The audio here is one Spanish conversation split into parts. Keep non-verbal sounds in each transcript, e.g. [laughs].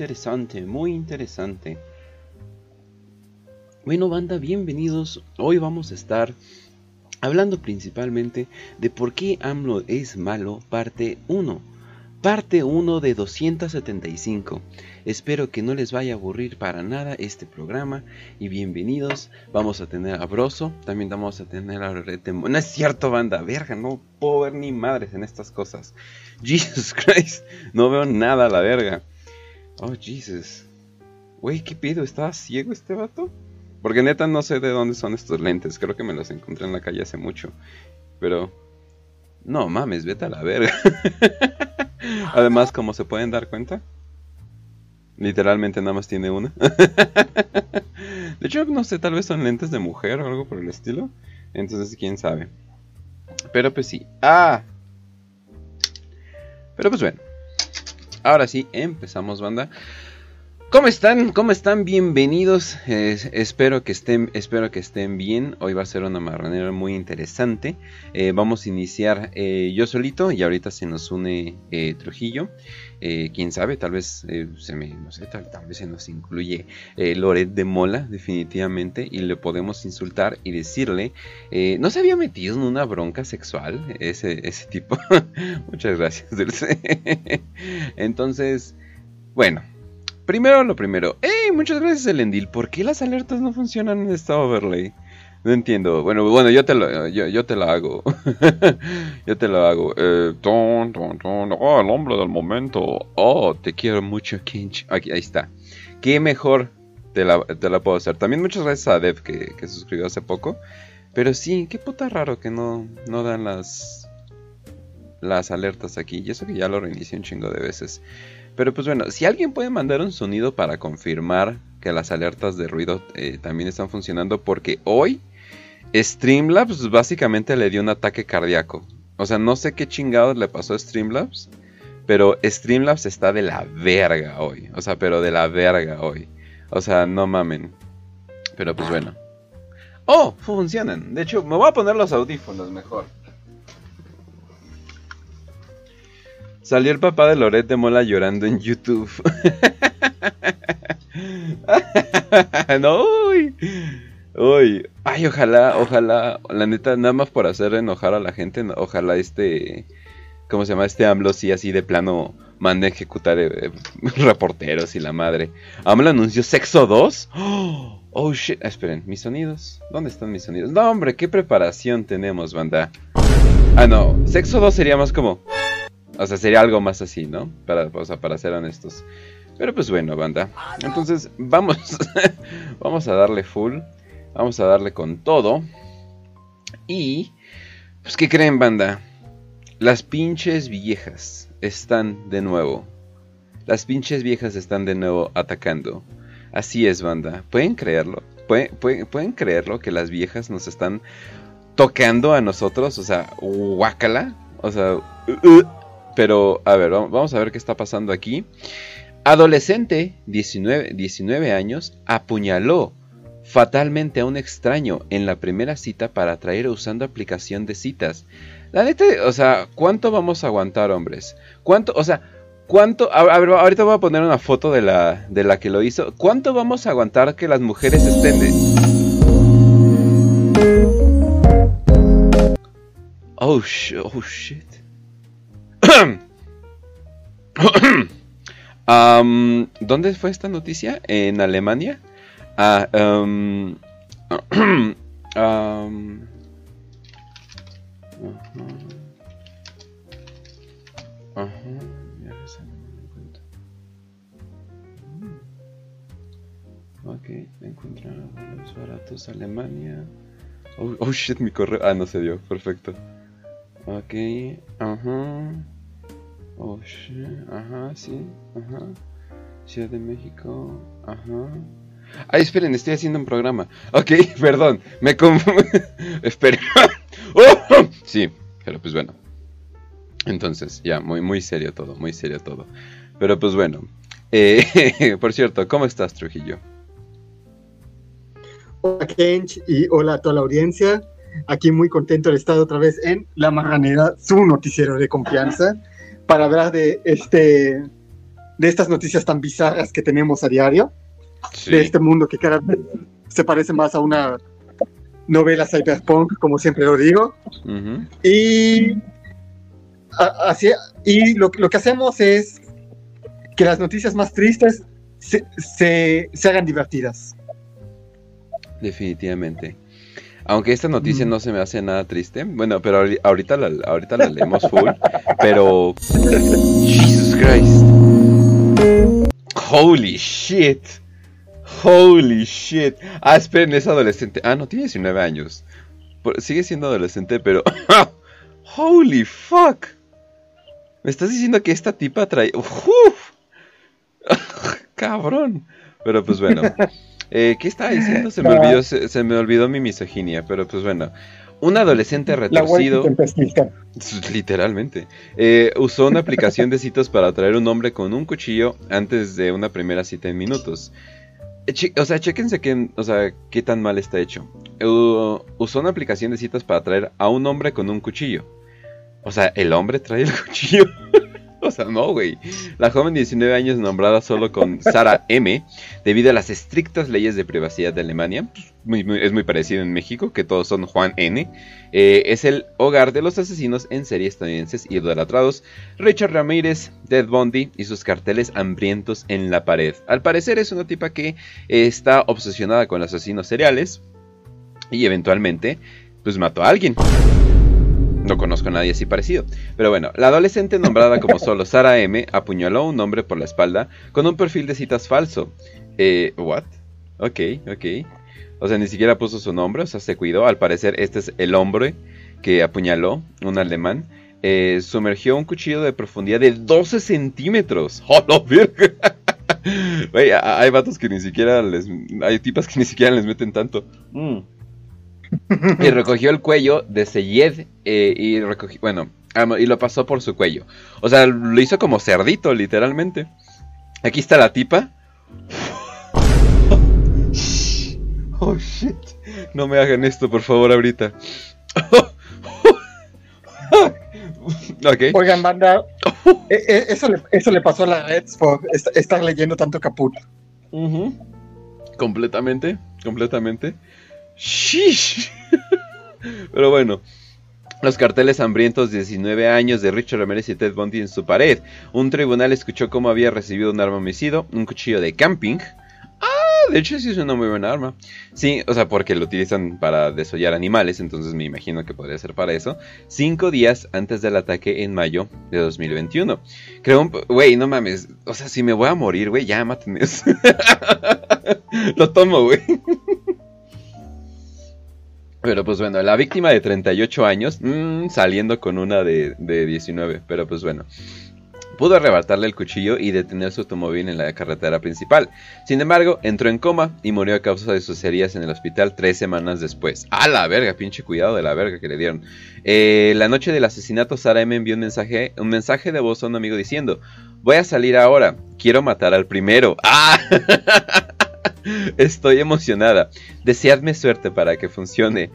Interesante, muy interesante. Bueno, banda, bienvenidos. Hoy vamos a estar hablando principalmente de por qué AMLO es malo, parte 1. Parte 1 de 275. Espero que no les vaya a aburrir para nada este programa y bienvenidos. Vamos a tener a Broso, también vamos a tener a. No es cierto, banda, verga, no puedo ver ni madres en estas cosas. [laughs] Jesus Christ, no veo nada a la verga. Oh, Jesus. Wey, ¿qué pido? ¿Estaba ciego este vato? Porque neta no sé de dónde son estos lentes. Creo que me los encontré en la calle hace mucho. Pero... No mames, vete a la verga. [laughs] Además, como se pueden dar cuenta, literalmente nada más tiene una. [laughs] de hecho, no sé, tal vez son lentes de mujer o algo por el estilo. Entonces, quién sabe. Pero pues sí. ¡Ah! Pero pues bueno. Ahora sí, empezamos, banda. ¿Cómo están? ¿Cómo están? Bienvenidos. espero, que estén, espero que estén bien. Hoy va a ser una marranera muy interesante. Eh, vamos a iniciar eh, yo solito y ahorita se nos une eh, Trujillo. Quién sabe, tal vez se me, no sé, tal, vez se nos incluye Loret de Mola, definitivamente, y le podemos insultar y decirle, ¿no se había metido en una bronca sexual ese, ese tipo? [laughs] Muchas gracias, Dulce. [laughs] Entonces, bueno, Primero lo primero. ¡Ey! Muchas gracias, Elendil. ¿Por qué las alertas no funcionan en esta overlay? No entiendo. Bueno, bueno, yo te lo, yo, te la hago. [laughs] yo te lo hago. Eh, ton, ton, ton. Oh, el hombre del momento. Oh, te quiero mucho, Kinch. Aquí, ahí está. ¿Qué mejor te la, te la puedo hacer? También muchas gracias a Dev que, que suscribió hace poco. Pero sí, qué puta raro que no, no dan las, las alertas aquí. Y eso que ya lo reinicié un chingo de veces. Pero pues bueno, si alguien puede mandar un sonido para confirmar que las alertas de ruido eh, también están funcionando, porque hoy Streamlabs básicamente le dio un ataque cardíaco. O sea, no sé qué chingados le pasó a Streamlabs, pero Streamlabs está de la verga hoy. O sea, pero de la verga hoy. O sea, no mamen. Pero pues bueno. Oh, funcionan. De hecho, me voy a poner los audífonos mejor. Salió el papá de Loret de Mola llorando en YouTube. [laughs] no, uy. uy. Ay, ojalá, ojalá. La neta, nada más por hacer enojar a la gente. Ojalá este. ¿Cómo se llama? Este AMLO sí, así de plano mande a ejecutar eh, [laughs] reporteros y la madre. AMLO anunció Sexo 2. [gasps] Oh, shit. esperen, mis sonidos. ¿Dónde están mis sonidos? No, hombre, qué preparación tenemos, banda. Ah, no. Sexo 2 sería más como. O sea, sería algo más así, ¿no? Para, o sea, para ser honestos. Pero pues bueno, banda. Entonces, vamos. [laughs] vamos a darle full. Vamos a darle con todo. Y. Pues, ¿qué creen, banda? Las pinches viejas están de nuevo. Las pinches viejas están de nuevo atacando. Así es, banda. ¿Pueden creerlo? ¿Pueden, pueden, creerlo que las viejas nos están tocando a nosotros? O sea, guácala. O sea, uh, uh, pero, a ver, vamos a ver qué está pasando aquí. Adolescente, 19, 19 años, apuñaló fatalmente a un extraño en la primera cita para atraer usando aplicación de citas. La neta, o sea, ¿cuánto vamos a aguantar, hombres? ¿Cuánto, o sea, cuánto, a, ver, ahorita voy a poner una foto de la, de la que lo hizo. ¿Cuánto vamos a aguantar que las mujeres estén de... Oh, oh shit. [coughs] ¿Dónde fue esta noticia? ¿En Alemania? Ah, um, [coughs] Ok, encontrar los baratos Alemania. Oh, oh, shit, mi correo. Ah, no se dio, perfecto. Ok, ajá. Oh, sí, ajá. Ciudad de México, ajá. Ay, esperen, estoy haciendo un programa. Ok, [laughs] perdón, me confundí. [laughs] esperen. [laughs] Oh, sí, pero pues bueno. Entonces, ya, muy, muy serio todo, muy serio todo. Pero pues bueno. Eh, por cierto, ¿cómo estás, Trujillo? Hola, Kench, y hola a toda la audiencia. Aquí muy contento de estar otra vez en La Marranera, su noticiero de confianza para hablar de este de estas noticias tan bizarras que tenemos a diario, de este mundo que cada vez se parece más a una novela cyberpunk, como siempre lo digo. Y, así, y lo, que hacemos es que las noticias más tristes se, se, hagan divertidas. Definitivamente. Aunque esta noticia no se me hace nada triste. Bueno, pero ahorita la, ahorita la leemos full. [laughs] pero. Jesus Christ. Holy shit. Holy shit. Ah, esperen, es adolescente. Ah, no, tiene 19 años. Sigue siendo adolescente, pero... [laughs] Holy fuck. Me estás diciendo que esta tipa trae... Uf. [laughs] Cabrón. Pero pues bueno. Eh, ¿Qué estaba diciendo? Se me, olvidó, se me olvidó mi misoginia, pero pues bueno. Un adolescente retorcido. [laughs] Literalmente. Eh, usó una aplicación de citas para atraer un hombre con un cuchillo antes de una primera cita en minutos. Eh, o sea, chequense que, o sea, qué tan mal está hecho. usó una aplicación de citas para atraer a un hombre con un cuchillo. O sea, el hombre trae el cuchillo. [laughs] [laughs] O sea, no, güey. La joven de 19 años nombrada solo con Sara M, debido a las estrictas leyes de privacidad de Alemania, pues, es muy parecido en México, que todos son Juan N, eh, es el hogar de los asesinos en serie estadounidenses idolatrados Richard Ramírez, Dead Bundy y sus carteles hambrientos en la pared. Al parecer es una tipa que está obsesionada con asesinos seriales y eventualmente pues mató a alguien. No conozco a nadie así parecido. Pero bueno, la adolescente nombrada como [laughs] solo Sara M apuñaló a un hombre por la espalda con un perfil de citas falso. Eh, ¿what? Ok, ok. O sea, ni siquiera puso su nombre, o sea, se cuidó. Al parecer, este es el hombre que apuñaló, un alemán. Eh, sumergió un cuchillo de profundidad de 12 centímetros. [laughs] ¡Oh, hay vatos que ni siquiera les. Hay tipas que ni siquiera les meten tanto. Mm [laughs] y recogió el cuello de Seyed eh, y recogió, bueno, y lo pasó por su cuello. O sea, lo hizo como cerdito, literalmente. Aquí está la tipa. [laughs] Oh shit. No me hagan esto, por favor, ahorita. [laughs] okay. Oigan, banda. E, e, eso, le, eso le pasó a la Reds por estar leyendo tanto Caput. Completamente, completamente. Shish. [laughs] Pero bueno. Los carteles hambrientos 19 años de Richard Ramirez y Ted Bundy en su pared. Un tribunal escuchó cómo había recibido un arma homicidio, un cuchillo de camping. Ah, de hecho sí es una muy buena arma. Sí, o sea, porque lo utilizan para desollar animales, entonces me imagino que podría ser para eso. Cinco días antes del ataque en mayo de 2021. Creo, güey, no mames. O sea, si me voy a morir, güey, ya mátenme. [laughs] lo tomo, güey. [laughs] Pero pues bueno, la víctima de 38 años, mmm, saliendo con una de, de 19, pero pues bueno. Pudo arrebatarle el cuchillo y detener su automóvil en la carretera principal. Sin embargo, entró en coma y murió a causa de sus heridas en el hospital tres semanas después. ¡A la verga! Pinche cuidado de la verga que le dieron. Eh, la noche del asesinato, Sara M envió un mensaje, un mensaje de voz a un amigo diciendo: Voy a salir ahora, quiero matar al primero. ¡Ah! [laughs] [laughs] Estoy emocionada. Deseadme suerte para que funcione.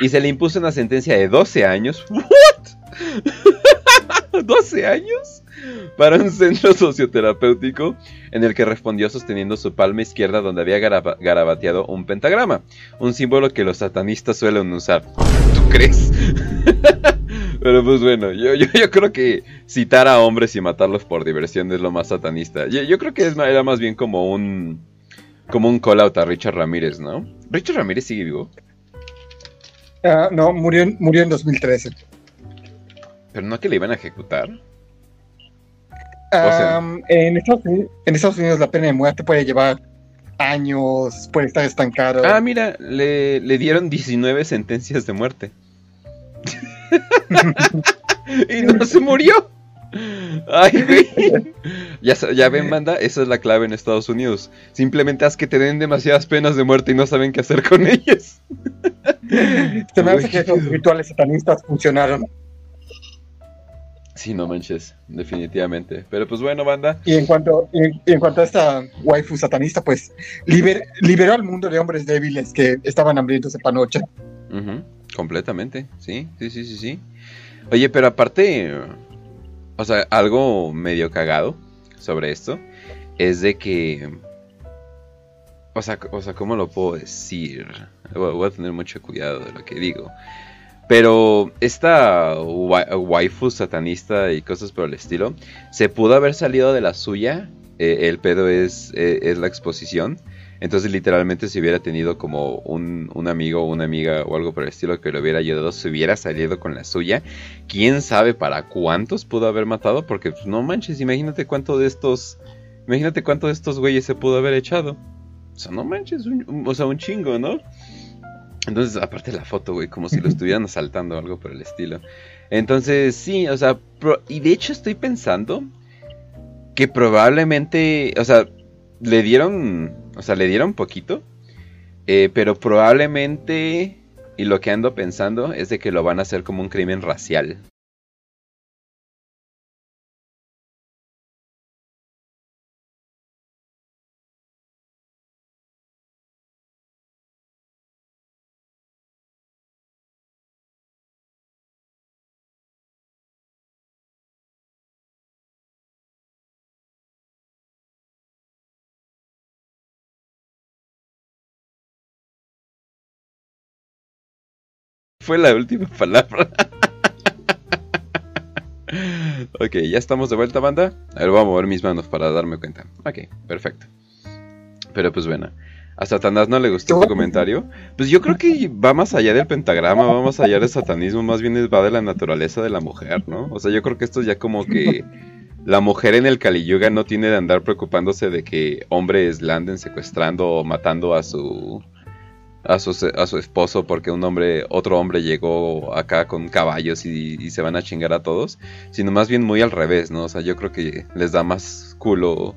Y se le impuso una sentencia de 12 años. ¿What? [laughs] ¿12 años? Para un centro socioterapéutico en el que respondió sosteniendo su palma izquierda donde había garabateado un pentagrama, un símbolo que los satanistas suelen usar. ¿Tú crees? [laughs] Pero pues bueno, yo, yo, creo que citar a hombres y matarlos por diversión es lo más satanista. Yo, yo creo que era más bien como un como un call out a Richard Ramírez, ¿no? ¿Richard Ramírez sigue vivo? Ah, no, murió, murió en 2013. ¿Pero no que le iban a ejecutar? en, Estados Unidos, la pena de muerte puede llevar años, puede estar estancado. Ah, mira, le, le dieron 19 sentencias de muerte. [laughs] [laughs] y no se murió. Ay, [laughs] güey. Ya, ya ven, banda, esa es la clave en Estados Unidos. Simplemente haz que te den demasiadas penas de muerte y no saben qué hacer con ellas. [laughs] Se me hace que esos rituales satanistas funcionaron. Sí, no manches, definitivamente. Pero pues bueno, banda. Y en cuanto, en, cuanto a esta waifu satanista, pues liberó al mundo de hombres débiles que estaban hambrientos de panocha. completamente, sí, sí, sí, sí, sí. Oye, pero aparte, o sea, algo medio cagado. sobre esto es de que... O sea, o sea, ¿cómo lo puedo decir? Voy a tener mucho cuidado de lo que digo. Pero esta waifu satanista y cosas por el estilo, se pudo haber salido de la suya. Eh, el pedo es, eh, es la exposición. Entonces literalmente si hubiera tenido como un, amigo o una amiga o algo por el estilo que lo hubiera ayudado, se hubiera salido con la suya. ¿Quién sabe para cuántos pudo haber matado? Porque pues, no manches, imagínate cuánto de estos... Imagínate cuánto de estos güeyes se pudo haber echado. O sea, no manches, o sea, un chingo, ¿no? Entonces, aparte la foto, güey, como si lo estuvieran [laughs] asaltando o algo por el estilo. Entonces, sí, o sea, y de hecho estoy pensando que probablemente, o sea, le dieron, o sea, le dieron poquito, eh, pero probablemente, y lo que ando pensando es de que lo van a hacer como un crimen racial. Fue la última [laughs] palabra. ok, ya estamos de vuelta, banda. A ver, voy a mover mis manos para darme cuenta. Ok, perfecto. Pero pues bueno, a Satanás no le gustó tu comentario. Pues yo creo que va más allá del pentagrama, va más allá del satanismo, más bien va de la naturaleza de la mujer, ¿no? O sea, yo creo que esto ya como que la mujer en el Kali Yuga no tiene de andar preocupándose de que hombres la anden secuestrando o matando a su a su, a su esposo porque un hombre, otro hombre llegó acá con caballos y, se van a chingar a todos, sino más bien muy al revés, ¿no? O sea, yo creo que les da más culo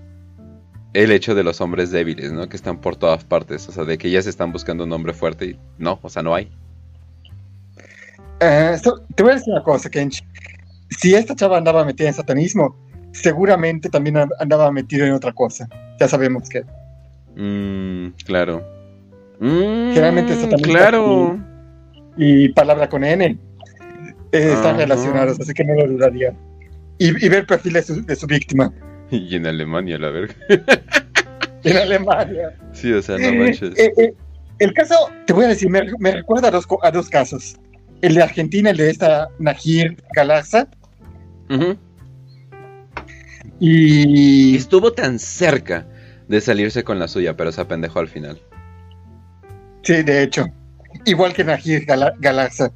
el hecho de los hombres débiles, ¿no? Que están por todas partes, o sea, de que ya se están buscando un hombre fuerte y no, o sea, no hay. Eh, te voy a decir una cosa, Kench. Si esta chava andaba metida en satanismo, seguramente también andaba metido en otra cosa. Ya sabemos que. Mm, claro. Generalmente mm, Claro. Y, palabra con N. Eh, están relacionados, así que no lo dudaría. Y, ver el perfil de su, víctima. Y en Alemania, la verga. [laughs] en Alemania. Sí, o sea, no manches. Eh, eh, el caso, te voy a decir, me, recuerda a dos, a dos casos. El de Argentina, el de esta Najir Galaxa. Y estuvo tan cerca de salirse con la suya, pero se apendejó al final. Sí, de hecho. Igual que Najir Galaxa.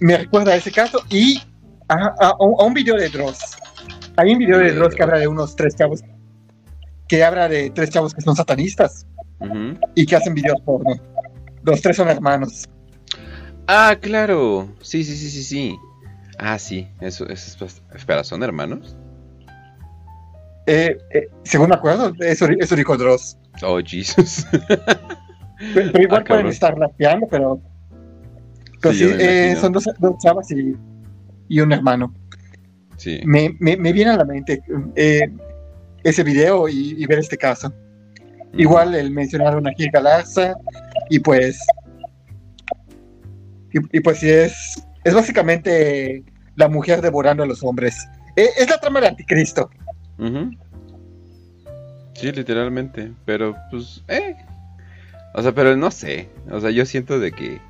Me recuerda a ese caso y a, un video de Dross. Hay un video de Dross que habla de unos tres chavos. Que habla de tres chavos que son satanistas. Y que hacen videos porno. Los tres son hermanos. Ah, claro. Sí, sí, sí, sí, sí. Ah, sí. Eso, eso es. Espera, ¿son hermanos? Eh, eh, según me acuerdo, eso, eso dijo Dross. Oh, Jesus. [laughs] Pero, igual ah, pueden estar rapeando, pero. sí, eh, son dos, chavas y, un hermano. Sí. Me, viene a la mente eh, ese video y, ver este caso. Igual el mencionaron aquí Galaxa y pues. Y, pues sí, es, es básicamente la mujer devorando a los hombres. Eh, es la trama del anticristo. Sí, literalmente. Pero pues, eh, o sea, pero no sé. O sea, yo siento de que,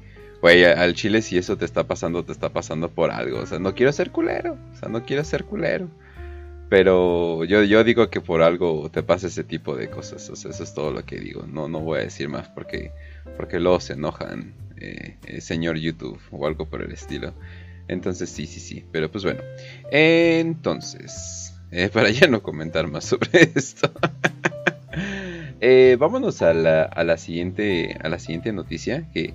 güey, al chile si eso te está pasando, te está pasando por algo. O sea, no quiero ser culero. O sea, no quiero ser culero. Pero yo, yo digo que por algo te pasa ese tipo de cosas. O sea, eso es todo lo que digo. No, no voy a decir más porque, porque luego se enojan, eh, eh señor YouTube o algo por el estilo. Entonces, sí, sí, sí. Pero pues bueno. Entonces, eh, [laughs] para ya no comentar más sobre esto. [laughs] Eh, vámonos a la, a la, siguiente, a la siguiente noticia. Que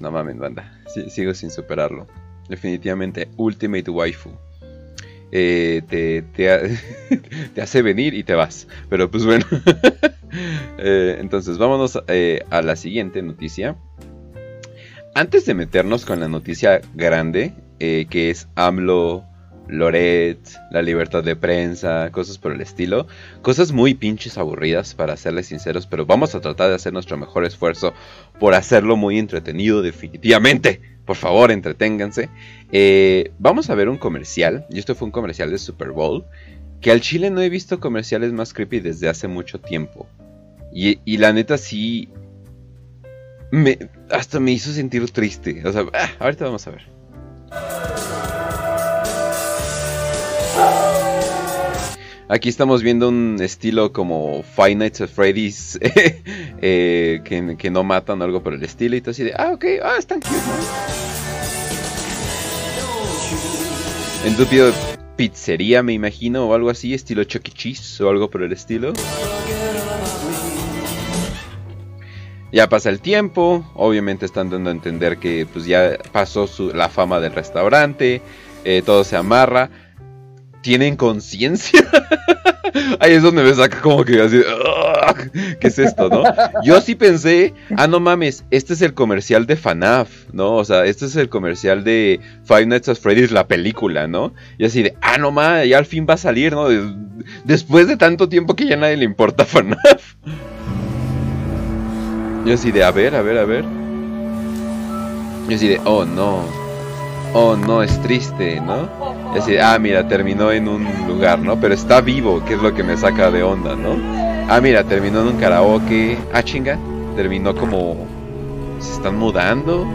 no mames, banda. sigo sin superarlo. Definitivamente, Ultimate Waifu. Eh, te, te, [laughs] hace venir y te vas. Pero pues bueno. [laughs] Eh, entonces, vámonos a la siguiente noticia. Antes de meternos con la noticia grande, que es AMLO Loret, la libertad de prensa, cosas por el estilo. Cosas muy pinches aburridas, para serles sinceros, pero vamos a tratar de hacer nuestro mejor esfuerzo por hacerlo muy entretenido, definitivamente. Por favor, entreténganse. Eh, vamos a ver un comercial, y esto fue un comercial de Super Bowl. que al chile no he visto comerciales más creepy desde hace mucho tiempo. Y, la neta sí. Me, hasta me hizo sentir triste. O sea, ah, ahorita vamos a ver. Aquí estamos viendo un estilo como Five Nights at Freddy's [laughs] eh, que, no matan algo por el estilo y todo así de, ah, ok, ah, están cute, ¿no? En tu pizzería, me imagino, o algo así, estilo Chuck E. Cheese o algo por el estilo. Ya pasa el tiempo, obviamente están dando a entender que pues ya pasó la fama del restaurante, eh, todo se amarra tienen conciencia. [laughs] Ahí es donde me saca como que así, ¿qué es esto, no? Yo sí pensé, ah, no mames, este es el comercial de FNAF, ¿no? O sea, este es el comercial de Five Nights at Freddy's, la película, ¿no? Y así de, ah, no mames, ya al fin va a salir, ¿no? Después de tanto tiempo que ya nadie le importa FNAF. Yo así de, a ver, a ver, a ver. Yo así de, oh no oh no, es triste, ¿no? Y así, ah, mira, terminó en un lugar, ¿no? Pero está vivo, que es lo que me saca de onda, ¿no? Ah, mira, terminó en un karaoke. Ah, chinga, terminó como... Se están mudando.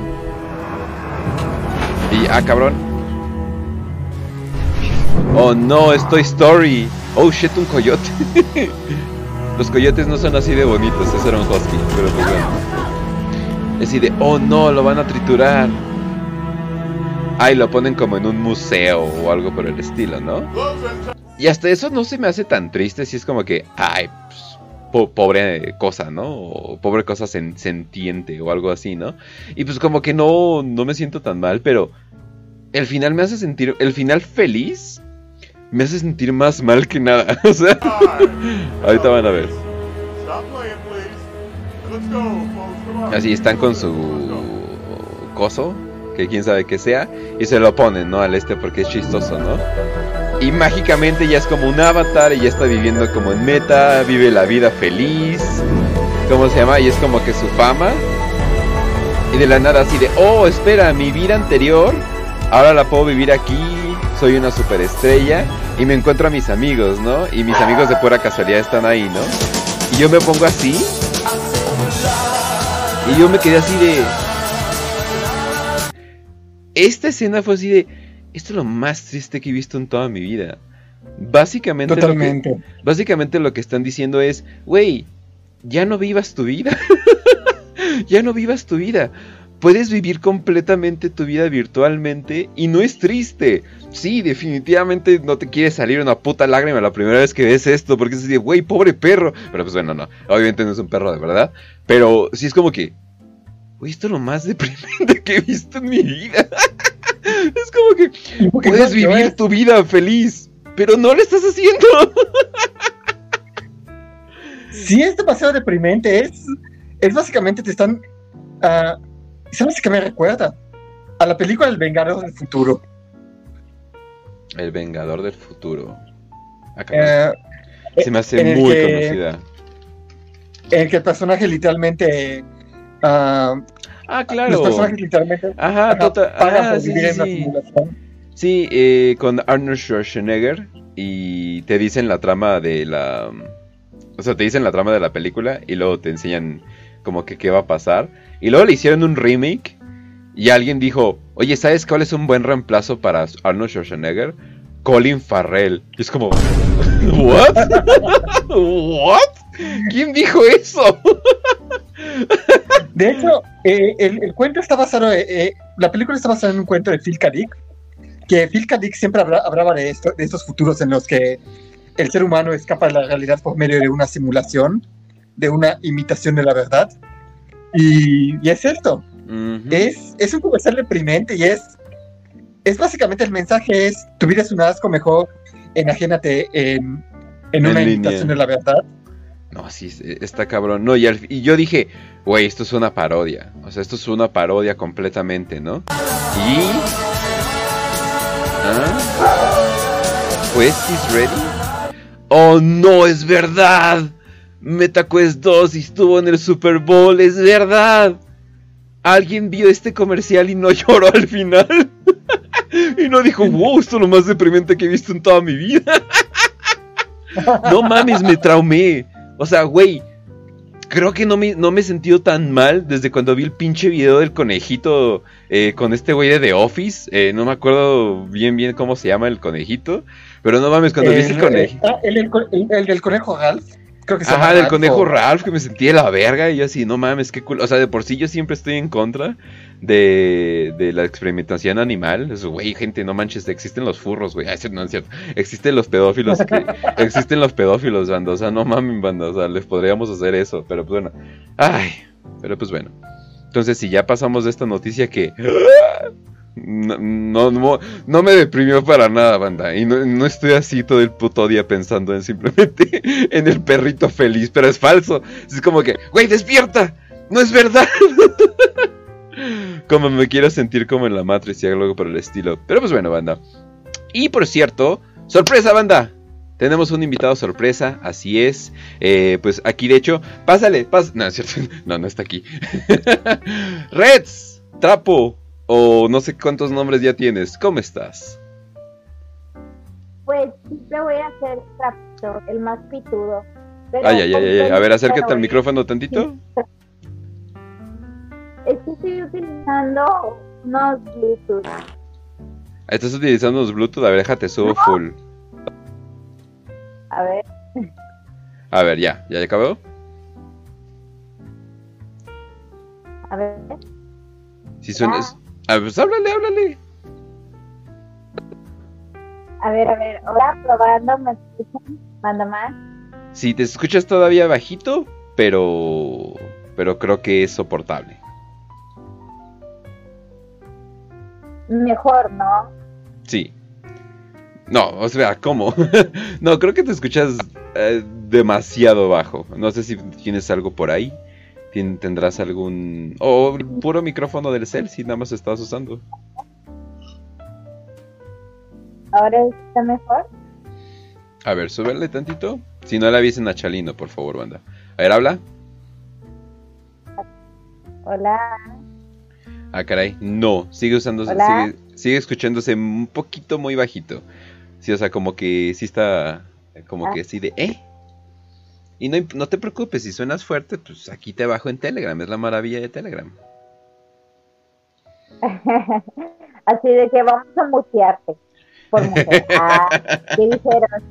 Y, ah, cabrón. Oh no, es Toy Story. Oh shit, un coyote. [laughs] Los coyotes no son así de bonitos, ese era un husky, pero pues bueno. Es así de, oh no, lo van a triturar. Ah, y lo ponen como en un museo o algo por el estilo, ¿no? Y hasta eso no se me hace tan triste si es como que, ay, pues, pobre cosa, ¿no? O pobre cosa sentiente o algo así, ¿no? Y pues como que no, no me siento tan mal, pero el final me hace sentir, el final feliz me hace sentir más mal que nada. [laughs] o sea, ahorita van a ver. Así están con su coso quién sabe que sea, y se lo ponen, ¿no? Al este porque es chistoso, ¿no? Y mágicamente ya es como un avatar y ya está viviendo como en meta, vive la vida feliz, ¿cómo se llama? Y es como que su fama. Y de la nada así de, oh, espera, mi vida anterior, ahora la puedo vivir aquí, soy una superestrella y me encuentro a mis amigos, ¿no? Y mis amigos de pura casualidad están ahí, ¿no? Y yo me pongo así. Y yo me quedé así de, esta escena fue así de, esto es lo más triste que he visto en toda mi vida. Básicamente, Totalmente. Lo que, básicamente lo que están diciendo es, güey, ya no vivas tu vida. [laughs] ya no vivas tu vida. Puedes vivir completamente tu vida virtualmente y no es triste. Sí, definitivamente no te quiere salir una puta lágrima la primera vez que ves esto, porque es así de, güey, pobre perro. Pero pues bueno, no, obviamente no es un perro de verdad. Pero sí es como que, Uy, esto es lo más deprimente que he visto en mi vida. [laughs] es como que puedes vivir tu vida feliz, pero no lo estás haciendo. [laughs] sí, es demasiado deprimente. Es, es básicamente te están. Uh, ¿Sabes qué me recuerda? A la película El Vengador del Futuro. El Vengador del Futuro. Acá uh, se me hace muy conocida. En el que el personaje literalmente Uh, ah, claro. Los personajes literalmente Ajá, total. Ah, sí, sí, sí. Sí, eh, con Arnold Schwarzenegger y te dicen la trama de la... O sea, te dicen la trama de la película y luego te enseñan como que qué va a pasar. Y luego le hicieron un remake y alguien dijo, oye, ¿sabes cuál es un buen reemplazo para Arnold Schwarzenegger? Colin Farrell. Y es como, ¿what? ¿what? ¿Quién dijo eso? De hecho, eh, el, cuento está basado, eh, eh, la película está basada en un cuento de Phil K. Dick, que Phil K. Dick siempre hablaba de, esto, de estos futuros en los que el ser humano escapa de la realidad por medio de una simulación, de una imitación de la verdad. Y, es esto. es, es un comercial deprimente y es, es básicamente el mensaje es, tu vida es un asco, mejor enajénate en, en, una imitación de la verdad. No, sí, está cabrón. No, y, y yo dije, güey, esto es una parodia. O sea, esto es una parodia completamente, ¿no? Y... ¿Ah? ¿Quest is ready? ¡Oh, no, es verdad! MetaQuest 2 estuvo en el Super Bowl, es verdad. Alguien vio este comercial y no [laughs] lloró al final. Y no dijo, wow, esto es lo más deprimente que he visto en toda mi vida. [laughs] No mames, me traumé. O sea, güey, creo que no me, no me he sentido tan mal desde cuando vi el pinche video del conejito eh, con este güey de The Office. Eh, no me acuerdo bien bien cómo se llama el conejito. Pero no mames, cuando vi ese conejo. Ah, el, el, del conejo Ralph. Creo que se Ajá, del conejo Ralph, que me sentí de la verga. Y yo así, no mames, qué cool. O sea, de por sí yo siempre estoy en contra de, de la experimentación animal. Güey, gente, no manches, existen los furros, güey. [laughs] No es cierto. Existen los pedófilos. [laughs] existen los pedófilos, banda. O sea, no mames, banda. O sea, les podríamos hacer eso. Pero pues bueno. Ay, pero pues bueno. Entonces, si ya pasamos de esta noticia que. No, no, no, me deprimió para nada, banda. Y no, no, estoy así todo el puto día pensando en simplemente [laughs] en el perrito feliz, pero es falso. Es como que, güey, despierta. No es verdad. Como me quiero sentir como en la Matrix y algo por el estilo. Pero pues bueno, banda. Y por cierto, sorpresa, banda. Tenemos un invitado sorpresa, así es. Eh, pues aquí, de hecho, pásale, pásale. No, es cierto. [laughs] No, no está aquí. [laughs] Reds, Trapo, o no sé cuántos nombres ya tienes. ¿Cómo estás? Pues siempre voy a ser Trapito, el más pitudo. ay, ay, ay, ay, A ver, acércate al micrófono tantito. Es que estoy utilizando unos Bluetooth. ¿Estás utilizando unos Bluetooth? A ver, déjate, subo full. A ver. A ver, ya, ¿ya acabó? A ver. Si suenas. A ver, pues háblale, háblale. A ver, a ver, hola, probando, ¿me escuchan? ¿Manda más? Sí, te escuchas todavía bajito, pero. Pero creo que es soportable. Mejor, ¿no? Sí. No, o sea, ¿cómo? [laughs] no, creo que te escuchas eh, demasiado bajo. No sé si tienes algo por ahí. ¿Tendrás algún... o puro micrófono del cel si nada más estás usando? ¿Ahora está mejor? A ver, súbele tantito. Si no la avisen a Chalino, por favor, banda. A ver, habla. Hola. Ah, caray. No, sigue usándose, sigue, sigue, escuchándose un poquito muy bajito. Sí, o sea, como que sí está, como que así de, ¿eh? Y no, no te preocupes, si suenas fuerte, pues aquí te bajo en Telegram, es la maravilla de Telegram. [laughs] así de que vamos a mutearte. Por mujer. [laughs] Ah, ¿qué dijeron?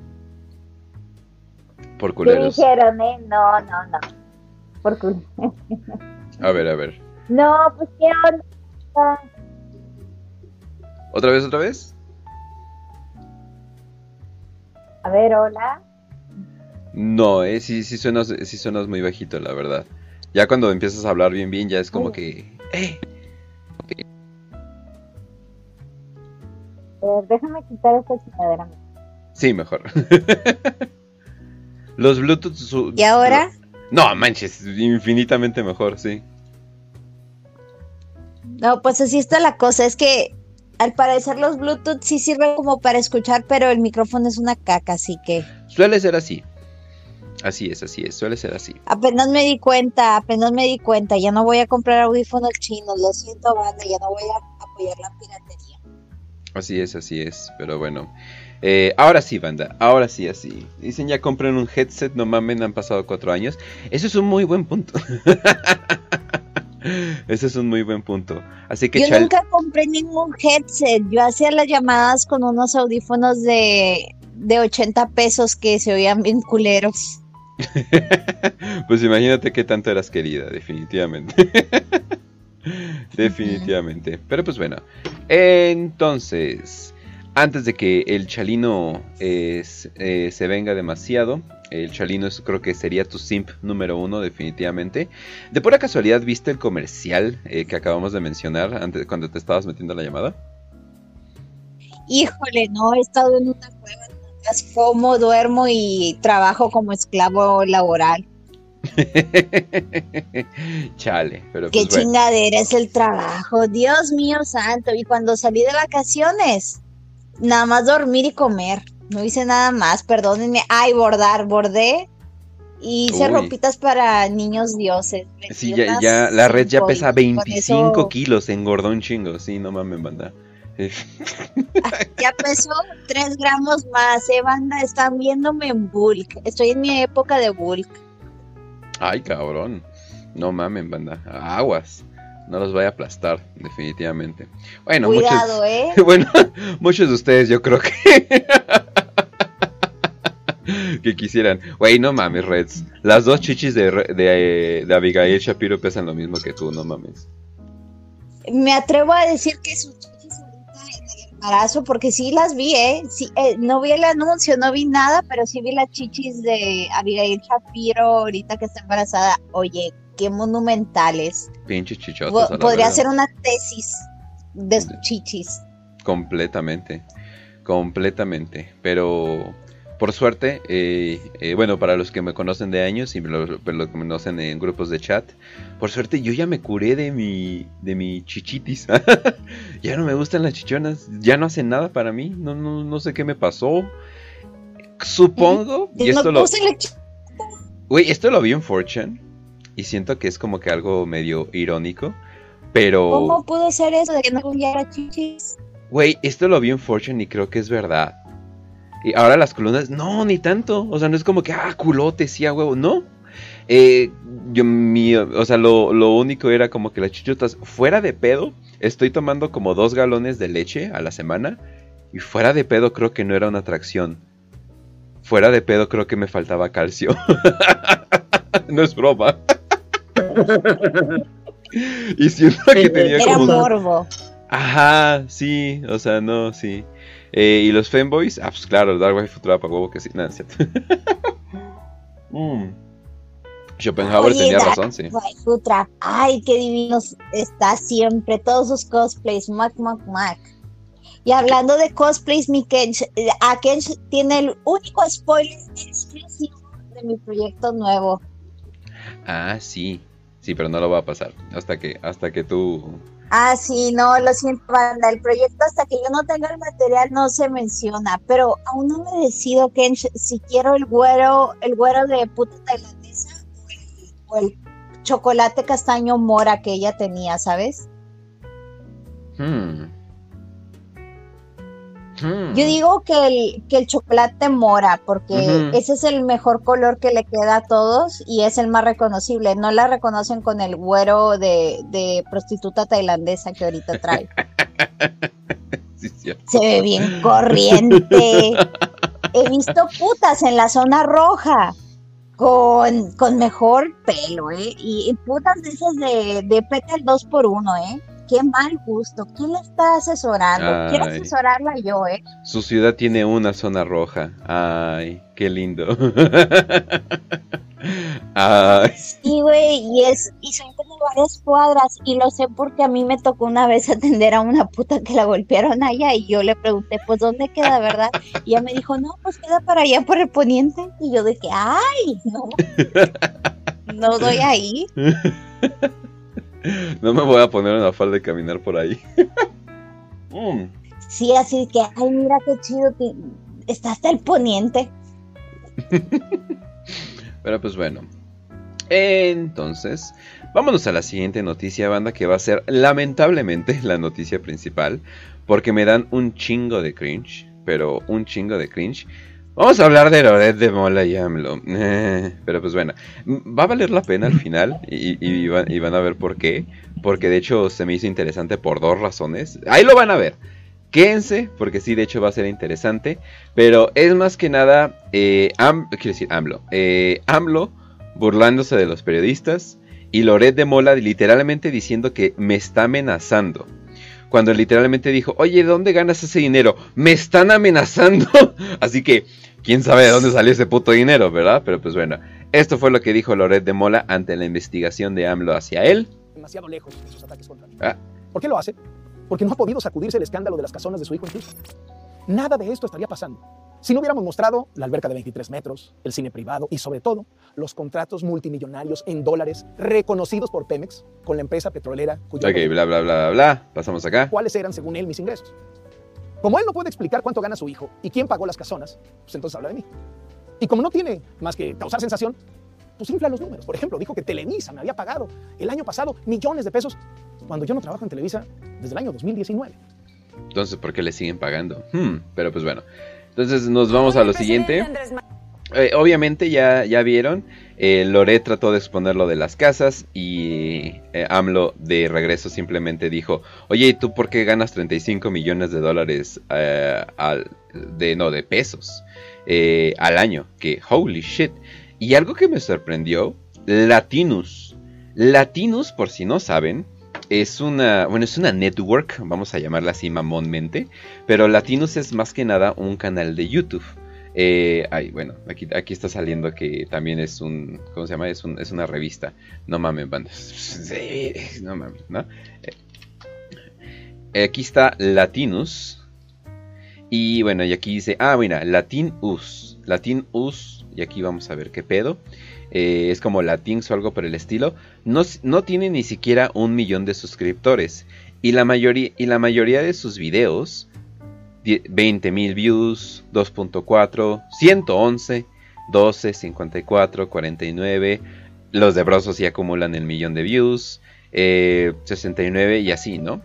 Por culeros. ¿Qué dijeron, eh? No, no, no. Por culeros. a ver, a ver. No, pues qué onda. ¿Otra vez, otra vez? A ver, hola. No, eh, sí, sí suenas, sí suenas muy bajito, la verdad. Ya cuando empiezas a hablar bien, bien, ya es como que... ¡Eh! déjame quitar esta chingadera. Sí, mejor. [laughs] Los Bluetooth... ¿Y ahora? No, manches, infinitamente mejor, sí. No, pues así está la cosa. Es que al parecer los Bluetooth sí sirven como para escuchar, pero el micrófono es una caca, así que. Suele ser así. Así es, así es, suele ser así. Apenas me di cuenta, apenas me di cuenta. Ya no voy a comprar audífonos chinos, lo siento, banda, ya no voy a apoyar la piratería. Así es, así es, pero bueno. Eh, ahora sí, banda, ahora sí, así. Dicen ya compren un headset, no mamen, han pasado cuatro años. Eso es un muy buen punto. [laughs] [laughs] Ese es un muy buen punto. Así que yo nunca compré ningún headset. Yo hacía las llamadas con unos audífonos de, de 80 pesos que se oían bien culeros. [laughs] pues imagínate qué tanto eras querida, definitivamente. [laughs] definitivamente. Pero pues bueno. Entonces, antes de que el chalino eh, se venga demasiado, el Chalino creo que sería tu simp número uno, definitivamente. De pura casualidad, ¿viste el comercial eh, que acabamos de mencionar antes cuando te estabas metiendo la llamada? Híjole, no, he estado en una cueva, como duermo y trabajo como esclavo laboral. [laughs] Chale, pero Qué pues chingadera es el trabajo, Dios mío santo. Y cuando salí de vacaciones, nada más dormir y comer. No hice nada más, perdónenme. Ay, bordar, bordé. Y hice ropitas para niños dioses. Sí, ya, ya, la red ya pesa 25 kilos, engordó un chingo. Sí, no mames, banda. [laughs] ya pesó 3 gramos más, eh, banda. Están viéndome en bulk. Estoy en mi época de bulk. Ay, cabrón. No mamen, banda. Aguas. No los vaya a aplastar, definitivamente. Bueno, Cuidado, ¿eh? [laughs] Bueno, [laughs] muchos de ustedes yo creo que. [laughs] que quisieran. Güey, no mames, Reds. Las dos chichis de, de, de, Abigail Shapiro pesan lo mismo que tú, no mames. Me atrevo a decir que sus chichis ahorita en el embarazo, porque sí las vi, ¿eh? Sí, eh, no vi el anuncio, no vi nada, pero sí vi las chichis de Abigail Shapiro ahorita que está embarazada. Oye, qué monumentales. Pinches chichotas. Podría ser una tesis de sus chichis. Completamente, completamente. Pero por suerte, eh, eh, bueno, para los que me conocen de años y los que me conocen en grupos de chat, por suerte yo ya me curé de mi, de mi chichitis. [laughs] ya no me gustan las chichonas, ya no hacen nada para mí, no, no, no sé qué me pasó. Supongo, y esto lo... Güey, esto lo vi en Fortune y siento que es como que algo medio irónico, pero... ¿Cómo pudo ser eso de que no hubiera chichis? Güey, esto lo vi en Fortune y creo que es verdad. Y ahora las columnas, no, ni tanto. O sea, no es como que, ah, culote, sí, a huevo. No. Eh, yo, mi, o sea, lo, lo, único era como que las chichotas, fuera de pedo, estoy tomando como dos galones de leche a la semana. Y fuera de pedo creo que no era una atracción. Fuera de pedo creo que me faltaba calcio. [laughs] no es broma. Y siento que tenía era morbo. Ajá, sí, o sea, no, sí. Eh, y los femboys, ah, pues claro, Dark Wave Futura para huevo que sí, nada, cierto. [laughs] mm. Schopenhauer tenía razón, sí. Futura. Ay, qué divino está siempre, todos sus cosplays, Mac, Mac, Mac. Y hablando de cosplays, mi Kench, eh, a Kench tiene el único spoiler exclusivo de mi proyecto nuevo. Ah, sí. Sí, pero no lo va a pasar hasta que hasta que tú Ah, sí, no, lo siento, banda. El proyecto, hasta que yo no tenga el material, no se menciona. Pero aún no me decido, que si quiero el güero, el güero de puta tailandesa o el, chocolate castaño mora que ella tenía, ¿sabes? Hmm. Yo digo que el, que el chocolate mora, porque ese es el mejor color que le queda a todos y es el más reconocible. No la reconocen con el güero de, prostituta tailandesa que ahorita trae. [laughs] Se ve bien corriente. He visto putas en la zona roja con, con mejor pelo, ¿eh? Y, putas de esas de, de petal 2 por 1 ¿eh? Qué mal gusto. ¿Quién le está asesorando? Quiero asesorarla yo, ¿eh? Su ciudad tiene una zona roja. Ay, qué lindo. [laughs] Ay. Sí, güey, y es, y son como varias cuadras, y lo sé porque a mí me tocó una vez atender a una puta que la golpearon allá, y yo le pregunté, pues, ¿dónde queda, verdad? Y ella me dijo, no, pues queda para allá por el poniente, y yo dije, ay, no, no doy ahí. [laughs] [laughs] No me voy a poner una falda de caminar por ahí. [laughs] Mm. Sí, así que, ay, mira qué chido, que está hasta el poniente. [laughs] Pero pues bueno. Entonces, vámonos a la siguiente noticia, banda, que va a ser lamentablemente la noticia principal, porque me dan un chingo de cringe, pero un chingo de cringe. Vamos a hablar de Loret de Mola y AMLO. Eh, pero pues bueno, va a valer la pena al final y, van, a ver por qué. Porque de hecho se me hizo interesante por dos razones. Ahí lo van a ver. Quédense, porque sí, de hecho va a ser interesante. Pero es más que nada, eh, quiero decir AMLO. Eh, AMLO burlándose de los periodistas y Loret de Mola literalmente diciendo que me está amenazando cuando literalmente dijo, oye, ¿de dónde ganas ese dinero? Me están amenazando. [laughs] Así que, quién sabe de dónde salió ese puto dinero, ¿verdad? Pero pues bueno, esto fue lo que dijo Loret de Mola ante la investigación de AMLO hacia él. Demasiado lejos de sus ataques contra mí. Ah. ¿Por qué lo hace? Porque no ha podido sacudirse el escándalo de las casonas de su hijo incluso. Nada de esto estaría pasando si no hubiéramos mostrado la alberca de 23 metros, el cine privado y sobre todo los contratos multimillonarios en dólares reconocidos por Pemex con la empresa petrolera cuyo... Ok, bla, bla, bla, bla, pasamos acá. ¿Cuáles eran, según él, mis ingresos? Como él no puede explicar cuánto gana su hijo y quién pagó las casonas, pues entonces habla de mí. Y como no tiene más que causar sensación, pues infla los números. Por ejemplo, dijo que Televisa me había pagado el año pasado millones de pesos cuando yo no trabajo en Televisa desde el año 2019. Entonces, ¿por qué le siguen pagando? Hmm, pero pues bueno. Entonces nos vamos a lo siguiente. Eh, obviamente ya, ya vieron, eh, Loret trató de exponer lo de las casas y eh, AMLO de regreso simplemente dijo, oye, ¿y tú por qué ganas 35 millones de dólares al, de, no, de pesos al año? Que holy shit. Y algo que me sorprendió, Latinus. Latinus, por si no saben, es una, bueno, es una network, vamos a llamarla así mamonmente, pero Latinus es más que nada un canal de YouTube. Eh, ay, bueno, aquí, aquí está saliendo que también es un, ¿cómo se llama? Es, un, es una revista. No mames, bandas. [laughs] No mames, ¿no? Eh, aquí está Latinus. Y bueno, y aquí dice, ah, mira, Latinus. Latinus. Y aquí vamos a ver qué pedo. Eh, es como Latins o algo por el estilo, no, no, tiene ni siquiera un millón de suscriptores. Y la mayoría, y la mayoría de sus videos, 20.000 views, 2.4, 111, 12, 54, 49. Los de Brosos sí acumulan el millón de views, 69 eh, y así, ¿no?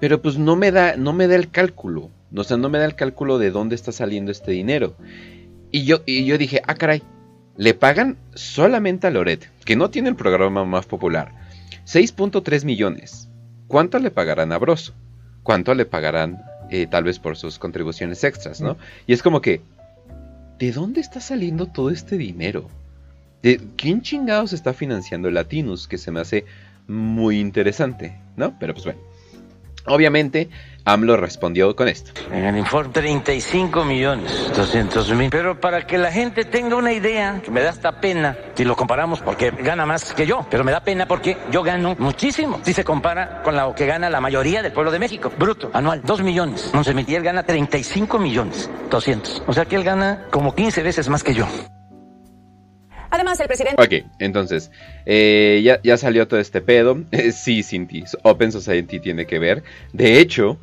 Pero pues no me da, no me da el cálculo. O sea, no me da el cálculo de dónde está saliendo este dinero. Y yo, y yo dije, ah, caray, le pagan solamente a Loret, que no tiene el programa más popular, 6.3 millones. ¿Cuánto le pagarán a Broso? ¿Cuánto le pagarán eh, tal vez por sus contribuciones extras, ¿no? Y es como que, ¿de dónde está saliendo todo este dinero? ¿De quién chingados está financiando el Latinus? Que se me hace muy interesante, ¿no? Pero pues bueno. Obviamente, AMLO respondió con esto. En el informe, 35 millones 200 mil. Pero para que la gente tenga una idea, me da hasta pena si lo comparamos, porque gana más que yo, pero me da pena porque yo gano muchísimo. Si se compara con lo que gana la mayoría del pueblo de México, bruto, anual, 2 millones 11 mil. Y él gana 35 millones 200. O sea que él gana como 15 veces más que yo. Además, el presidente... Ok, entonces, eh, ya, salió todo este pedo. [laughs] sí, Cinti, Open Society tiene que ver. De hecho,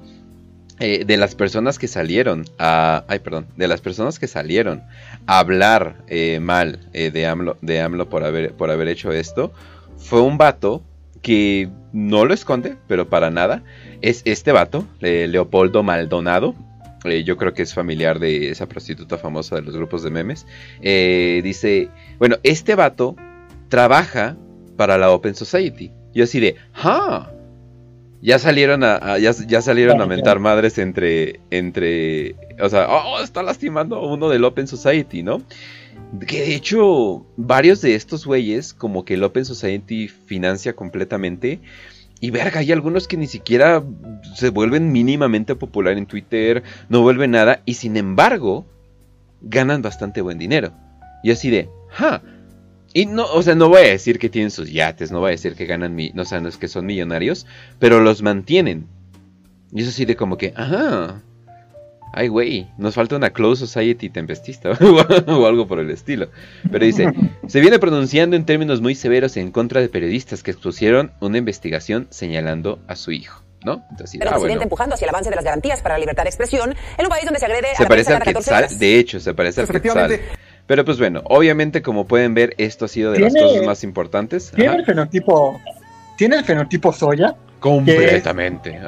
eh, de las personas que salieron a... Ay, perdón. De las personas que salieron a hablar eh, mal de, AMLO, de AMLO por haber, por haber hecho esto, fue un vato que no lo esconde, pero para nada. Es este vato, Leopoldo Maldonado. Eh, yo creo que es familiar de esa prostituta famosa de los grupos de memes, eh, dice, bueno, este vato trabaja para la Open Society. Y así de, ¡ah! Ya salieron a, ya, salieron a mentar madres entre, entre, o sea, oh, está lastimando a uno del Open Society, ¿no? Que de hecho, varios de estos güeyes, como que el Open Society financia completamente, y verga, hay algunos que ni siquiera se vuelven mínimamente popular en Twitter, no vuelven nada, y sin embargo, ganan bastante buen dinero. Y así de, ja. Y no, o sea, no voy a decir que tienen sus yates, no voy a decir que ganan, mi, no, o no es que son millonarios, pero los mantienen. Y eso así de como que, ajá, ay, güey, nos falta una Close Society tempestista [laughs] o algo por el estilo. Pero dice, se viene pronunciando en términos muy severos en contra de periodistas que expusieron una investigación señalando a su hijo. ¿No? Entonces, el ah, presidente empujando hacia el avance de las garantías para la libertad de expresión en un país donde se agrede se parece al Quetzal, de hecho, se parece al Quetzal. Pero pues bueno, obviamente como pueden ver, esto ha sido de las cosas más importantes. Tiene el fenotipo, tiene el fenotipo soya. Completamente.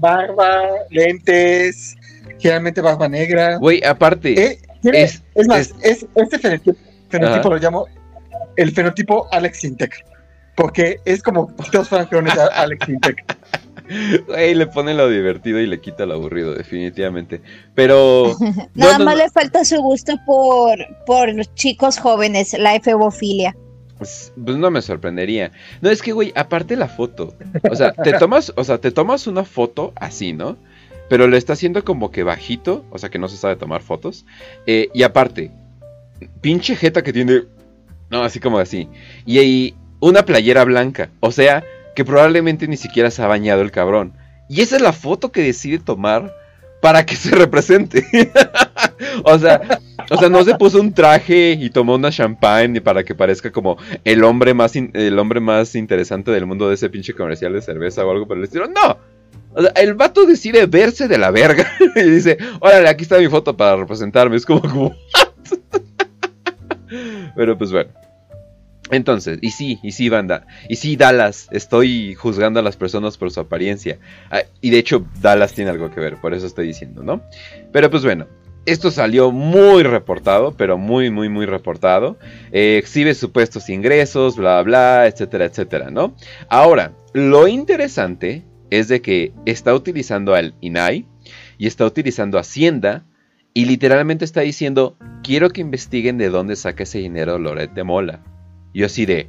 barba, lentes, generalmente barba negra. Güey, aparte. Eh, es, más, es, este fenotipo, lo llamo el fenotipo Alex Intec. Porque es como todos fueran clones a Alex Intec. [laughs] Güey, le pone lo divertido y le quita lo aburrido, definitivamente. Pero. [laughs] Nada más le falta su gusto por, por los chicos jóvenes, la efebofilia. Pues, pues, no me sorprendería. No, es que, güey, aparte la foto. O sea, te tomas, o sea, te tomas una foto así, ¿no? Pero lo está haciendo como que bajito, o sea que no se sabe tomar fotos. Eh, y aparte, pinche jeta que tiene. No, así como así. Y ahí una playera blanca. O sea, que probablemente ni siquiera se ha bañado el cabrón. Y esa es la foto que decide tomar para que [laughs] se represente. [laughs] o sea, o sea, no se puso un traje y tomó una champagne para que parezca como el hombre más el hombre más interesante del mundo de ese pinche comercial de cerveza o algo por el estilo. No, el vato decide verse de la verga [laughs] y dice, órale, aquí está mi foto para representarme. Es como, como [laughs] Pero pues bueno. Entonces, y sí, y sí, banda. Y sí, Dallas. Estoy juzgando a las personas por su apariencia. Ah, y de hecho, Dallas tiene algo que ver, por eso estoy diciendo, ¿no? Pero pues bueno, esto salió muy reportado, pero muy, muy, muy reportado. Eh, exhibe supuestos ingresos, bla, bla, etcétera, etcétera, ¿no? Ahora, lo interesante es de que está utilizando al INAI y está utilizando Hacienda y literalmente está diciendo, quiero que investiguen de dónde saca ese dinero Loret de Mola. Yo así de...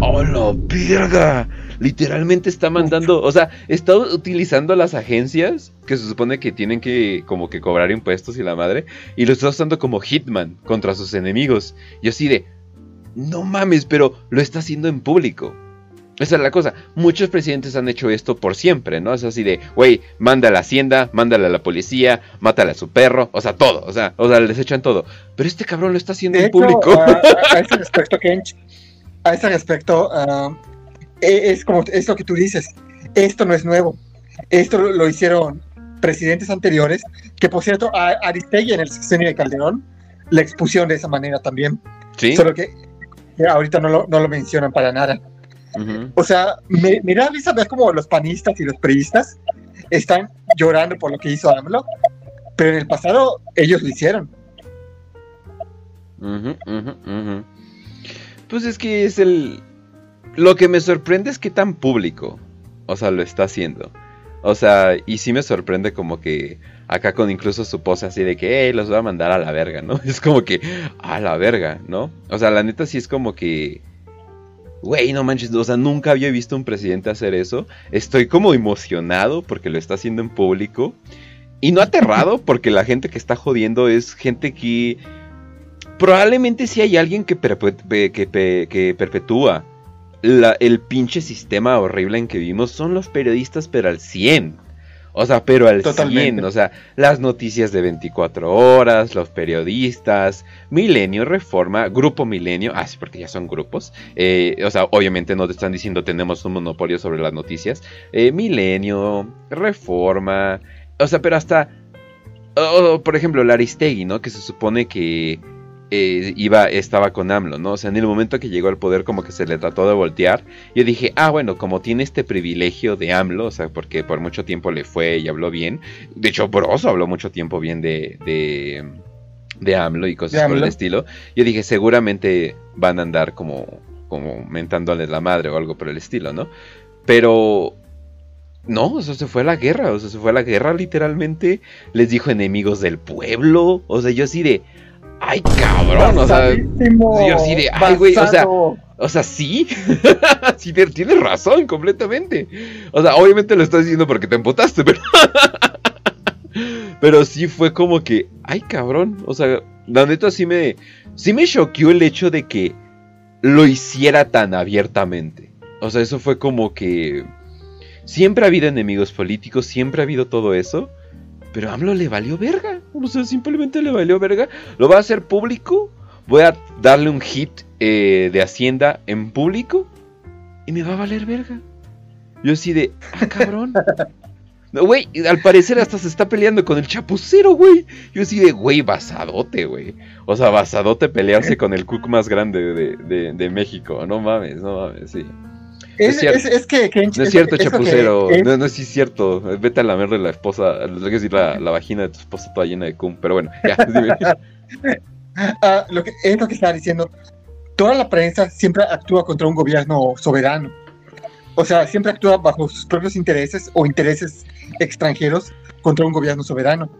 ¡Oh, la verga! Literalmente está mandando, o sea, está utilizando las agencias que se supone que tienen que como que cobrar impuestos y la madre, y lo está usando como hitman contra sus enemigos. Yo así de, no mames, pero lo está haciendo en público. Esa es la cosa. Muchos presidentes han hecho esto por siempre, ¿no? Es así de, güey, mándale a la hacienda, mándale a la policía, mátale a su perro, o sea, todo, o sea, o sea, les echan todo. Pero este cabrón lo está haciendo en público. a, [laughs] ese respecto, Kench, a ese respecto, ah, e, es como es lo que tú dices. Esto no es nuevo. Esto lo, hicieron presidentes anteriores, que por cierto, a Aristegui en el sexenio de Calderón la expusieron de esa manera también. Sí. Solo que ahorita no lo, no lo mencionan para nada. O sea, me, me da risa ver como los panistas y los priistas están llorando por lo que hizo AMLO, pero en el pasado ellos lo hicieron. pues es que es el... Lo que me sorprende es que tan público, o sea, lo está haciendo. O sea, y sí me sorprende como que acá con incluso su pose así de que, hey, los voy a mandar a la verga, ¿no? [laughs] Es como que, a la verga, ¿no? O sea, la neta sí es como que Güey, no manches, o sea, nunca había visto un presidente hacer eso. Estoy como emocionado porque lo está haciendo en público. Y no aterrado [laughs] porque la gente que está jodiendo es gente que... Probablemente sí hay alguien que, que, perpetúa el pinche sistema horrible en que vivimos. Son los periodistas, pero al 100. O sea, pero al Totalmente. o sea, las noticias de 24 horas, los periodistas, Milenio Reforma, Grupo Milenio, ah, sí, porque ya son grupos, eh, o sea, obviamente no te están diciendo tenemos un monopolio sobre las noticias, eh, Milenio, Reforma, o sea, pero hasta, por ejemplo, Laristegui, ¿no? Que se supone que eh, iba, estaba con AMLO, ¿no? O sea, en el momento que llegó al poder como que se le trató de voltear, yo dije, ah, bueno, como tiene este privilegio de AMLO, o sea, porque por mucho tiempo le fue y habló bien, de hecho, Broso habló mucho tiempo bien de, de, de AMLO y cosas por el estilo, yo dije, seguramente van a andar como, como mentándole la madre o algo por el estilo, ¿no? Pero no, o sea, se fue a la guerra, o sea, se fue a la guerra literalmente. Les dijo enemigos del pueblo. O sea, yo así de, Ay, cabrón, o sea, yo sí de, ay, güey, o sea, o sea, sí, [laughs] sí, tienes razón completamente. O sea, obviamente lo estás diciendo porque te emputaste, [laughs] pero, pero sí fue como que, ay, cabrón, o sea, la neta sí me, sí me choqueó el hecho de que lo hiciera tan abiertamente. O sea, eso fue como que siempre ha habido enemigos políticos, siempre ha habido todo eso. Pero AMLO le valió verga. O sea, simplemente le valió verga. Lo va a hacer público. Voy a darle un hit eh, de Hacienda en público. Y me va a valer verga. Yo así de, ah, cabrón. [laughs] No, güey, al parecer hasta se está peleando con el chapucero, güey. Yo así de, güey, basadote, güey. O sea, basadote pelearse con el cook más grande de, de, de México. No mames, no mames, sí. Es, es, que, no es cierto, chapucero. no, no es cierto. Vete a la de la esposa. Decir la, la, vagina de tu esposa toda llena de cum. Pero bueno, ya. [laughs] [laughs] ah, lo que, es lo que estaba diciendo. Toda la prensa siempre actúa contra un gobierno soberano. O sea, siempre actúa bajo sus propios intereses o intereses extranjeros contra un gobierno soberano.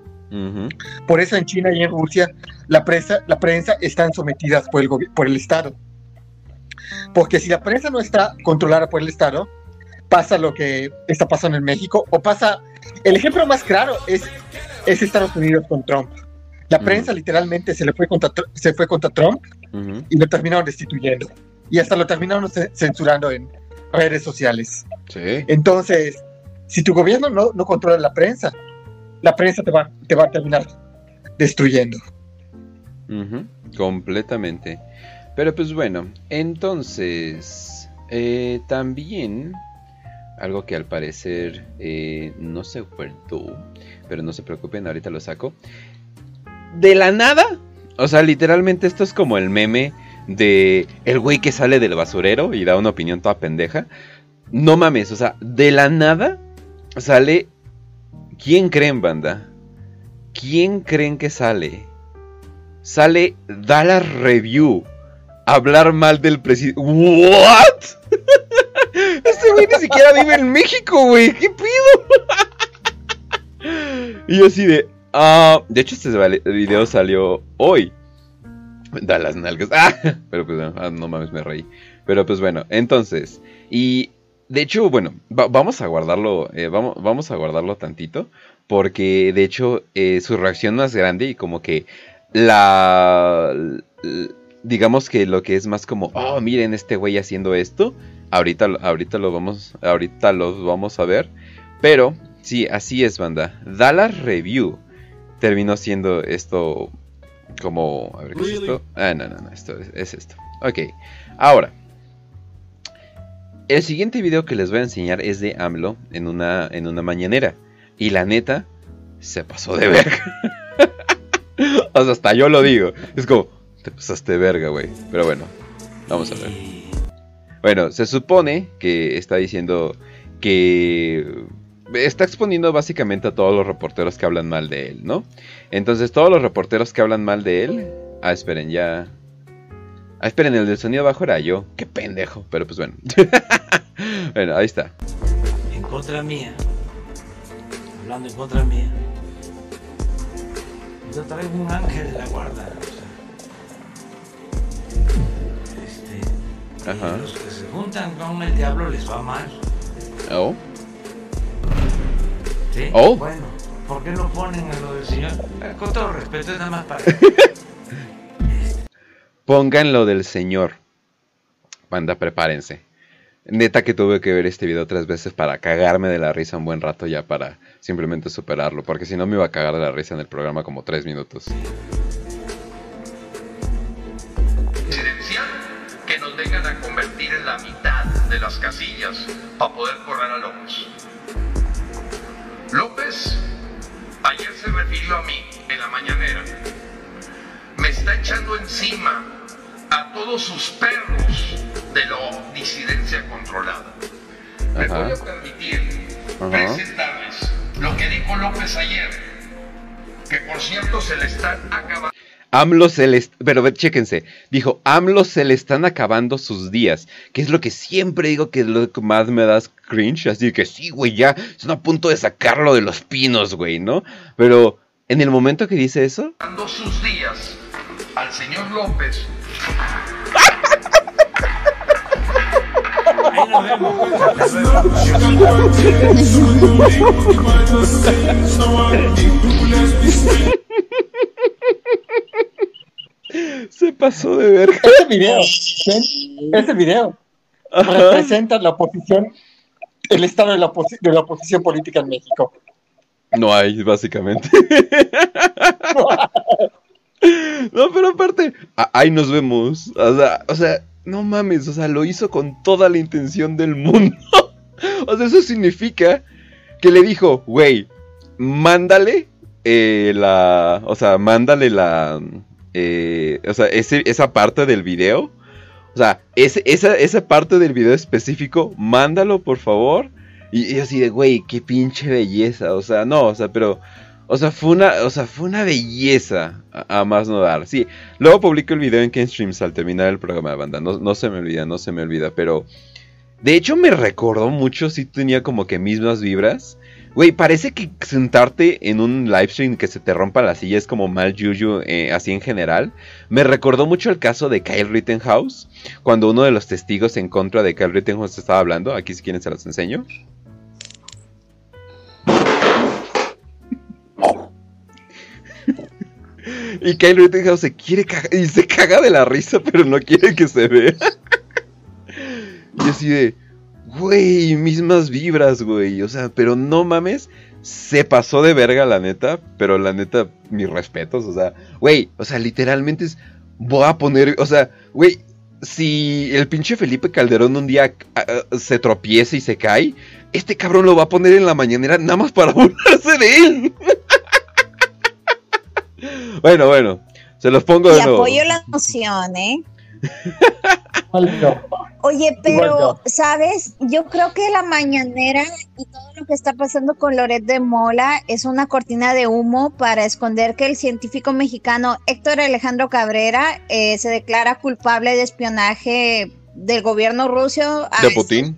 Por eso en China y en Rusia la prensa, la prensa están sometidas por el, por el Estado. Porque si la prensa no está controlada por el Estado, pasa lo que está pasando en México, o pasa, el ejemplo más claro es, es Estados Unidos con Trump. La prensa literalmente se le fue contra, se fue contra Trump y lo terminaron destituyendo. Y hasta lo terminaron censurando en redes sociales. Entonces, si tu gobierno no, no, controla la prensa, la prensa te va, te va a terminar destruyendo. Completamente. Pero pues bueno, entonces eh, también algo que al parecer eh, no se acuerdo, pero no se preocupen, ahorita lo saco. De la nada, o sea, literalmente esto es como el meme de el güey que sale del basurero y da una opinión toda pendeja. No mames, o sea, de la nada sale. ¿Quién creen, banda? ¿Quién creen que sale? Sale Dallas Review. Hablar mal del presidente. ¿What? [laughs] este güey ni siquiera vive en México, güey. ¿Qué pido? [laughs] y así de. Ah, de hecho, este video salió hoy. Da las nalgas. Ah, [laughs] pero pues ah, no mames, me reí. Pero pues bueno, entonces. Y de hecho, bueno, vamos a guardarlo. Eh, vamos, vamos a guardarlo tantito. Porque de hecho, eh, su reacción más grande y como que la. Digamos que lo que es más como, oh, miren este güey haciendo esto. Ahorita, ahorita lo vamos. Ahorita lo vamos a ver. Pero, sí, así es, banda. Dallas Review terminó siendo esto como... A ver, ¿qué es esto? Ah, no, no, no, esto es, esto. Ok, ahora. El siguiente video que les voy a enseñar es de AMLO en una, en una mañanera. Y la neta, se pasó de verga. [laughs] o sea, hasta yo lo digo. Es como, te pasaste verga, güey. Pero bueno, vamos a ver. Bueno, se supone que está diciendo que está exponiendo básicamente a todos los reporteros que hablan mal de él, ¿no? Entonces todos los reporteros que hablan mal de él... Ah, esperen, ya... Ah, esperen, el del sonido bajo era yo. Qué pendejo, pero pues bueno. [laughs] bueno, ahí está. En contra mía. Hablando en contra mía. Yo traigo un ángel de la guarda. Este, Ajá. Los que se juntan con el diablo les va mal. Oh. Oh. Bueno, ¿por qué no ponen a lo del Señor? Eh, con todo respeto, es nada más para. [laughs] Pongan lo del Señor. Banda, prepárense. Neta que tuve que ver este video tres veces para cagarme de la risa un buen rato ya para simplemente superarlo. Porque si no me iba a cagar de la risa en el programa como tres minutos. Para poder correr a López. López ayer se refirió a mí en la mañanera. Me está echando encima a todos sus perros de la disidencia controlada. Me voy a permitir presentarles lo que dijo López ayer, que por cierto se le están acabando. AMLO se le... Pero chéquense, dijo, AMLO se le están acabando sus días, que es lo que siempre digo que es lo que más me das cringe, así que sí, güey, ya están a punto de sacarlo de los pinos, güey, ¿no? Pero en el momento que dice eso... sus días al señor López. [laughs] Se pasó de ver. Este video, este video representa la oposición, el estado de la, de la oposición política en México. No hay, básicamente. [laughs] no, pero aparte, ahí nos vemos. O sea, o sea, no mames, o sea, lo hizo con toda la intención del mundo. [laughs] o sea, eso significa que le dijo, güey, mándale eh, la, o sea, mándale la, eh, o sea, esa parte del video. O sea, esa, esa parte del video específico, mándalo por favor. Y, así de, güey, qué pinche belleza. O sea, no, o sea, pero... O sea, fue una, o sea, fue una belleza a, más no dar. Sí, luego publico el video en Ken Streams al terminar el programa de banda. No, no se me olvida, no se me olvida. Pero, de hecho, me recordó mucho, sí tenía como que mismas vibras. Güey, parece que sentarte en un livestream que se te rompa la silla es como mal juju eh, así en general. Me recordó mucho el caso de Kyle Rittenhouse, cuando uno de los testigos en contra de Kyle Rittenhouse estaba hablando. Aquí si quieren se los enseño. y Kyle Rittenhouse se quiere cagar y se caga de la risa, pero no quiere que se vea. [laughs] y así de Güey, mismas vibras, güey. O sea, pero no mames. Se pasó de verga, la neta. Pero la neta, mis respetos. O sea, güey, o sea, literalmente es. Voy a poner. O sea, güey, si el pinche Felipe Calderón un día ah, ah, se tropieza y se cae, este cabrón lo va a poner en la mañanera nada más para [laughs] burlarse de él. [laughs] bueno, bueno, se los pongo de y apoyo la noción, ¿eh? Oye, pero, ¿sabes? Yo creo que la mañanera y todo lo que está pasando con Loret de Mola es una cortina de humo para esconder que el científico mexicano Héctor Alejandro Cabrera eh, se declara culpable de espionaje del gobierno ruso. ¿De Putin?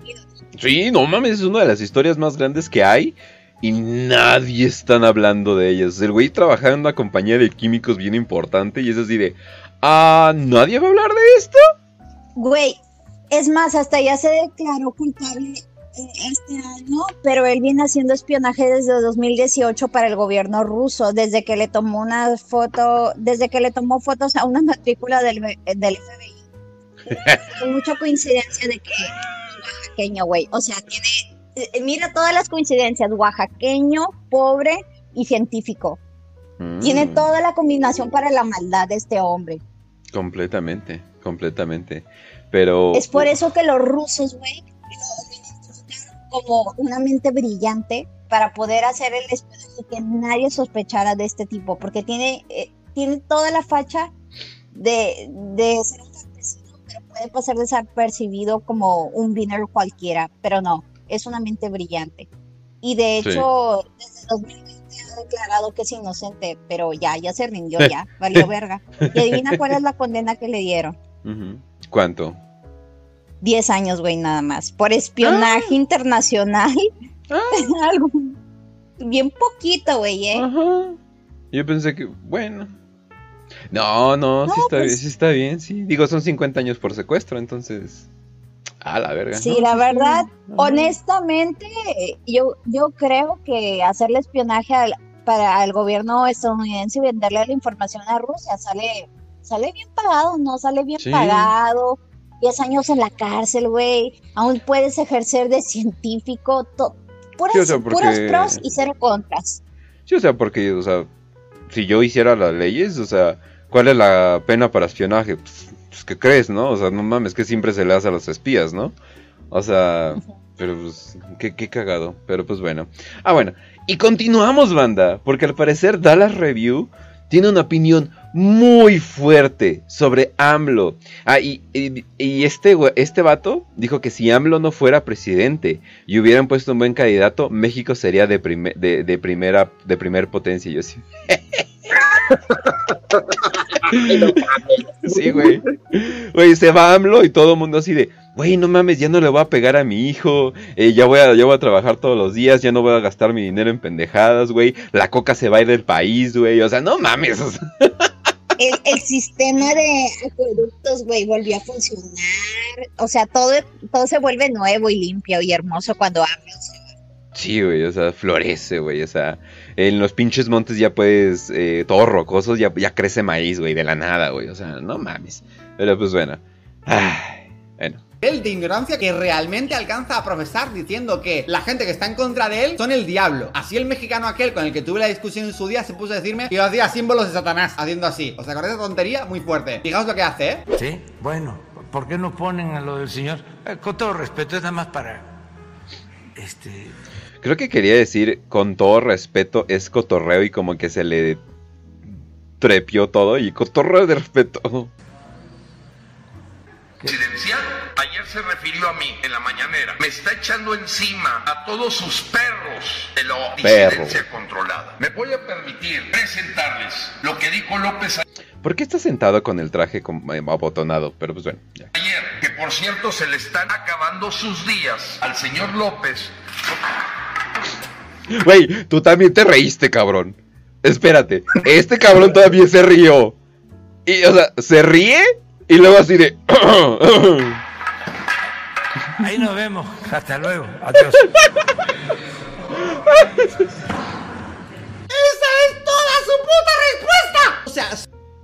Sí, no mames, es una de las historias más grandes que hay y nadie están hablando de ellas. El güey trabajaba en una compañía de químicos bien importante y es así de, ah, ¿nadie va a hablar de esto? Güey, es más, hasta ya se declaró culpable eh, este año, pero él viene haciendo espionaje desde 2018 para el gobierno ruso, desde que le tomó una foto, desde que le tomó fotos a una matrícula del, del FBI. Hay [laughs] mucha coincidencia de que es oaxaqueño, güey. O sea, tiene, eh, mira todas las coincidencias, oaxaqueño, pobre y científico. Tiene mm. toda la combinación para la maldad de este hombre. Completamente, completamente. Pero. Es por eso que los rusos, güey, como una mente brillante para poder hacer el espionaje que nadie sospechara de este tipo, porque tiene, eh, tiene toda la facha de, de ser un campesino, pero puede pasar desapercibido como un winner cualquiera, pero no, es una mente brillante. Y de hecho, desde 2020 ha declarado que es inocente, pero ya, ya se rindió, ya, valió [laughs] verga. Y adivina cuál es la condena que le dieron. ¿Cuánto? 10 años, güey, nada más. Por espionaje ah. internacional. Ah. [laughs] Algo bien poquito, güey, ¿eh? Ajá. Yo pensé que, bueno. No, no, sí, está bien, pues sí está bien, sí. Digo, son 50 años por secuestro, entonces. A la verga. Sí, la verdad, honestamente, yo, yo creo que hacerle espionaje para el gobierno estadounidense y venderle la información a Rusia sale sale bien pagado, ¿no? Sale bien pagado. 10 años en la cárcel, güey. Aún puedes ejercer de científico. Puros, pros y cero contras. Sí, o sea, porque, o sea, si yo hiciera las leyes, o sea, ¿cuál es la pena para espionaje? Pues, pues ¿qué crees, no? O sea, no mames, que siempre se le hace a los espías, ¿no? O sea, pero pues, qué, qué cagado. Pero pues bueno. Ah, bueno. Y continuamos, banda, porque al parecer Dallas Review tiene una opinión muy fuerte sobre AMLO. Ah, y, este, este vato dijo que si AMLO no fuera presidente y hubieran puesto un buen candidato, México sería de, de, primera, de primer potencia. yo sí. [laughs] sí, güey. Güey, se va AMLO y todo el mundo así de, güey, no mames, ya no le voy a pegar a mi hijo, eh, ya, voy a, ya voy a trabajar todos los días, ya no voy a gastar mi dinero en pendejadas, güey, la coca se va a ir del país, güey, o sea, no mames. O sea el, sistema de acueductos, güey, volvió a funcionar. O sea, todo, todo se vuelve nuevo y limpio y hermoso cuando hablas. Sí, güey, o sea, florece, güey, o sea, en los pinches montes ya puedes, eh, todos rocosos, ya, ya crece maíz, güey, de la nada, güey, o sea, no mames. Pero pues bueno, ay, bueno el de ignorancia que realmente alcanza a profesar diciendo que la gente que está en contra de él son el diablo. Así el mexicano aquel con el que tuve la discusión en su día se puso a decirme que yo hacía símbolos de Satanás haciendo así. ¿Os acordáis de tontería? Muy fuerte. Fijaos lo que hace, ¿eh? Sí, bueno, ¿por qué no ponen a lo del señor? Eh, con todo respeto, es nada más para... Este... Creo que quería decir, con todo respeto, es cotorreo y como que se le trepió todo y cotorreo de respeto. Silenciar ayer se refirió a mí en la mañanera. Me está echando encima a todos sus perros de la disidencia controlada. Me voy a permitir presentarles lo que dijo López. ¿Por qué está sentado con el traje eh, abotonado? Pero pues bueno. Ayer, que por cierto se le están acabando sus días al señor López. Güey, tú también te reíste, cabrón. Espérate, este cabrón todavía se rió. Y, o sea, se ríe y luego así de. [coughs] Ahí nos vemos. Hasta luego. Adiós. ¡Esa es toda su puta respuesta! O sea.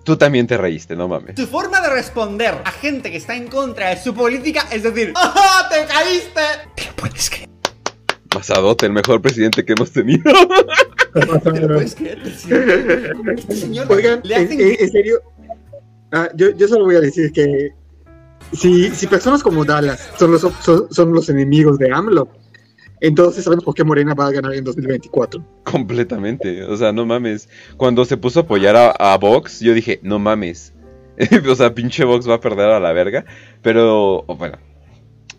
Tú también te reíste, no mames. Tu forma de responder a gente que está en contra de su política es decir, ¡Oh, te caíste! ¿Qué puedes creer? Pasadote, el mejor presidente que hemos tenido. puedes creer? Oigan, en serio, Ah, yo, yo solo voy a decir que si, si personas como Dallas son los, son, los enemigos de AMLO, entonces sabemos por qué Morena va a ganar en 2024. Completamente. O sea, no mames. Cuando se puso a apoyar a, Vox, yo dije, no mames. [laughs] o sea, pinche Box va a perder a la verga. Pero, bueno,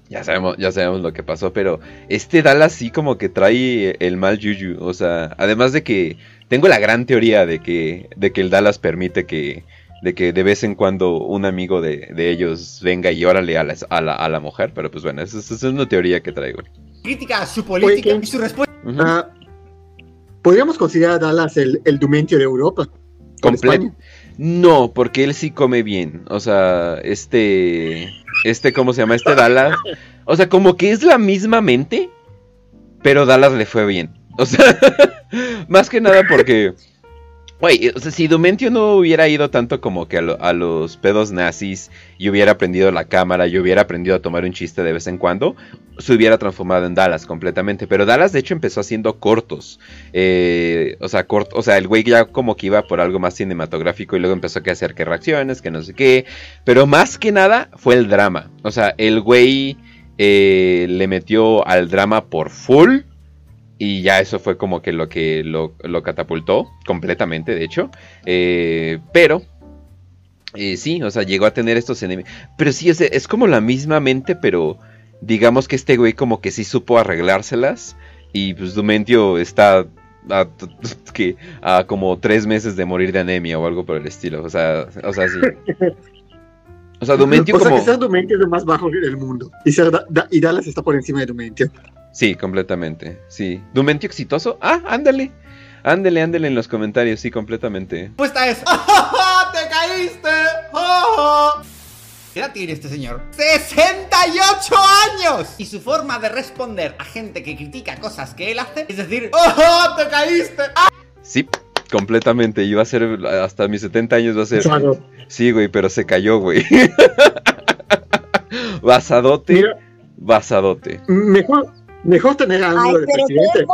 ya sabemos, ya sabemos lo que pasó. Pero este Dallas sí como que trae el mal juju. O sea, además de que tengo la gran teoría de que, de que el Dallas permite que, de que de vez en cuando un amigo de, ellos venga y órale a la, a la, mujer. Pero pues bueno, esa, es una teoría que traigo. Crítica a su política y su respuesta. Ah, ¿Podríamos considerar a Dallas el, el Dumentio de Europa? Completo. No, porque él sí come bien. O sea, este. Este, ¿cómo se llama? Este Dallas. O sea, como que es la misma mente. Pero Dallas le fue bien. O sea, [laughs] más que nada porque. Güey, o sea, si Dumentio no hubiera ido tanto como que a, los pedos nazis y hubiera aprendido la cámara y hubiera aprendido a tomar un chiste de vez en cuando, se hubiera transformado en Dallas completamente. Pero Dallas, de hecho, empezó haciendo cortos. Eh, o sea, o sea, el güey ya como que iba por algo más cinematográfico y luego empezó a hacer que reacciones, que no sé qué. Pero más que nada fue el drama. O sea, el güey eh, le metió al drama por full. Y ya eso fue como que lo que lo, catapultó completamente, de hecho. Eh, pero eh, sí, o sea, llegó a tener estos enemigos. Pero sí, es, es como la misma mente, pero digamos que este güey como que sí supo arreglárselas. Y pues Dumentio está a, [laughs] que, a como tres meses de morir de anemia o algo por el estilo. O sea, o sea, sí. [laughs] O sea, Dumentio o sea, ser Dumentio es lo más bajo del mundo. Y, y Dallas está por encima de Dumentio. Sí, completamente. Sí. ¿Dumentio exitoso? Ah, ándale. Ándele, ándele en los comentarios, sí, completamente. Pues está eso. [laughs] ¡Te caíste! ¿Qué edad tiene este señor? ¡68 años! Y su forma de responder a gente que critica cosas que él hace es decir, ¡Oh, te caíste! Sí, completamente. Iba a ser hasta mis 70 años va a ser. Sí, güey, pero se cayó, güey. [laughs] Basadote. Basadote. Mejor, Mejor tener a Ay, de pero presidente.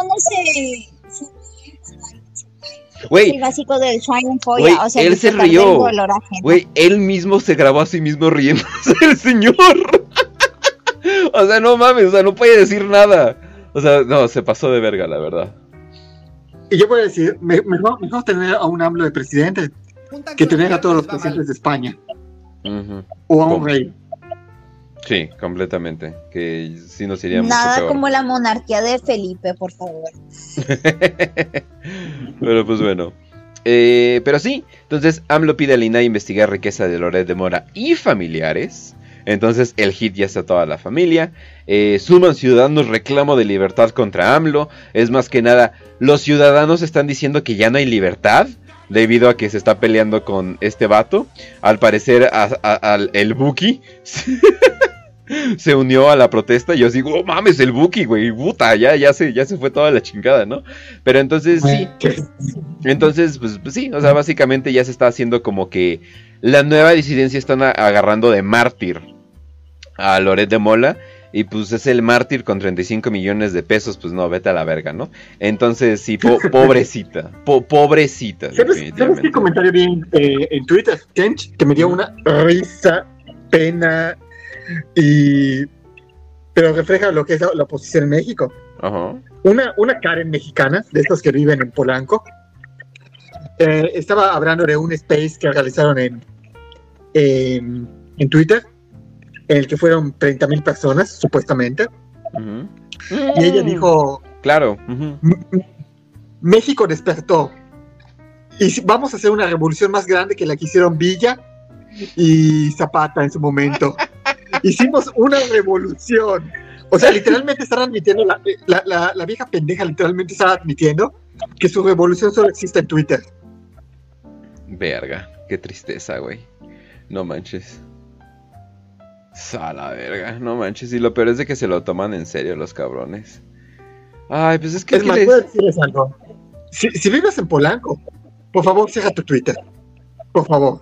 Güey, el básico del Shining Foya, o sea, él se rió. Güey, él mismo se grabó a sí mismo riéndose [laughs] el señor. o sea, no mames, o sea, no puede decir nada. O sea, no, se pasó de verga, la verdad. Y yo voy a decir, mejor, mejor tener a un AMLO de presidente que tener a todos los presidentes de España. O a un rey. Sí, completamente. Que sí nos iría Nada como la monarquía de Felipe, por favor. [laughs] pero pues bueno. Eh, pero sí, entonces AMLO pide a Lina investigar riqueza de Loret de Mora y familiares. Entonces el hit ya está toda la familia. Eh, suman ciudadanos reclamo de libertad contra AMLO. Es más que nada, los ciudadanos están diciendo que ya no hay libertad debido a que se está peleando con este vato. Al parecer, el Buki [laughs] se unió a la protesta. Y yo digo, oh mames, el Buki, güey, puta, ya, ya, se, ya se fue toda la chingada, ¿no? Pero entonces sí. Entonces, pues, pues, sí, o sea, básicamente ya se está haciendo como que la nueva disidencia están agarrando de mártir a Loret de Mola. Y pues es el mártir con 35 millones de pesos, pues no, vete a la verga, ¿no? Entonces, sí, [laughs] pobrecita, pobrecita. ¿Sabes, ¿Sabes qué comentario bien eh, en Twitter, Kench? Que me dio una risa, pena, y pero refleja lo que es la, oposición en México. Una, una Karen mexicana, de estos que viven en Polanco, eh, estaba hablando de un space que realizaron en, en, Twitter, en el que fueron 30 mil personas, supuestamente. Y ella dijo... Claro. México despertó. Y vamos a hacer una revolución más grande que la que hicieron Villa y Zapata en su momento. [laughs] Hicimos una revolución. O sea, literalmente están admitiendo, la, vieja pendeja literalmente está admitiendo que su revolución solo existe en Twitter. Verga, qué tristeza, güey. No manches. Sala, verga, no manches. Y lo peor es de que se lo toman en serio los cabrones. Ay, pues es que. Es más, decirles algo. Si, vives en Polanco, por favor, cierra tu Twitter. Por favor.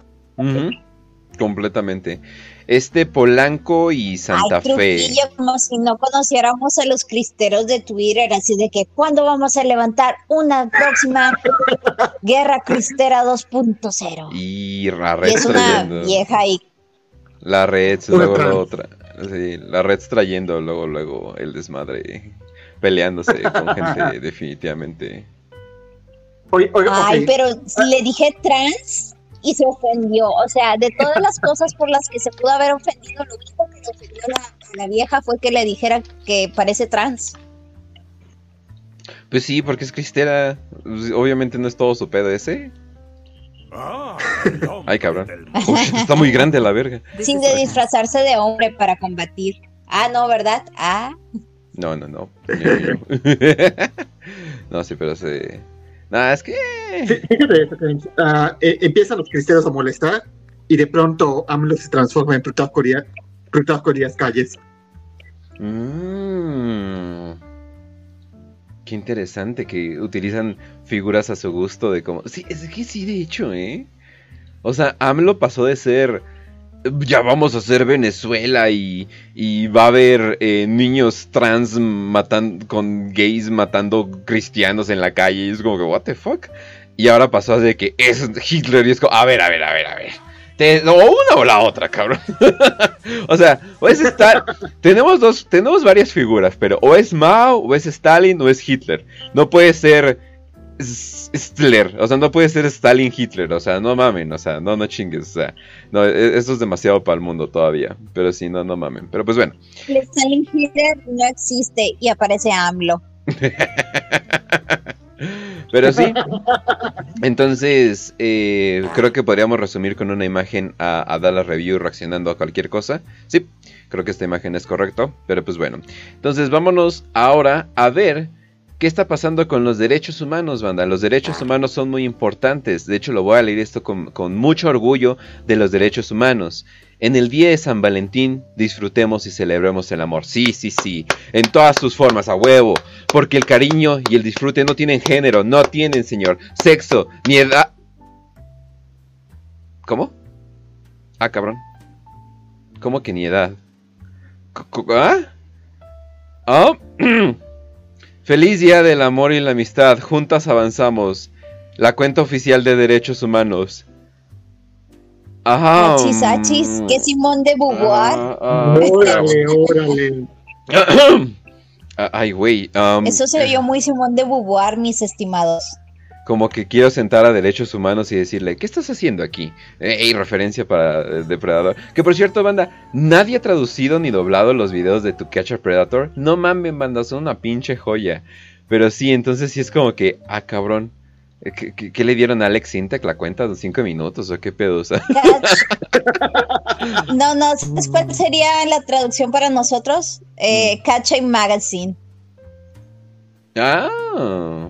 Completamente este Polanco y Santa Fe. como si no conociéramos a los cristeros de Twitter, así de que ¿cuándo vamos a levantar una próxima [laughs] guerra cristera 2.0? Y la red es una vieja ahí. La red, luego otra. Sí, la red trayendo luego, luego el desmadre, peleándose con [laughs] gente definitivamente. Ay, pero si le dije trans, y se ofendió. O sea, de todas las cosas por las que se pudo haber ofendido, lo único que se ofendió a la, vieja fue que le dijera que parece trans. Pues sí, porque es cristera. Obviamente no es todo su pedo ese. Ah, Ay, cabrón. está muy grande la verga. Sin de disfrazarse de hombre para combatir. Ah, no, ¿verdad? Ah. No, no, no. [laughs] no, sí, pero se. No, es que. Fíjate uh, empiezan los cristianos a molestar y de pronto AMLO se transforma en Plutarco Díaz Calles. Mmm. Qué interesante que utilizan figuras a su gusto de como... Sí, es que sí, de hecho, ¿eh? O sea, AMLO pasó de ser... Ya vamos a hacer Venezuela y, y va a haber eh, niños trans matando con gays matando cristianos en la calle. Y es como que, ¿what the fuck? Y ahora pasó de que es Hitler y es como, a ver, a ver, a ver, a ver o una o la otra, cabrón. [laughs] o sea, o es Stalin. tenemos dos, tenemos varias figuras, pero o es Mao, o es Stalin, o es Hitler. No puede ser Hitler, o sea, no puede ser Stalin Hitler, o sea, no mamen, o sea, no, no chingues, o sea, no, e, eso es demasiado para el mundo todavía, pero sí, no, no mamen, pero pues bueno. Stalin Hitler no existe y aparece AMLO. [laughs] Pero sí. Entonces, eh, creo que podríamos resumir con una imagen a, a dar la review reaccionando a cualquier cosa. Sí, creo que esta imagen es correcto. Pero pues bueno. Entonces, vámonos ahora a ver qué está pasando con los derechos humanos, banda. Los derechos humanos son muy importantes. De hecho, lo voy a leer esto con, mucho orgullo de los derechos humanos. En el día de San Valentín disfrutemos y celebremos el amor. Sí, sí, sí. En todas sus formas, a huevo. Porque el cariño y el disfrute no tienen género, no tienen, señor, sexo, ni edad. ¿Cómo? Ah, cabrón. ¿Cómo que ni edad? ¿Ah? ¿Ah? [clears throat] Feliz Día del Amor y la Amistad. Juntas avanzamos. La cuenta oficial de derechos humanos. Ajá. Achis, achis, que Simón de Beauvoir. Ah, ah. órale, órale. [coughs] Ay, güey. Um, Eso se vio muy Simón de Beauvoir, mis estimados. Como que quiero sentar a derechos humanos y decirle, ¿qué estás haciendo aquí? Ey, referencia para eh, Depredador. Que por cierto, banda, nadie ha traducido ni doblado los videos de Tu Catcher Predator. No mames, banda, son una pinche joya. Pero sí, entonces sí es como que, ah, cabrón. ¿Qué, le dieron a Alex Intec la cuenta de cinco minutos o qué pedo? [laughs] no, no, después sería la traducción para nosotros? Eh, mm. Catch Magazine. Ah.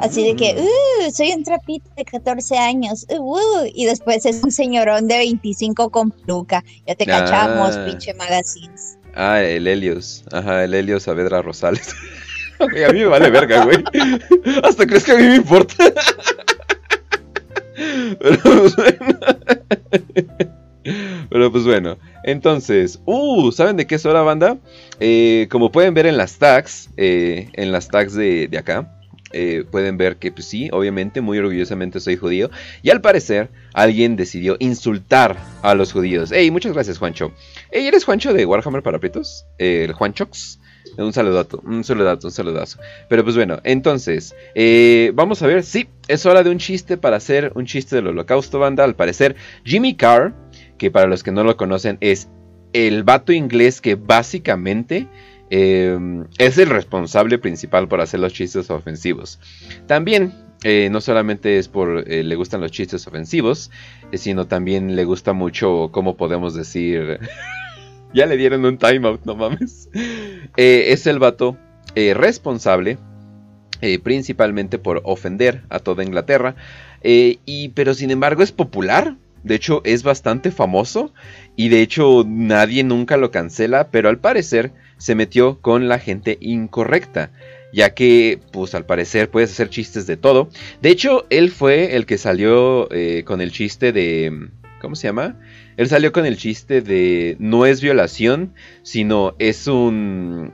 Así de que, uh, soy un trapito de 14 años, uh, uh, y después es un señorón de 25 con peluca. Ya te cachamos, ah. pinche magazines. Ah, el Helios. Ajá, el Helios Saavedra Rosales. [laughs] a mí me vale verga, güey. [laughs] Hasta crees que a mí me importa. [laughs] Pero pues bueno. Pero pues bueno. Entonces, uh, ¿saben de qué es hora, banda? Eh, como pueden ver en las tags, eh, en las tags de, acá, eh, pueden ver que pues sí, obviamente, muy orgullosamente soy judío. Y al parecer, alguien decidió insultar a los judíos. Ey, muchas gracias, Juancho. Ey, ¿eres Juancho de Warhammer Parapetos? el Juanchox. Un saludato, un saludato, un saludazo. Pero pues bueno, entonces, eh, vamos a ver, sí, es hora de un chiste para hacer un chiste del holocausto banda. Al parecer, Jimmy Carr, que para los que no lo conocen es el vato inglés que básicamente em, es el responsable principal por hacer los chistes ofensivos. También, eh, no solamente es por eh, le gustan los chistes ofensivos, sino también le gusta mucho, ¿cómo podemos decir? [laughs] ya le dieron un timeout, no mames. [laughs] Eh, es el vato eh, responsable, eh, principalmente por ofender a toda Inglaterra. y, pero sin embargo es popular. De hecho, es bastante famoso. Y de hecho, nadie nunca lo cancela. Pero al parecer se metió con la gente incorrecta. Ya que, pues al parecer puedes hacer chistes de todo. De hecho, él fue el que salió con el chiste de... ¿Cómo se llama? Él salió con el chiste de no es violación, sino es un...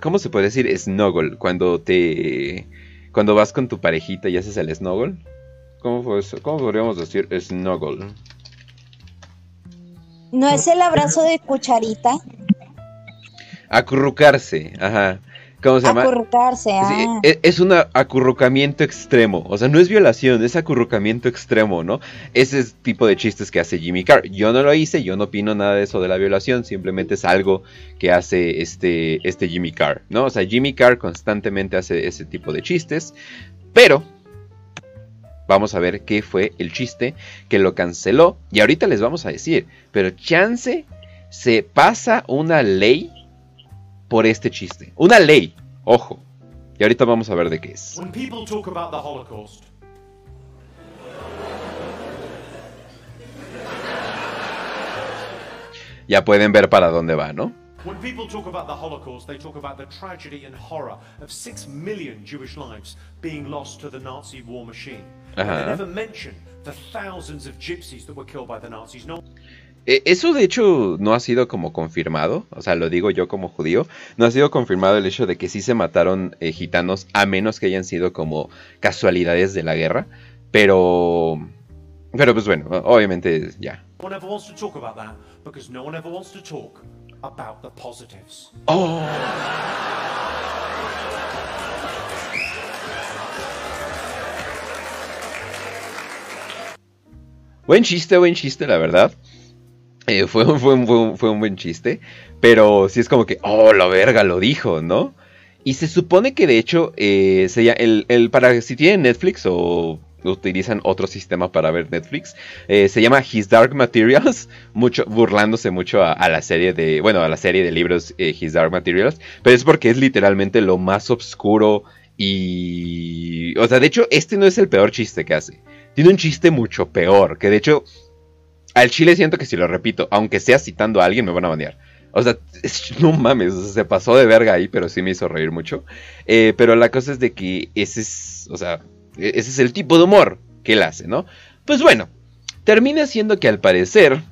¿cómo, se puede decir? Snuggle. Cuando te... Cuando vas con tu parejita y haces el snuggle. ¿Cómo? ¿Cómo podríamos decir snuggle? ¿No es el abrazo de cucharita? Acurrucarse, ajá. ¿Cómo se llama? Acurrucarse, ah. E, es, un acurrucamiento extremo. O sea, no es violación, es acurrucamiento extremo, ¿no? Ese es tipo de chistes que hace Jimmy Carr. Yo no lo hice, yo no opino nada de eso de la violación, simplemente es algo que hace este, este Jimmy Carr, ¿no? O sea, Jimmy Carr constantemente hace ese tipo de chistes, pero vamos a ver qué fue el chiste que lo canceló. Y ahorita les vamos a decir, pero chance se pasa una ley por este chiste. Una ley, ojo. Y ahorita vamos a ver de qué es. Ya pueden ver para dónde va, ¿no? When people talk about the Holocaust, they talk about the tragedy and horror of million Jewish lives being lost to the Nazi war machine. They never mention the thousands of gypsies that were killed by the Nazis. No eso de hecho no ha sido como confirmado, o sea, lo digo yo como judío, no ha sido confirmado el hecho de que sí se mataron eh, gitanos a menos que hayan sido como casualidades de la guerra, pero pero pues bueno, obviamente ya. Oh. Buen chiste, buen chiste, la verdad. Eh, fue, fue, fue, un buen chiste, pero sí es como que, oh, la verga, lo dijo, ¿no? Y se supone que de hecho, eh, el, el, para si tienen Netflix o utilizan otro sistema para ver Netflix, eh, se llama His Dark Materials, [laughs] mucho, burlándose mucho a, la serie de, bueno, a la serie de libros eh, His Dark Materials, pero es porque es literalmente lo más oscuro y... O sea, de hecho, este no es el peor chiste que hace. Tiene un chiste mucho peor, que de hecho al chile siento que si lo repito, aunque sea citando a alguien, me van a banear. O sea, no mames, se pasó de verga ahí, pero sí me hizo reír mucho. Eh, pero la cosa es de que ese es, o sea, e-, ese es el tipo de humor que él hace, ¿no? Pues bueno, termina siendo que al parecer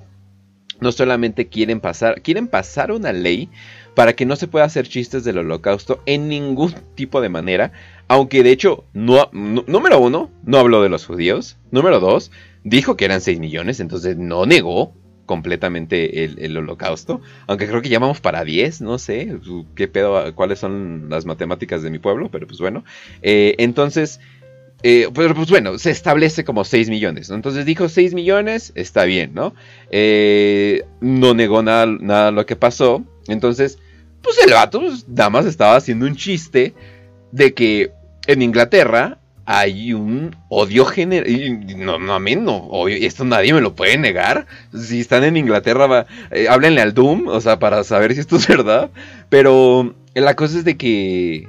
no solamente quieren pasar, quieren pasar una ley para que no se pueda hacer chistes del holocausto en ningún tipo de manera, aunque de hecho, no, número uno, no habló de los judíos, número dos, dijo que eran 6 millones, entonces no negó completamente el, holocausto. Aunque creo que llamamos para 10, no sé qué pedo, cuáles son las matemáticas de mi pueblo, pero pues bueno. Eh, entonces, eh, pero pues bueno, se establece como 6 millones. Entonces dijo 6 millones, está bien, ¿no? Eh, no negó nada, nada lo que pasó. Entonces, pues el vato pues, nada más estaba haciendo un chiste de que en Inglaterra hay un odio general. No, no, a mí no. esto nadie me lo puede negar. Si están en Inglaterra, eh, háblenle al Doom, o sea, para saber si esto es verdad. Pero la cosa es de que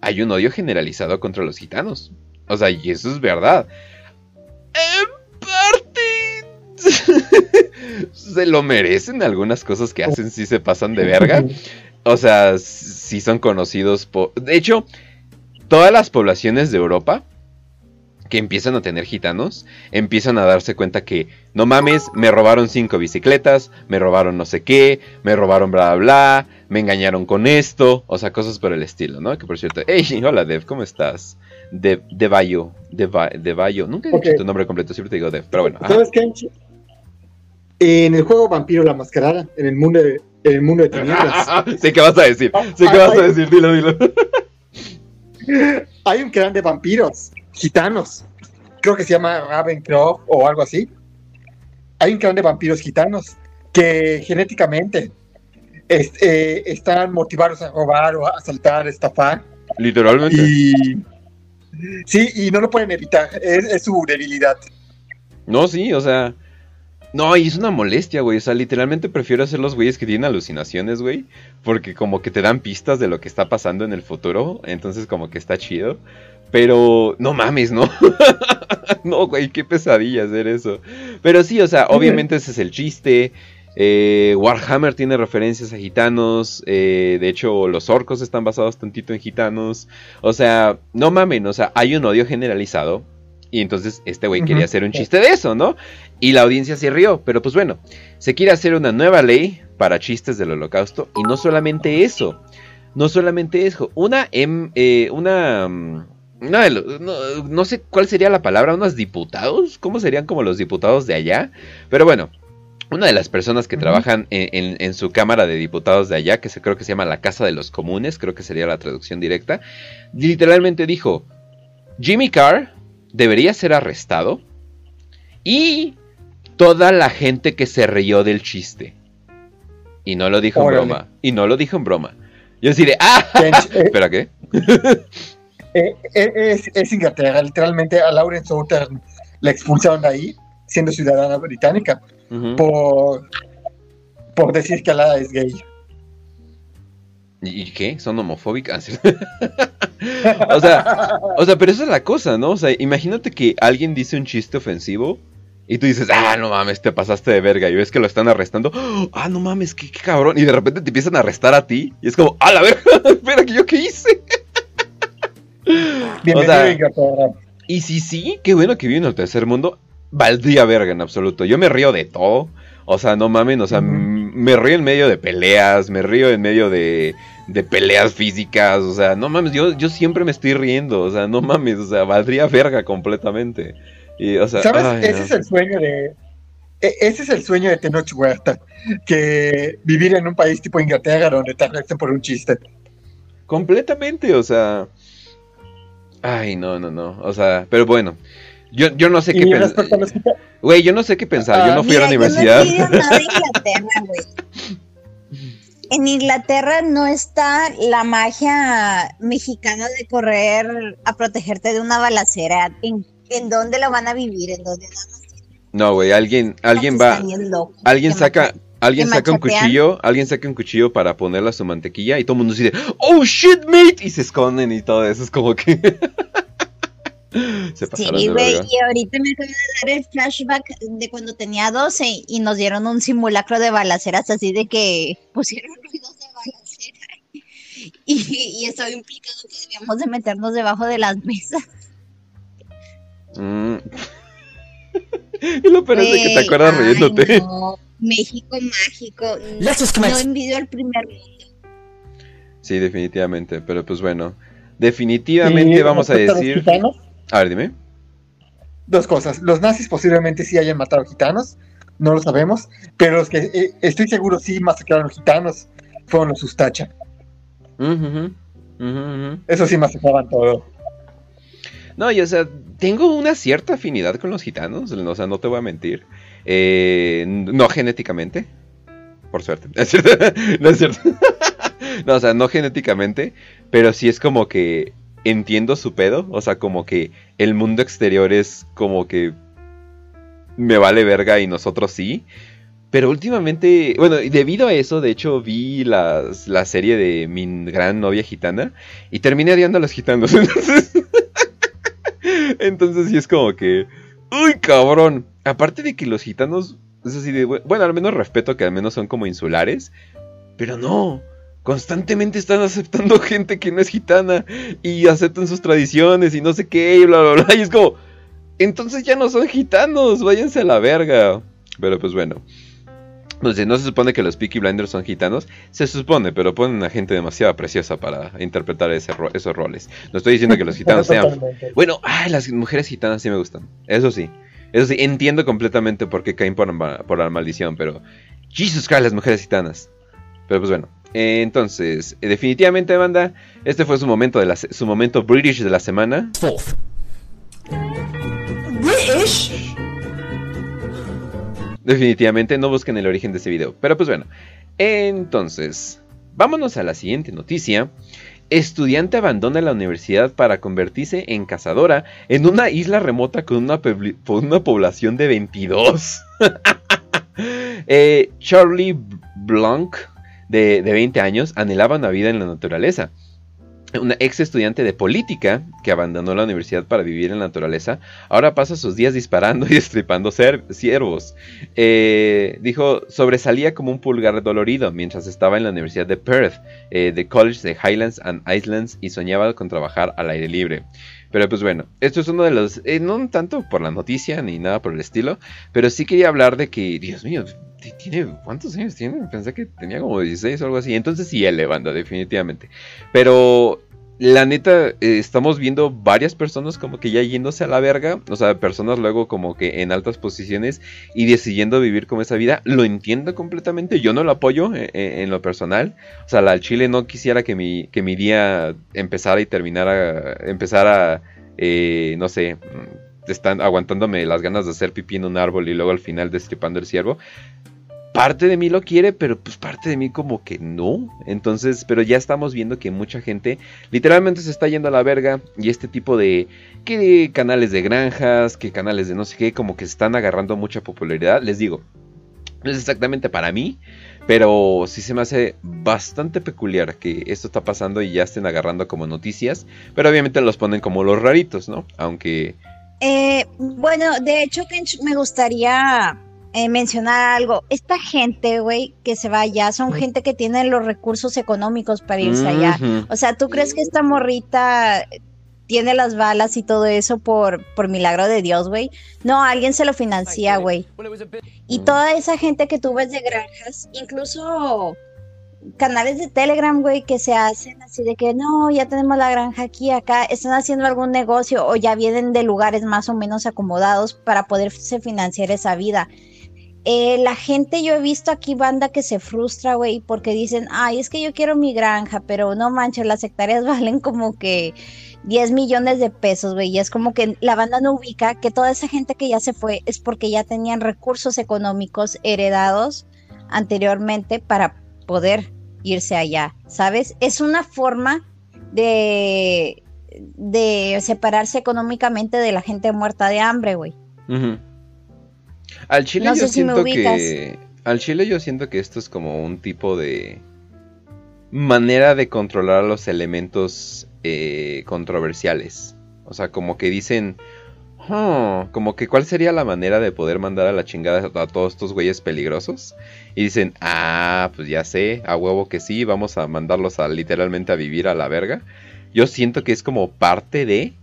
hay un odio generalizado contra los gitanos. O sea, y eso es verdad. En parte. [laughs] se lo merecen algunas cosas que hacen si se pasan de verga. [laughs] O sea, si son conocidos por... De hecho, todas las poblaciones de Europa que empiezan a tener gitanos, empiezan a darse cuenta que, no mames, me robaron cinco bicicletas, me robaron no sé qué, me robaron bla bla bla, me engañaron con esto, o sea, cosas por el estilo, ¿no? Que por cierto, hey, hola Dev, ¿cómo estás? De, de Bayo, de, de Bayo, nunca he dicho tu nombre completo, siempre te digo Dev, pero bueno. ¿Sabes qué? En el juego Vampiro la Mascarada, en el mundo de, en el mundo de tinieblas. [laughs] sé qué vas a decir, sé qué vas a decir, dilo, dilo. [laughs] Hay un clan de vampiros gitanos. Creo que se llama Ravencroft o algo así. Hay un clan de vampiros gitanos que genéticamente eh, están motivados a robar o a asaltar, estafar. Literalmente. sí, y no lo pueden evitar. Es, su debilidad. No, sí, o sea. No, y es una molestia, güey. O sea, literalmente prefiero hacer los güeyes que tienen alucinaciones, güey. Porque como que te dan pistas de lo que está pasando en el futuro. Entonces como que está chido. Pero no mames, ¿no? [laughs] no, güey, qué pesadilla hacer eso. Pero sí, o sea, obviamente ese es el chiste. Eh, Warhammer tiene referencias a gitanos. Eh, de hecho, los orcos están basados tantito en gitanos. O sea, no mames, o sea, hay un odio generalizado. Y entonces este güey quería hacer un chiste de eso, ¿no? Y la audiencia se rió. Pero pues bueno, se quiere hacer una nueva ley para chistes del holocausto. Y no solamente eso. No solamente eso. Una, em, eh, una mm, no, sé cuál sería la palabra, unos diputados, ¿cómo serían como los diputados de allá? Pero bueno, una de las personas que trabajan en, su Cámara de Diputados de allá, que se, creo que se llama la Casa de los Comunes, creo que sería la traducción directa, literalmente dijo, Jimmy Carr debería ser arrestado y toda la gente que se rió del chiste. Y no lo dijo en broma. Y no lo dijo en broma. Yo deciré, ¡ah! Eh, [laughs] ¿Espera qué? [laughs] Eh, eh, es, Inglaterra, literalmente a Lauren Southern la expulsaron de ahí, siendo ciudadana británica, por, por decir que Alada es gay. ¿Y qué? ¿Son homofóbicas? [laughs] o sea, o sea, pero esa es la cosa, ¿no? O sea, imagínate que alguien dice un chiste ofensivo y tú dices, ah, no mames, te pasaste de verga. Y ves que lo están arrestando. Ah, no mames, qué, cabrón. Y de repente te empiezan a arrestar a ti. Y es como, ah, la verga, [laughs] espera, yo qué hice. Bienvenido o y si sí, qué bueno que vive en el tercer mundo. Valdría verga en absoluto. Yo me río de todo. O sea, no mames, o sea, me río en medio de peleas, me río en medio de, de peleas físicas, o sea, no mames, yo, yo siempre me estoy riendo, o sea, no mames, o sea, valdría verga completamente. ¿Sabes? ese es el sueño de. E, ese es el sueño de Tenoch Huerta. Que vivir en un país tipo Inglaterra donde te arresten por un chiste. Completamente, o sea. Ay, no, no, no. O sea, pero bueno. Yo, yo no sé qué pensar. Güey, yo no sé qué pensar. yo no fui a la universidad. [laughs] en Inglaterra no está la magia mexicana de correr a protegerte de una balacera. En ¿En dónde lo van a vivir? ¿En dónde No, güey, alguien, alguien va, alguien saca, alguien saca un cuchillo, alguien saca un cuchillo para ponerle a su mantequilla y todo el mundo dice, oh shit, mate, y se esconden y todo eso, es como que... [laughs] se pasaron sí, güey, y ahorita me acaba de dar el flashback de cuando tenía 12 y nos dieron un simulacro de balaceras así de que pusieron ruidos de balacera [laughs] y, y eso implicado que debíamos de meternos debajo de las mesas. Mm. [laughs] y lo peor es que te acuerdas riéndote. México mágico. No, envidio al primer mundo. Sí, definitivamente. Pero pues bueno. Definitivamente vamos a decir. A, ver, dime. Dos cosas. Los nazis posiblemente sí hayan matado gitanos. No lo sabemos. Pero los que eh, estoy seguro sí masacraron gitanos fueron los Ustacha. Eso sí masacraban todo. No, y o sea, tengo una cierta afinidad con los gitanos, o sea, no te voy a mentir. Eh, no genéticamente, por suerte. [laughs] no es cierto. [laughs] no, o sea, no genéticamente, pero sí es como que entiendo su pedo, o sea, como que el mundo exterior es como que me vale verga y nosotros sí. Pero últimamente, bueno, debido a eso, de hecho, vi la serie de mi gran novia gitana y terminé odiando a los gitanos. Entonces, [laughs] entonces sí es como que... ¡Uy, cabrón! Aparte de que los gitanos... Es así de... Bueno, al menos respeto que al menos son como insulares. Pero no. Constantemente están aceptando [laughs] gente que no es gitana. Y aceptan sus tradiciones y no sé qué. Y bla, bla, bla. Y es como... Entonces ya no son gitanos. Váyanse a la verga. Pero pues bueno. Entonces, no se supone que los Peaky Blinders son gitanos. Se supone, pero ponen a gente demasiado preciosa para interpretar esos roles. No estoy diciendo que los [laughs] gitanos sean. Bueno, ay, las mujeres gitanas sí me gustan. Eso sí. Eso sí, entiendo completamente por qué caen por, la maldición, pero. Jesus Christ, las mujeres gitanas. Pero pues bueno. entonces, eh, definitivamente, banda, este fue su momento, de su momento British de la semana. British. Definitivamente no busquen el origen de ese video. Pero pues bueno. Entonces, vámonos a la siguiente noticia. Estudiante abandona la universidad para convertirse en cazadora en una isla remota con una, población de 22. [laughs] Eh, Charlie Blanc, de, de 20 años, anhelaba una vida en la naturaleza una ex estudiante de política que abandonó la universidad para vivir en la naturaleza, ahora pasa sus días disparando [laughs] y destripando ciervos. Eh, dijo, sobresalía como un pulgar dolorido mientras estaba en la Universidad de Perth, eh, de College de Highlands and Islands, y soñaba con trabajar al aire libre. Pero pues bueno, esto es uno de los, eh, no tanto por la noticia ni nada por el estilo, pero sí quería hablar de que, Dios mío, tiene, ¿cuántos años tiene? Pensé que tenía como 16 o algo así. Entonces sí, él banda, definitivamente. Pero la neta, eh, estamos viendo varias personas como que ya yéndose a la verga. O sea, personas luego como que en altas posiciones y decidiendo vivir como esa vida. Lo entiendo completamente. Yo no lo apoyo eh, eh, en, lo personal. O sea, la Chile no quisiera que mi, que mi día empezara y terminara. Empezara, no sé, mm, están aguantándome las ganas de hacer pipí en un árbol y luego al final destripando el ciervo parte de mí lo quiere, pero pues parte de mí como que no. Entonces, pero ya estamos viendo que mucha gente literalmente se está yendo a la verga y este tipo de que canales de granjas, que canales de no sé qué, como que están agarrando mucha popularidad. Les digo, no es exactamente para mí, pero sí se me hace bastante peculiar que esto está pasando y ya estén agarrando como noticias, pero obviamente los ponen como los raritos, ¿no? Aunque... Eh, bueno, de hecho, me gustaría eh, mencionar algo. Esta gente, güey, que se va allá, son gente que tiene los recursos económicos para irse allá. O sea, ¿tú crees que esta morrita tiene las balas y todo eso por, por milagro de Dios, güey? No, alguien se lo financia, güey. Y toda esa gente que tú ves de granjas, incluso canales de Telegram, güey, que se hacen así de que no, ya tenemos la granja aquí, acá, están haciendo algún negocio o ya vienen de lugares más o menos acomodados para poderse financiar esa vida. Eh, la gente, yo he visto aquí banda que se frustra, güey, porque dicen, ay, es que yo quiero mi granja, pero no manches, las hectáreas [laughs] valen como que 10 millones de pesos, güey, y es como que la banda no ubica que toda esa gente que ya se fue es porque ya tenían recursos económicos heredados anteriormente para poder irse allá, ¿sabes? Es una forma de, de separarse económicamente de la gente muerta de hambre, güey. Al chile yo siento que. Al chile yo siento que esto es como un tipo de manera de controlar los elementos eh, controversiales. O sea, como que dicen. como que cuál sería la manera de poder mandar a la chingada a todos estos güeyes peligrosos. Y dicen, ah, pues ya sé, a huevo que sí, vamos a mandarlos a literalmente a vivir a la verga. Yo siento que es como parte de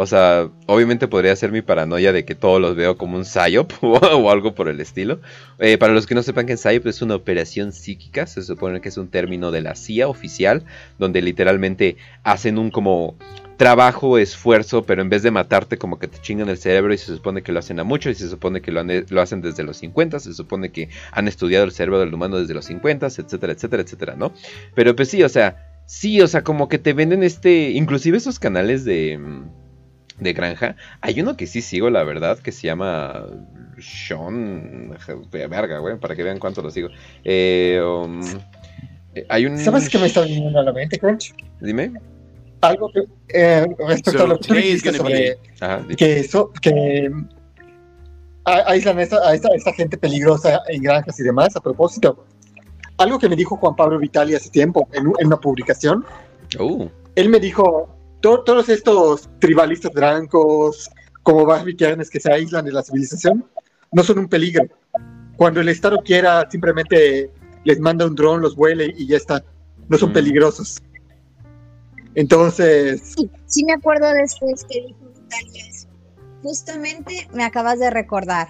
o sea, obviamente podría ser mi paranoia de que todos los veo como un psyop [laughs] o, algo por el estilo. Eh, para los que no sepan que psyop es una operación psíquica, se supone que es un término de la CIA oficial, donde literalmente hacen un como trabajo, esfuerzo, pero en vez de matarte como que te chingan el cerebro y se supone que lo hacen a mucho y se supone que lo, lo hacen desde los 50, se supone que han estudiado el cerebro del humano desde los 50, etcétera, etcétera, etcétera, ¿no? Pero pues sí, o sea, sí, o sea, como que te venden este, inclusive esos canales de mm, de granja. Hay uno que sí sigo, la verdad, que se llama Sean. Verga, güey, para que vean cuánto lo sigo. Eh, um, eh, hay un... ¿Sabes qué me está viniendo a la mente, Crunch? Dime. Algo que. Eh, respecto a lo que dijiste sobre. que eso. Que. Aíslan a, esta, a esta, gente peligrosa en granjas y demás, a propósito. Algo que me dijo Juan Pablo Vitali hace tiempo en, en una publicación. Uh. Él me dijo, todos estos tribalistas blancos, como barbicaranes que se aíslan de la civilización, no son un peligro. Cuando el Estado quiera, simplemente les manda un dron, los vuele y ya está. No son mm. peligrosos. Entonces. Sí, me acuerdo después que dijo Italia eso. Justamente me acabas de recordar.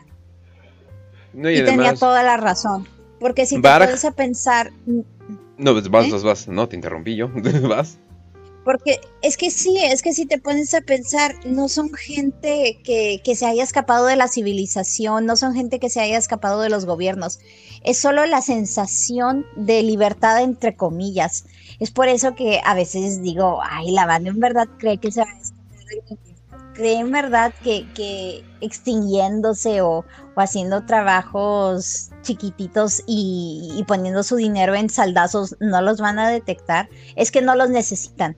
y, tenía toda la razón. Porque si te pones a pensar. No, pues vas, ¿Eh? vas, vas. No, te interrumpí yo. [laughs] vas. Porque es que sí, es que si te pones a pensar, no son gente que, se haya escapado de la civilización, no son gente que se haya escapado de los gobiernos. Es solo la sensación de libertad entre comillas. Es por eso que a veces digo, ay, la banda en verdad cree que se va a escapar. Cree en verdad que, extinguiéndose o, haciendo trabajos chiquititos y, y poniendo su dinero en saldazos no los van a detectar. Es que no los necesitan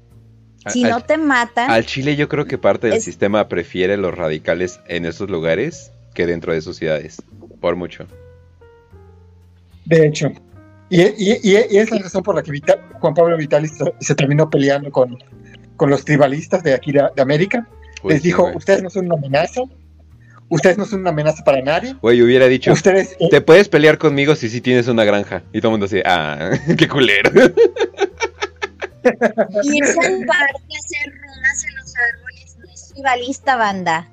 si no te matan. Al Chile yo creo que parte del sistema prefiere los radicales en esos lugares que dentro de sus ciudades. Por mucho. De hecho. Y, es la razón por la que Juan Pablo Vitalis se, terminó peleando con, los tribalistas de aquí de, América. Les dijo, ustedes no son una amenaza, ustedes no son una amenaza para nadie. Güey, hubiera dicho, ustedes, eh, te puedes pelear conmigo si sí tienes una granja. Y todo el mundo así, ah, [laughs] qué culero. [laughs] Irse al parque a hacer runas en los árboles no es rivalista, banda.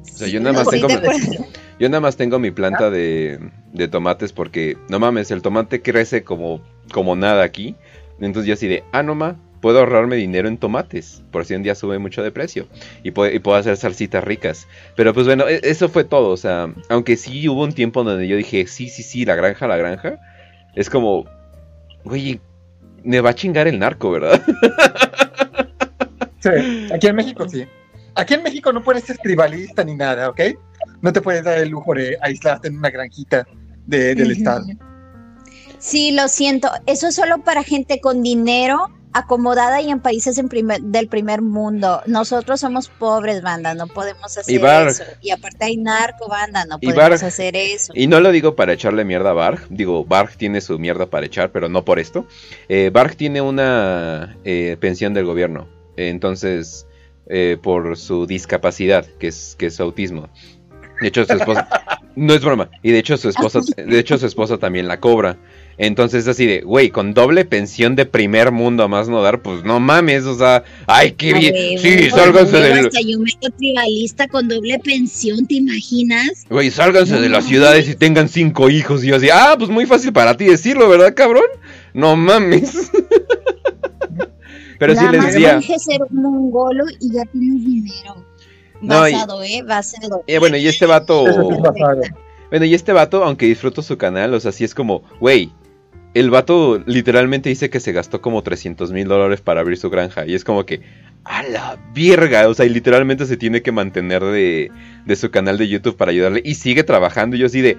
O sea, yo nada más tengo. Yo Yo nada más tengo mi planta de, de tomates porque, no mames, el tomate crece como, como nada aquí. Entonces yo así de, ah, no ma, puedo ahorrarme dinero en tomates, por si un día sube mucho de precio. Y puedo, y puedo hacer salsitas ricas. Pero pues bueno, e, eso fue todo. O sea, aunque sí hubo un tiempo donde yo dije, sí, sí, sí, la granja, la granja. Es como, güey, me va a chingar el narco, ¿verdad? Sí, aquí en México sí. Aquí en México no puedes ser tribalista ni nada, ¿ok? No te puedes dar el lujo de aislarte en una granjita del Estado. Sí, lo siento. Eso es solo para gente con dinero acomodada y en países del primer mundo. Nosotros somos pobres, banda, no podemos hacer eso. Y aparte hay narco, banda, no podemos hacer eso. Y no lo digo para echarle mierda a Barg, digo, Barg tiene su mierda para echar, pero no por esto. Eh, Barg tiene una eh, pensión del gobierno, entonces, eh, por su discapacidad, que es, que es autismo. De hecho, su esposa, [laughs] no es broma, y de hecho su esposa, [laughs] de hecho su esposa también la cobra. Entonces así de, güey, con doble pensión de primer mundo a más no dar, pues no mames, o sea, ay, qué bien. sí, sálganse del... Hasta yo meto tribalista con doble pensión, ¿te imaginas? Güey, sálganse de las ciudades y tengan cinco hijos. Y yo así, ah, pues muy fácil para ti decirlo, ¿verdad, cabrón? No mames. [laughs] Pero sí les decía... ser un mongolo y ya tienes dinero. Basado, ¿eh? Basado. Eh, bueno, y este vato... Bueno, y este vato, aunque disfruto su canal, o sea, sí es como, güey, el vato literalmente dice que se gastó como 300 mil dólares para abrir su granja. Y es como que, a la virga. O sea, y literalmente se tiene que mantener de, de su canal de YouTube para ayudarle. Y sigue trabajando. Y yo así de,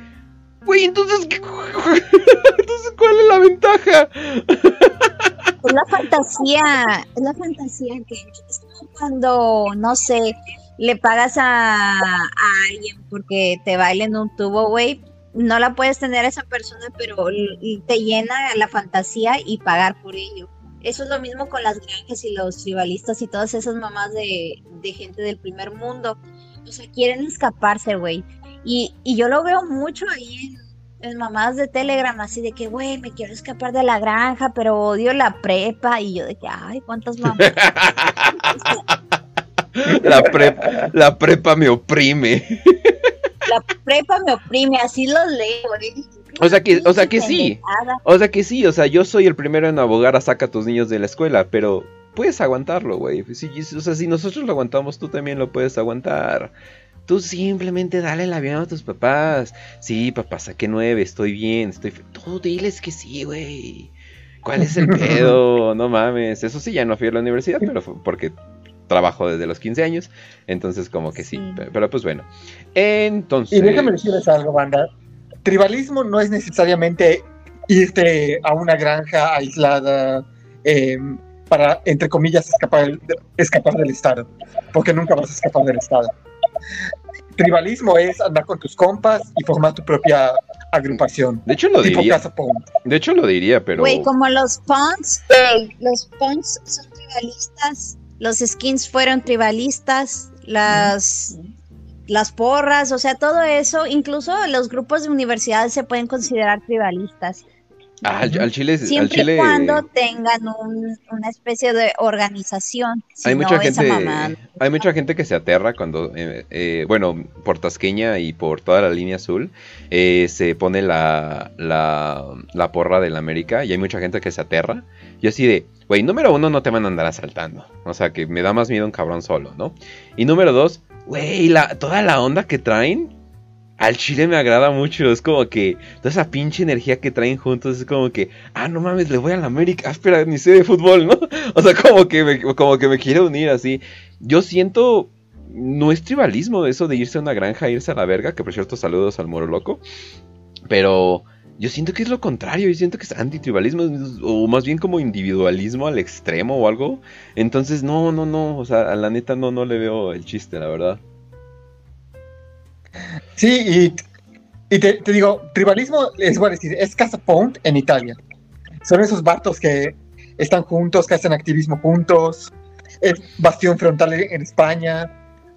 güey, entonces, ¿qué, [laughs] entonces, ¿cuál es la ventaja? Es la fantasía. Es la fantasía que es como cuando, no sé, le pagas a, a alguien porque te bailen un tubo, güey no la puedes tener a esa persona, pero te llena la fantasía y pagar por ello. Eso es lo mismo con las granjas y los tribalistas y todas esas mamás de, gente del primer mundo. O sea, quieren escaparse, güey. Y, yo lo veo mucho ahí en, en mamás de Telegram, así de que, güey, me quiero escapar de la granja, pero odio la prepa. Y yo de que, ay, ¿cuántas mamás? [laughs] la, prepa, la prepa me oprime [laughs] la prepa me oprime, así los leo. ¿eh? O sea que, o sea que sí. O sea que sí, o sea, yo soy el primero en abogar a saca a tus niños de la escuela, pero puedes aguantarlo, güey. o sea, si nosotros lo aguantamos, tú también lo puedes aguantar. Tú simplemente dale el avión a tus papás. Sí, papá, saqué nueve, estoy bien, estoy... Tú diles que sí, güey. ¿Cuál es el [laughs] pedo? No mames. Eso sí, ya no fui a la universidad, pero fue porque trabajo desde los 15 años, entonces como que sí, Pero, pues bueno. Entonces... Y déjame decirles algo, banda. Tribalismo no es necesariamente irte a una granja aislada em, para, entre comillas, escapar, escapar del Estado, porque nunca vas a escapar del Estado. Tribalismo es andar con tus compas y formar tu propia agrupación. De hecho lo diría. De hecho lo diría, pero... Güey, como los punks, los punks son tribalistas los skins fueron tribalistas, las, las porras, o sea, todo eso, incluso los grupos de universidades se pueden considerar tribalistas. Ah, al, Chile, Siempre al Chile... y cuando tengan una especie de organización. hay mucha gente, hay mucha gente que se aterra cuando, eh, eh, bueno, por Tasqueña y por toda la línea azul eh, se pone la, la, la porra del América y hay mucha gente que se aterra. Y así de, güey, número uno, no te van a andar asaltando. O sea, que me da más miedo un cabrón solo, ¿no? Y número dos, güey, la, toda la onda que traen al Chile me agrada mucho. Es como que toda esa pinche energía que traen juntos es como que, ah, no mames, le voy a la América. Ah, espera, ni sé de fútbol, ¿no? [laughs] O sea, como que me, como que me quiere unir así. Yo siento. No es tribalismo eso de irse a una granja, irse a la verga. Que por cierto, saludos al moro loco. Pero yo siento que es lo contrario. Yo siento que es antitribalismo. O más bien como individualismo al extremo o algo. Entonces, no, no, no. O sea, a la neta no, no le veo el chiste, la verdad. Sí, y, te, digo, tribalismo es igual decir, es Casa Pound en Italia. Son esos vatos que están juntos, que hacen activismo juntos. Es Bastión Frontal en España.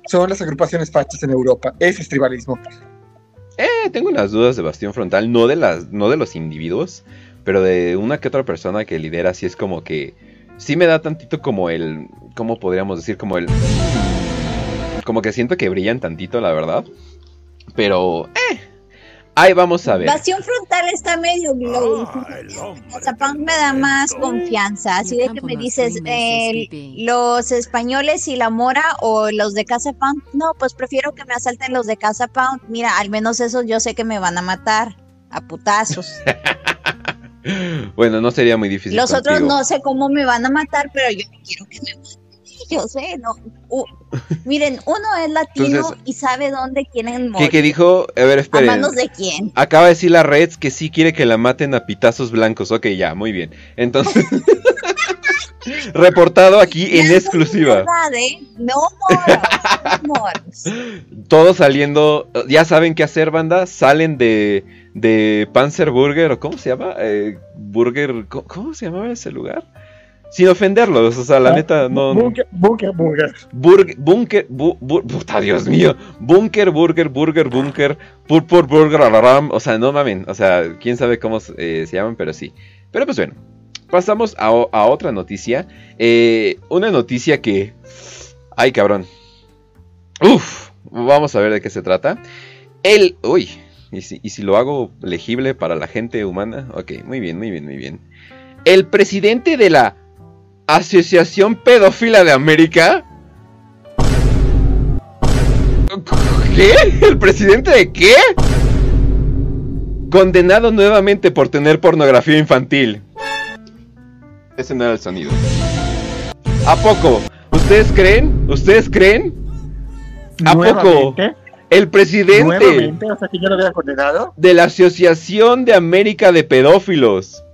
Son las agrupaciones fachas en Europa. Ese es tribalismo. Eh, tengo unas dudas de Bastión Frontal, no de, las, no de los individuos, pero de una que otra persona que lidera, sí es como que. Sí me da tantito como el. ¿Cómo podríamos decir? Como el. Como que siento que brillan tantito, la verdad. Pero, eh, Ahí vamos a ver. Bastión frontal está medio glow. Zapán me da más confianza. Así de que me dices, eh, los españoles y la mora o los de Casa Pound. No, pues prefiero que me asalten los de Casa Pound. Mira, al menos esos yo sé que me van a matar a putazos. [laughs] bueno, no sería muy difícil. Los otros no sé cómo me van a matar, pero yo quiero que me maten yo sé, no. miren, uno es latino y sabe dónde quieren morir. ¿Qué, dijo? A ver, esperen. ¿A manos de quién? Acaba de decir la Reds que sí quiere que la maten a pitazos blancos. Ok, ya, muy bien. Entonces. [laughs] reportado aquí en exclusiva. ¿eh? No moros, Todos saliendo, ya saben qué hacer, banda. Salen de, de Panzer Burger, o ¿cómo se llama? Eh, burger, ¿cómo se llamaba ese lugar? Sin ofenderlos, o sea, la ah, neta, no. Bunker, bunker, burger. Burger, bunker, bu, puta, Dios mío. Bunker, burger, burger, bunker, purpur, burger, o sea, no mamen, o sea, quién sabe cómo eh, se llaman, pero sí. Pero pues bueno, pasamos a, otra noticia. Eh, una noticia que. Ay, cabrón. Uf, vamos a ver de qué se trata. El. Uy, ¿y si, ¿y si lo hago legible para la gente humana? Ok, muy bien, muy bien, muy bien. El presidente de la Asociación Pedófila de América. ¿Qué? ¿El presidente de qué? Condenado nuevamente por tener pornografía infantil. Ese no era el sonido. ¿A poco? ¿Ustedes creen? ¿Ustedes creen? ¿A poco? El presidente de la Asociación de América de Pedófilos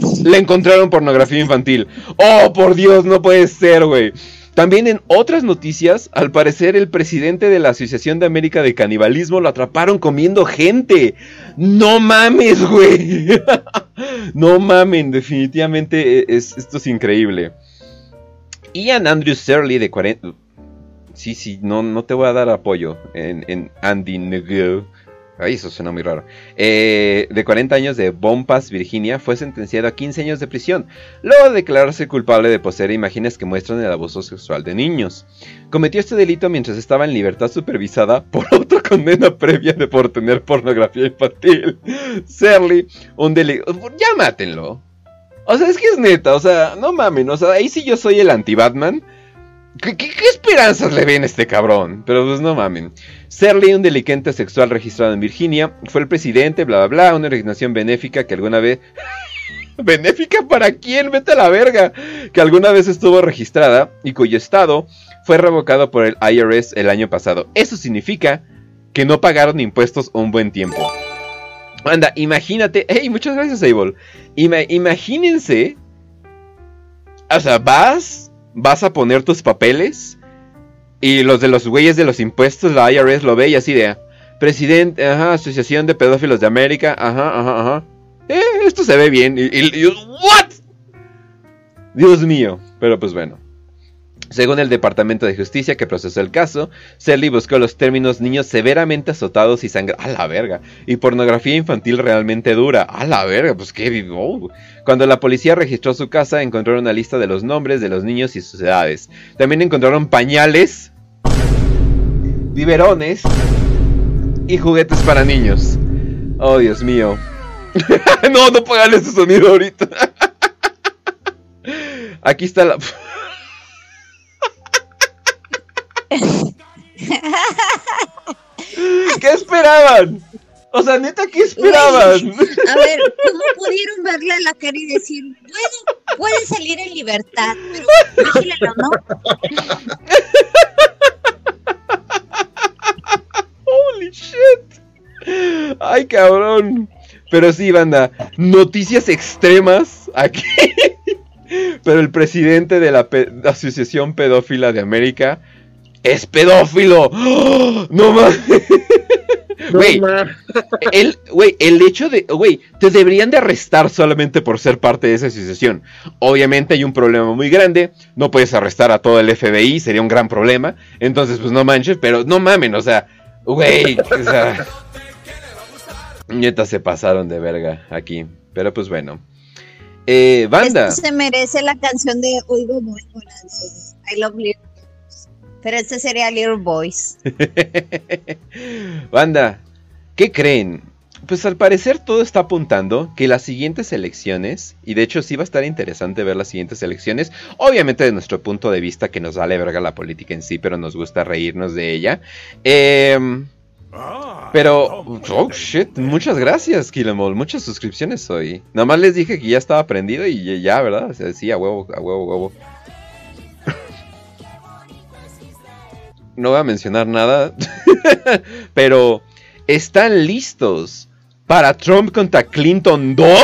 [laughs] le encontraron pornografía infantil. Oh, por Dios, no puede ser, güey. También en otras noticias, al parecer el presidente de la Asociación de América de Canibalismo lo atraparon comiendo gente. No mames, güey. [laughs] no mamen, definitivamente e, es, esto es increíble. Ian Andrew Surley de 40... Sí, sí, no, no te voy a dar apoyo en, en Andy Negro. Ay, eso suena muy raro. Eh, de 40 años de Bompas, Virginia, fue sentenciado a 15 años de prisión, luego de declararse culpable de poseer imágenes que muestran el abuso sexual de niños. Cometió este delito mientras estaba en libertad supervisada por [laughs] otra condena previa de por tener pornografía infantil. Serly, un delito... Ya mátenlo. O sea, es que es neta, o sea, no mamen, o sea, ahí sí yo soy el anti-Batman. ¿Qué, esperanzas le ven a este cabrón? Pero pues no mamen. Serley, un delincuente sexual registrado en Virginia, fue el presidente, bla bla bla, una organización benéfica que alguna vez... [laughs] ¿Benéfica para quién? Vete a la verga. Que alguna vez estuvo registrada y cuyo estado fue revocado por el IRS el año pasado. Eso significa que no pagaron impuestos un buen tiempo. Anda, imagínate. Hey, muchas gracias, Abel. imagínense. O sea, vas vas a poner tus papeles y los de los güeyes de los impuestos, la IRS lo ve y así de, presidente, ajá, Asociación de Pedófilos de América, ajá, ajá, ajá. Eh, esto se ve bien. Y, ¿What? Dios mío. Pero pues bueno. Según el Departamento de Justicia que procesó el caso, Selly buscó los términos niños severamente azotados y sangre. ¡A la verga! Y pornografía infantil realmente dura. ¡A la verga! Pues qué. Oh. Cuando la policía registró su casa, encontraron una lista de los nombres de los niños y sus edades. También encontraron pañales, biberones y juguetes para niños. ¡Oh, Dios mío! [laughs] no, no puedo ese sonido ahorita. [laughs] Aquí está la. [laughs] ¿Qué esperaban? O sea, neta, ¿qué esperaban? a ver, ¿cómo pudieron verle la cara y decir, bueno, puede salir en libertad, pero vigílelo, ¿no? [laughs] Holy shit. Ay, cabrón. Pero sí, banda, noticias extremas aquí. [laughs] Pero el presidente de la Asociación Pedófila de América es pedófilo. [gasps] No mames. Güey, el, el hecho de, güey, te deberían de arrestar solamente por ser parte de esa asociación. Obviamente hay un problema muy grande, no puedes arrestar a todo el FBI, sería un gran problema. Entonces, pues no manches, pero no mamen, o sea, güey, o sea, se pasaron de verga aquí. Pero pues bueno. Eh, banda. se merece la canción de Oigo Bueno, la de I Love Pero este sería Little Boys. [laughs] Banda, ¿qué creen? Pues al parecer todo está apuntando que las siguientes elecciones, y de hecho sí va a estar interesante ver las siguientes elecciones, obviamente de nuestro punto de vista que nos vale verga la política en sí, pero nos gusta reírnos de ella. Eh, pero, oh shit, muchas gracias, Killemol. Muchas suscripciones hoy. Nada más les dije que ya estaba prendido y ya, ¿verdad? sí, a huevo, a huevo, a huevo. No voy a mencionar nada. [laughs] pero, ¿están listos para Trump contra Clinton 2?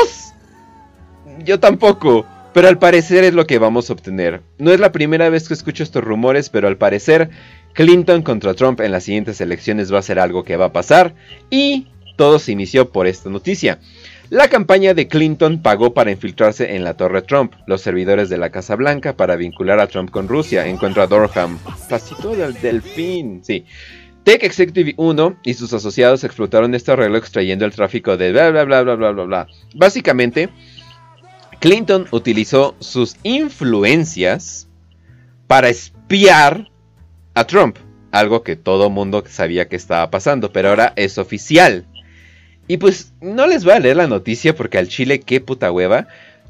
Yo tampoco. Pero al parecer es lo que vamos a obtener. No es la primera vez que escucho estos rumores, pero al parecer Clinton contra Trump en las siguientes elecciones va a ser algo que va a pasar y todo se inició por esta noticia. La campaña de Clinton pagó para infiltrarse en la Torre Trump, los servidores de la Casa Blanca para vincular a Trump con Rusia, encuentra Dorham. Pasito del delfín, sí. Tech Executive 1 y sus asociados explotaron este arreglo extrayendo el tráfico de bla bla bla bla bla bla bla. Básicamente, Clinton utilizó sus influencias para espiar a Trump. Algo que todo mundo sabía que estaba pasando, pero ahora es oficial. Y pues no les voy a leer la noticia porque al Chile qué puta hueva.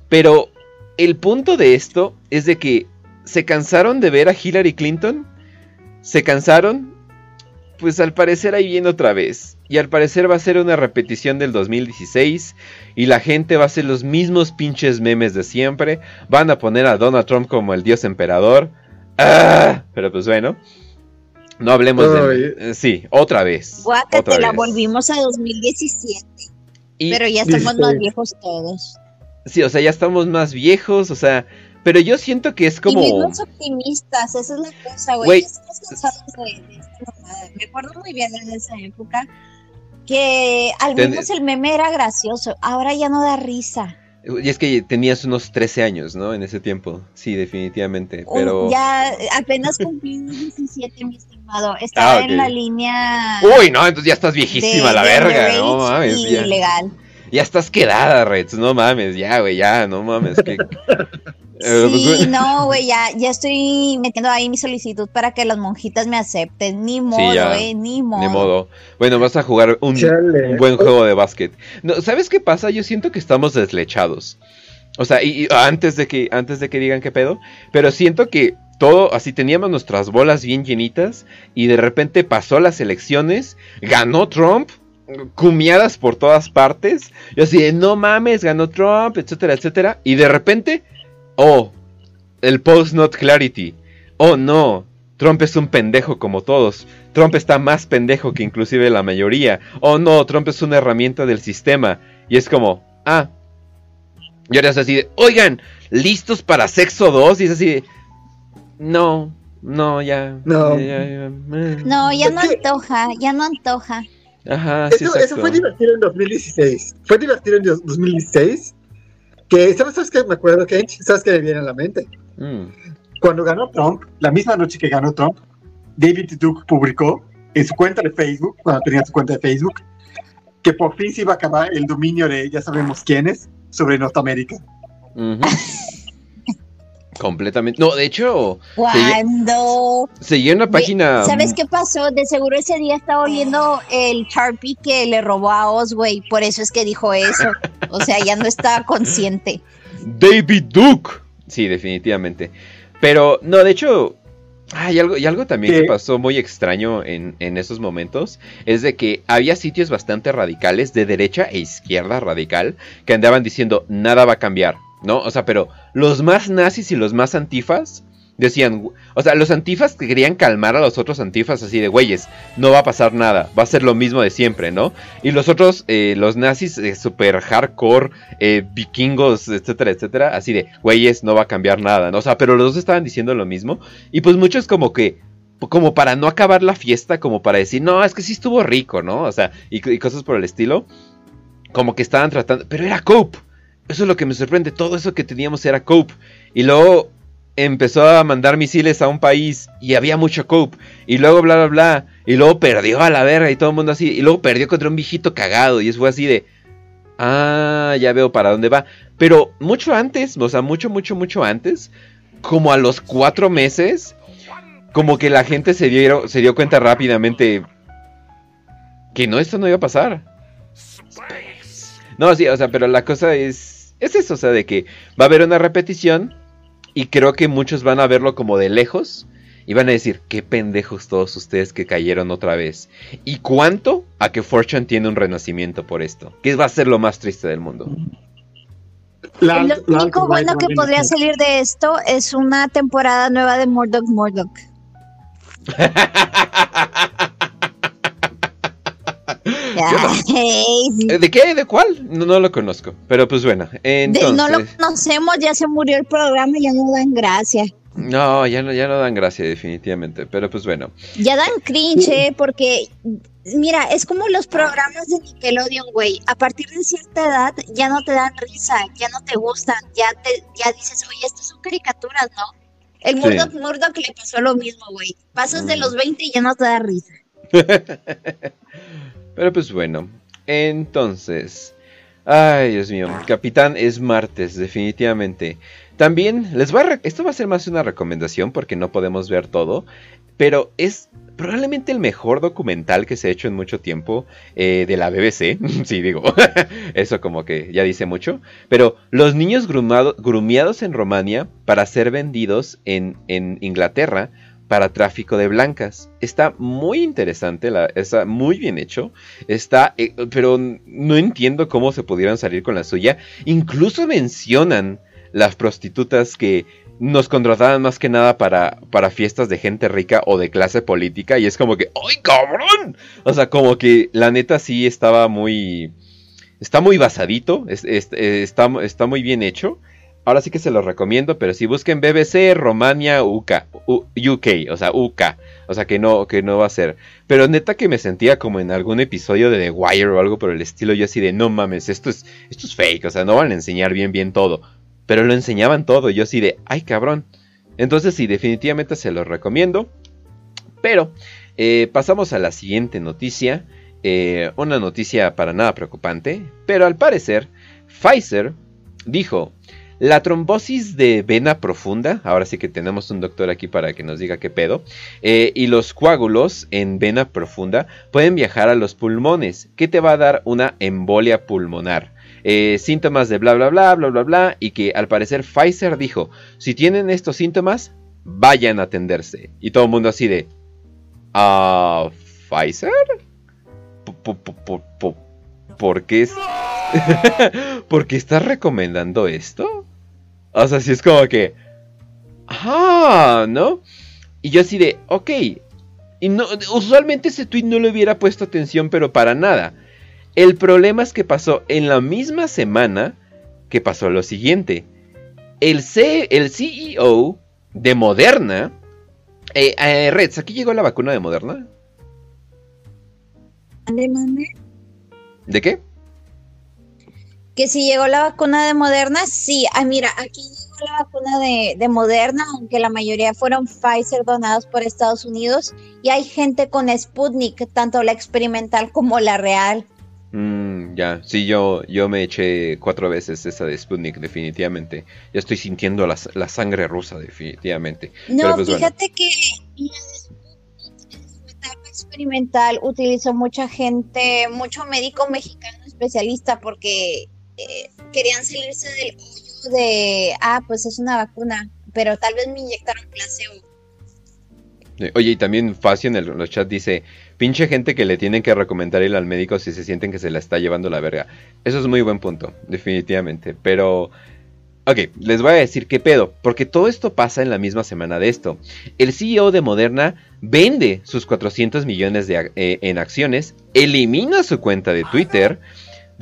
Pero el punto de esto es de que se cansaron de ver a Hillary Clinton. Se cansaron. Pues al parecer ahí viene otra vez. Y al parecer va a ser una repetición del 2016. Y la gente va a hacer los mismos pinches memes de siempre. Van a poner a Donald Trump como el dios emperador. Ah, pero pues bueno. No hablemos de. Eh, sí, otra vez. Guácate, la volvimos a 2017. pero ya estamos más viejos todos. Sí, o sea, ya estamos más viejos, o sea. Pero yo siento que es como. Y optimistas, esa es la cosa, güey. Estamos cansados de, esta Me acuerdo muy bien en esa época que al menos el meme era gracioso. Ahora ya no da risa. Y es que tenías unos 13 años, ¿no? En ese tiempo. Sí, definitivamente. Pero. Ya apenas cumplí 17, mi estimado. Estaba ah, en la línea. Uy, no, entonces ya estás viejísima, la verga. No mames. Ilegal. Ya estás quedada, Reds. No mames, ya, güey, ya, no mames. Que... [laughs] Sí, no, güey, ya, ya estoy metiendo ahí mi solicitud para que las monjitas me acepten. Ni modo, eh, ni modo. Ni modo. Bueno, vas a jugar un, buen juego de básquet. No, ¿Sabes qué pasa? Yo siento que estamos deslechados. O sea, y, antes, de que, antes de que digan qué pedo, pero siento que todo, así teníamos nuestras bolas bien llenitas y de repente pasó las elecciones, ganó Trump, cumiadas por todas partes. Yo así de, no mames, ganó Trump, etcétera, etcétera. Y de repente Oh, el post not clarity. Oh no, Trump es un pendejo como todos. Trump está más pendejo que inclusive la mayoría. Oh no, Trump es una herramienta del sistema. Y es como, ah. Y ahora es así de, oigan, ¿listos para sexo 2? Y es así de, no, no, ya. No, ya, ya, no, ya no antoja, ya no antoja. Ajá, sí, eso, eso fue divertido en 2016. Fue divertido en 2016 que, ¿sabes, qué me acuerdo, que ¿Sabes qué me viene a la mente? Mm. Cuando ganó Trump, la misma noche que ganó Trump, David Duke publicó en su cuenta de Facebook, cuando tenía su cuenta de Facebook, que por fin se iba a acabar el dominio de ya sabemos quiénes sobre Norteamérica. [laughs] Completamente. No, de hecho. Cuando. Seguí una página. ¿Sabes qué pasó? De seguro ese día estaba oliendo el Sharpie que le robó a Osway. Por eso es que dijo eso. O sea, ya no estaba consciente. David Duke. Sí, definitivamente. Pero, no, de hecho. Hay algo, y algo también que pasó muy extraño en, en esos momentos es de que había sitios bastante radicales de derecha e izquierda radical que andaban diciendo nada va a cambiar, ¿no? O sea, pero los más nazis y los más antifas decían, o sea, los antifas que querían calmar a los otros antifas así de, güeyes, no va a pasar nada, va a ser lo mismo de siempre, ¿no? Y los otros, eh, los nazis eh, super hardcore, eh, vikingos, etcétera, etcétera, así de, güeyes, no va a cambiar nada, ¿no? O sea, pero los dos estaban diciendo lo mismo. Y pues muchos como que, como para no acabar la fiesta, como para decir, no, es que sí estuvo rico, ¿no? O sea, y cosas por el estilo, como que estaban tratando, pero era cope. Eso es lo que me sorprende. Todo eso que teníamos era cope. Y luego empezó a mandar misiles a un país y había mucho cope. Y luego bla bla bla. Y luego perdió a la verga y todo el mundo así. Y luego perdió contra un viejito cagado. Y eso fue así de. Ah, ya veo para dónde va. Pero mucho antes, o sea, mucho, mucho, mucho antes. Como a los cuatro meses. como que la gente se dio, se dio cuenta rápidamente que no, esto no iba a pasar. No, sí, o sea, pero la cosa es, es eso, o sea, de que va a haber una repetición y creo que muchos van a verlo como de lejos y van a decir, qué pendejos todos ustedes que cayeron otra vez. ¿Y cuánto a que Fortune tiene un renacimiento por esto? Que va a ser lo más triste del mundo. lo único bueno que podría salir de esto es una temporada nueva de Murdoch Murdoch. [laughs] [laughs] ¿De qué? ¿De cuál? No, lo conozco. Pero pues bueno. Entonces... no lo conocemos, ya se murió el programa y ya no dan gracia. No, ya no, ya no dan gracia, definitivamente. Pero pues bueno. Ya dan cringe, ¿eh? porque mira, es como los programas de Nickelodeon, güey. A partir de cierta edad ya no te dan risa, ya no te gustan, ya te, ya dices, oye, estas son caricaturas, ¿no? El Murdoch, Murdoch le pasó lo mismo, güey. Pasas de mm. los 20 y ya no te da risa. [laughs] Pero pues bueno, entonces... Ay, Dios mío, Capitán es martes, definitivamente. También les voy a... Esto va a ser más una recomendación porque no podemos ver todo, pero es probablemente el mejor documental que se ha hecho en mucho tiempo eh, de la BBC. [laughs] sí, digo, [laughs] eso como que ya dice mucho. Pero los niños grumiados en Romania para ser vendidos en, en Inglaterra para tráfico de blancas. Está muy interesante, está muy bien hecho. Está, eh, pero no entiendo cómo se pudieran salir con la suya. Incluso mencionan las prostitutas que nos contrataban más que nada para, para fiestas de gente rica o de clase política. Y es como que, ¡ay, cabrón! O sea, como que la neta sí estaba muy. Está muy basadito. está, está muy bien hecho. Ahora sí que se lo recomiendo, pero si busquen BBC Romania UK, UK, o sea, UK, o sea que no, que no va a ser. Pero neta que me sentía como en algún episodio de The Wire o algo por el estilo, yo así de no mames, esto es, esto es fake, o sea, no van a enseñar bien bien todo. Pero lo enseñaban todo, yo así de, ay cabrón. Entonces sí, definitivamente se lo recomiendo. Pero eh, pasamos a la siguiente noticia. Eh, una noticia para nada preocupante. Pero al parecer, Pfizer dijo la trombosis de vena profunda, ahora sí que tenemos un doctor aquí para que nos diga qué pedo, eh, y los coágulos en vena profunda pueden viajar a los pulmones, que te va a dar una embolia pulmonar. Eh, síntomas de bla bla bla bla bla bla y que al parecer Pfizer dijo, si tienen estos síntomas, vayan a atenderse. Y todo el mundo así de, ¿Ah, Pfizer? ¿Por qué, [laughs] ¿Por qué estás recomendando esto? O sea, si es como que. Ah, ¿no? Y yo así de, ok. Y no, usualmente ese tweet no le hubiera puesto atención, pero para nada. El problema es que pasó en la misma semana que pasó lo siguiente. El, C, el CEO de Moderna. Eh, eh, Reds, ¿aquí llegó la vacuna de Moderna? ¿De qué? Que si llegó la vacuna de Moderna, sí. Ah, mira, aquí llegó la vacuna de, Moderna, aunque la mayoría fueron Pfizer donados por Estados Unidos. Y hay gente con Sputnik, tanto la experimental como la real. Mm, ya, sí, yo, yo me eché cuatro veces esa de Sputnik, definitivamente. Ya estoy sintiendo la, sangre rusa, definitivamente. No, pues, fíjate que la de Sputnik etapa experimental utilizó mucha gente, mucho médico mexicano especialista, porque eh, querían salirse del hoyo de, ah, pues es una vacuna, pero tal vez me inyectaron placebo. Oye, y también Facio en, el, los chat dice, pinche gente que le tienen que recomendar ir al médico si se sienten que se la está llevando la verga. Eso es muy buen punto, definitivamente. Pero, ok, les voy a decir qué pedo, porque todo esto pasa en la misma semana de esto. El CEO de Moderna vende sus 400 millones de, eh, en acciones, elimina su cuenta de Twitter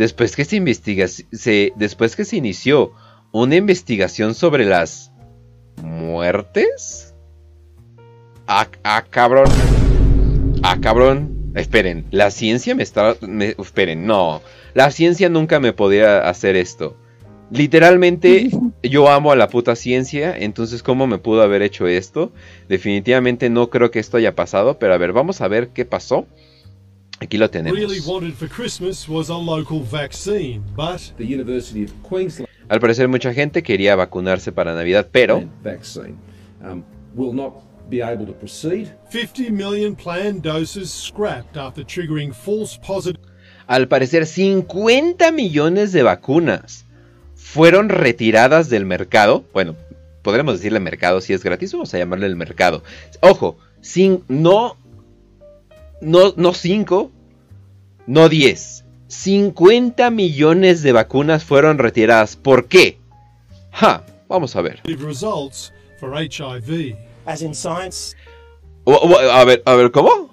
después que se investiga, se, después que se inició una investigación sobre las muertes. Ah, ah cabrón. Ah, cabrón. Esperen, la ciencia me está... esperen, no. La ciencia nunca me podía hacer esto. Literalmente [laughs] yo amo a la puta ciencia, entonces ¿cómo me pudo haber hecho esto? Definitivamente no creo que esto haya pasado, pero a ver, vamos a ver qué pasó. Aquí lo tenemos. Al parecer mucha gente quería vacunarse para Navidad, pero be able to proceed. 50 million planned doses scrapped after triggering false positive. Al parecer, 50 millones de vacunas fueron retiradas del mercado. Bueno, podremos decirle mercado si es gratis, vamos a llamarle el mercado. Ojo, sin, no, no, no 5, no 10. 50 millones de vacunas fueron retiradas. ¿Por qué? Ja, vamos a ver. Results for HIV. As in science. a ver, a ver, ¿cómo?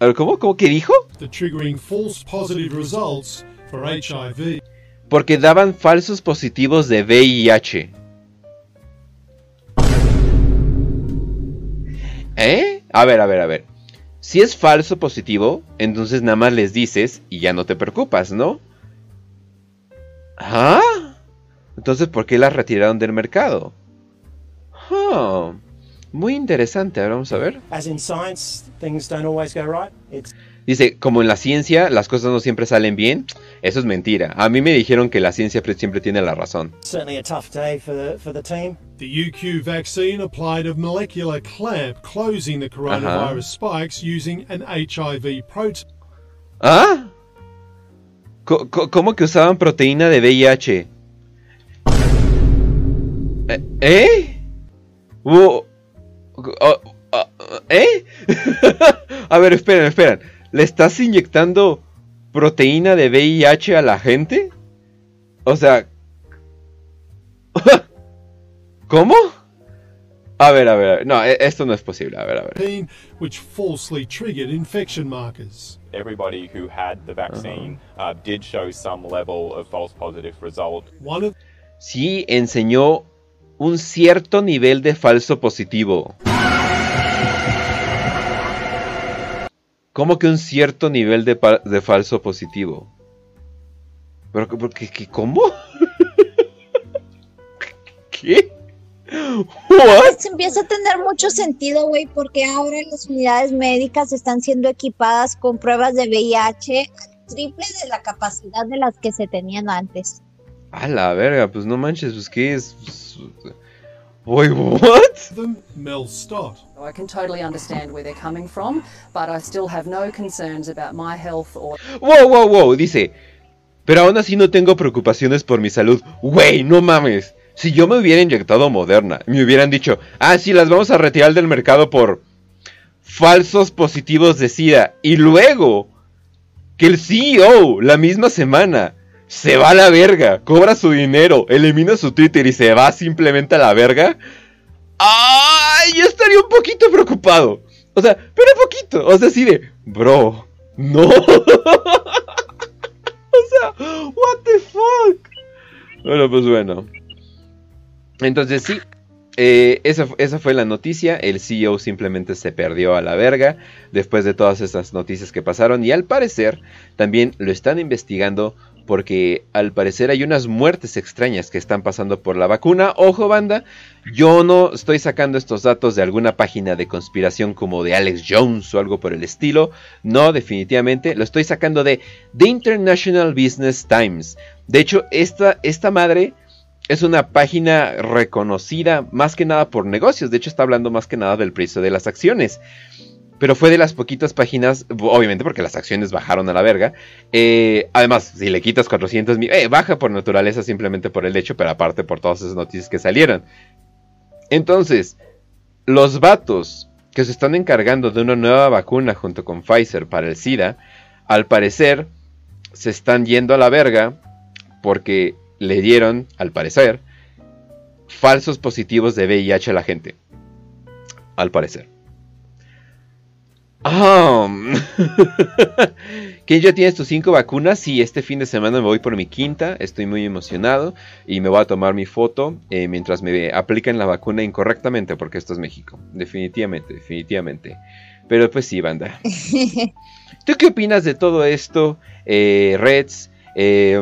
A ver, ¿cómo? ¿Cómo que dijo? The triggering false positive results for HIV. Porque daban falsos positivos de VIH. ¿Eh? A ver, a ver, a ver. Si es falso positivo, entonces nada más les dices y ya no te preocupas, ¿no? ¿Ah? Entonces, ¿por qué las retiraron del mercado? Ah, muy interesante, ahora vamos a ver. As in science, things don't always go right. Dice, como en la ciencia las cosas no siempre salen bien, eso es mentira. A mí me dijeron que la ciencia siempre tiene la razón. Certainly a tough day for the, for the team. The UQ vaccine applied a molecular clamp closing the coronavirus spikes using an HIV protein. ¿Ah? ¿Cómo que usaban proteína de VIH? ¿Eh? ¿Eh? ¿Eh? [laughs] a ver, esperen, esperen. ¿Le estás inyectando proteína de VIH a la gente? O sea... [laughs] ¿Cómo? A ver, a ver, no, e, esto no es posible. A ver, a ver. Which falsely triggered infection markers. Everybody who had the vaccine uh, did show some level of false positive result. One of... Sí, enseñó un cierto nivel de falso positivo. ¿Cómo que un cierto nivel de, de falso positivo? ¿Pero qué, qué, cómo? [laughs] ¿Qué? Se empieza a tener mucho sentido, güey, porque ahora las unidades médicas están siendo equipadas con pruebas de VIH triple de la capacidad de las que se tenían antes. A la verga, pues no manches, pues qué es. Pues, Wait, what? The Mel Stott. I can totally understand where they're coming from, but I still have no concerns about my health or. Wow, wow, wow, dice. Pero aún así no tengo preocupaciones por mi salud. Wey, no mames. Si yo me hubiera inyectado Moderna, me hubieran dicho, ah, sí, las vamos a retirar del mercado por falsos positivos de SIDA. Y luego, que el CEO, la misma semana, se va a la verga, cobra su dinero, elimina su Twitter y se va simplemente a la verga. ¡Ay! Yo estaría un poquito preocupado. O sea, pero poquito. O sea, así de, bro, no. [laughs] o sea, what the fuck. Bueno, pues bueno. Entonces sí, eh, esa, esa, fue la noticia. El CEO simplemente se perdió a la verga después de todas esas noticias que pasaron. Y al parecer también lo están investigando porque al parecer hay unas muertes extrañas que están pasando por la vacuna. Ojo banda, yo no estoy sacando estos datos de alguna página de conspiración como de Alex Jones o algo por el estilo. No, definitivamente, lo estoy sacando de The International Business Times. De hecho, esta, esta madre es una página reconocida más que nada por negocios. De hecho, está hablando más que nada del precio de las acciones. Pero fue de las poquitas páginas, obviamente porque las acciones bajaron a la verga. Eh, además, si le quitas 400 mil, eh, baja por naturaleza simplemente por el hecho, pero aparte por todas esas noticias que salieron. Entonces, los vatos que se están encargando de una nueva vacuna junto con Pfizer para el SIDA, al parecer se están yendo a la verga porque le dieron, al parecer, falsos positivos de VIH a la gente. Al parecer. [laughs] Oh. ¿Quién ya tienes tus cinco vacunas? Sí, este fin de semana me voy por mi quinta. Estoy muy emocionado y me voy a tomar mi foto eh, mientras me aplican la vacuna incorrectamente, porque esto es México. Definitivamente, definitivamente. Pero pues sí, banda. [laughs] ¿Tú qué opinas de todo esto, eh, Reds? Eh,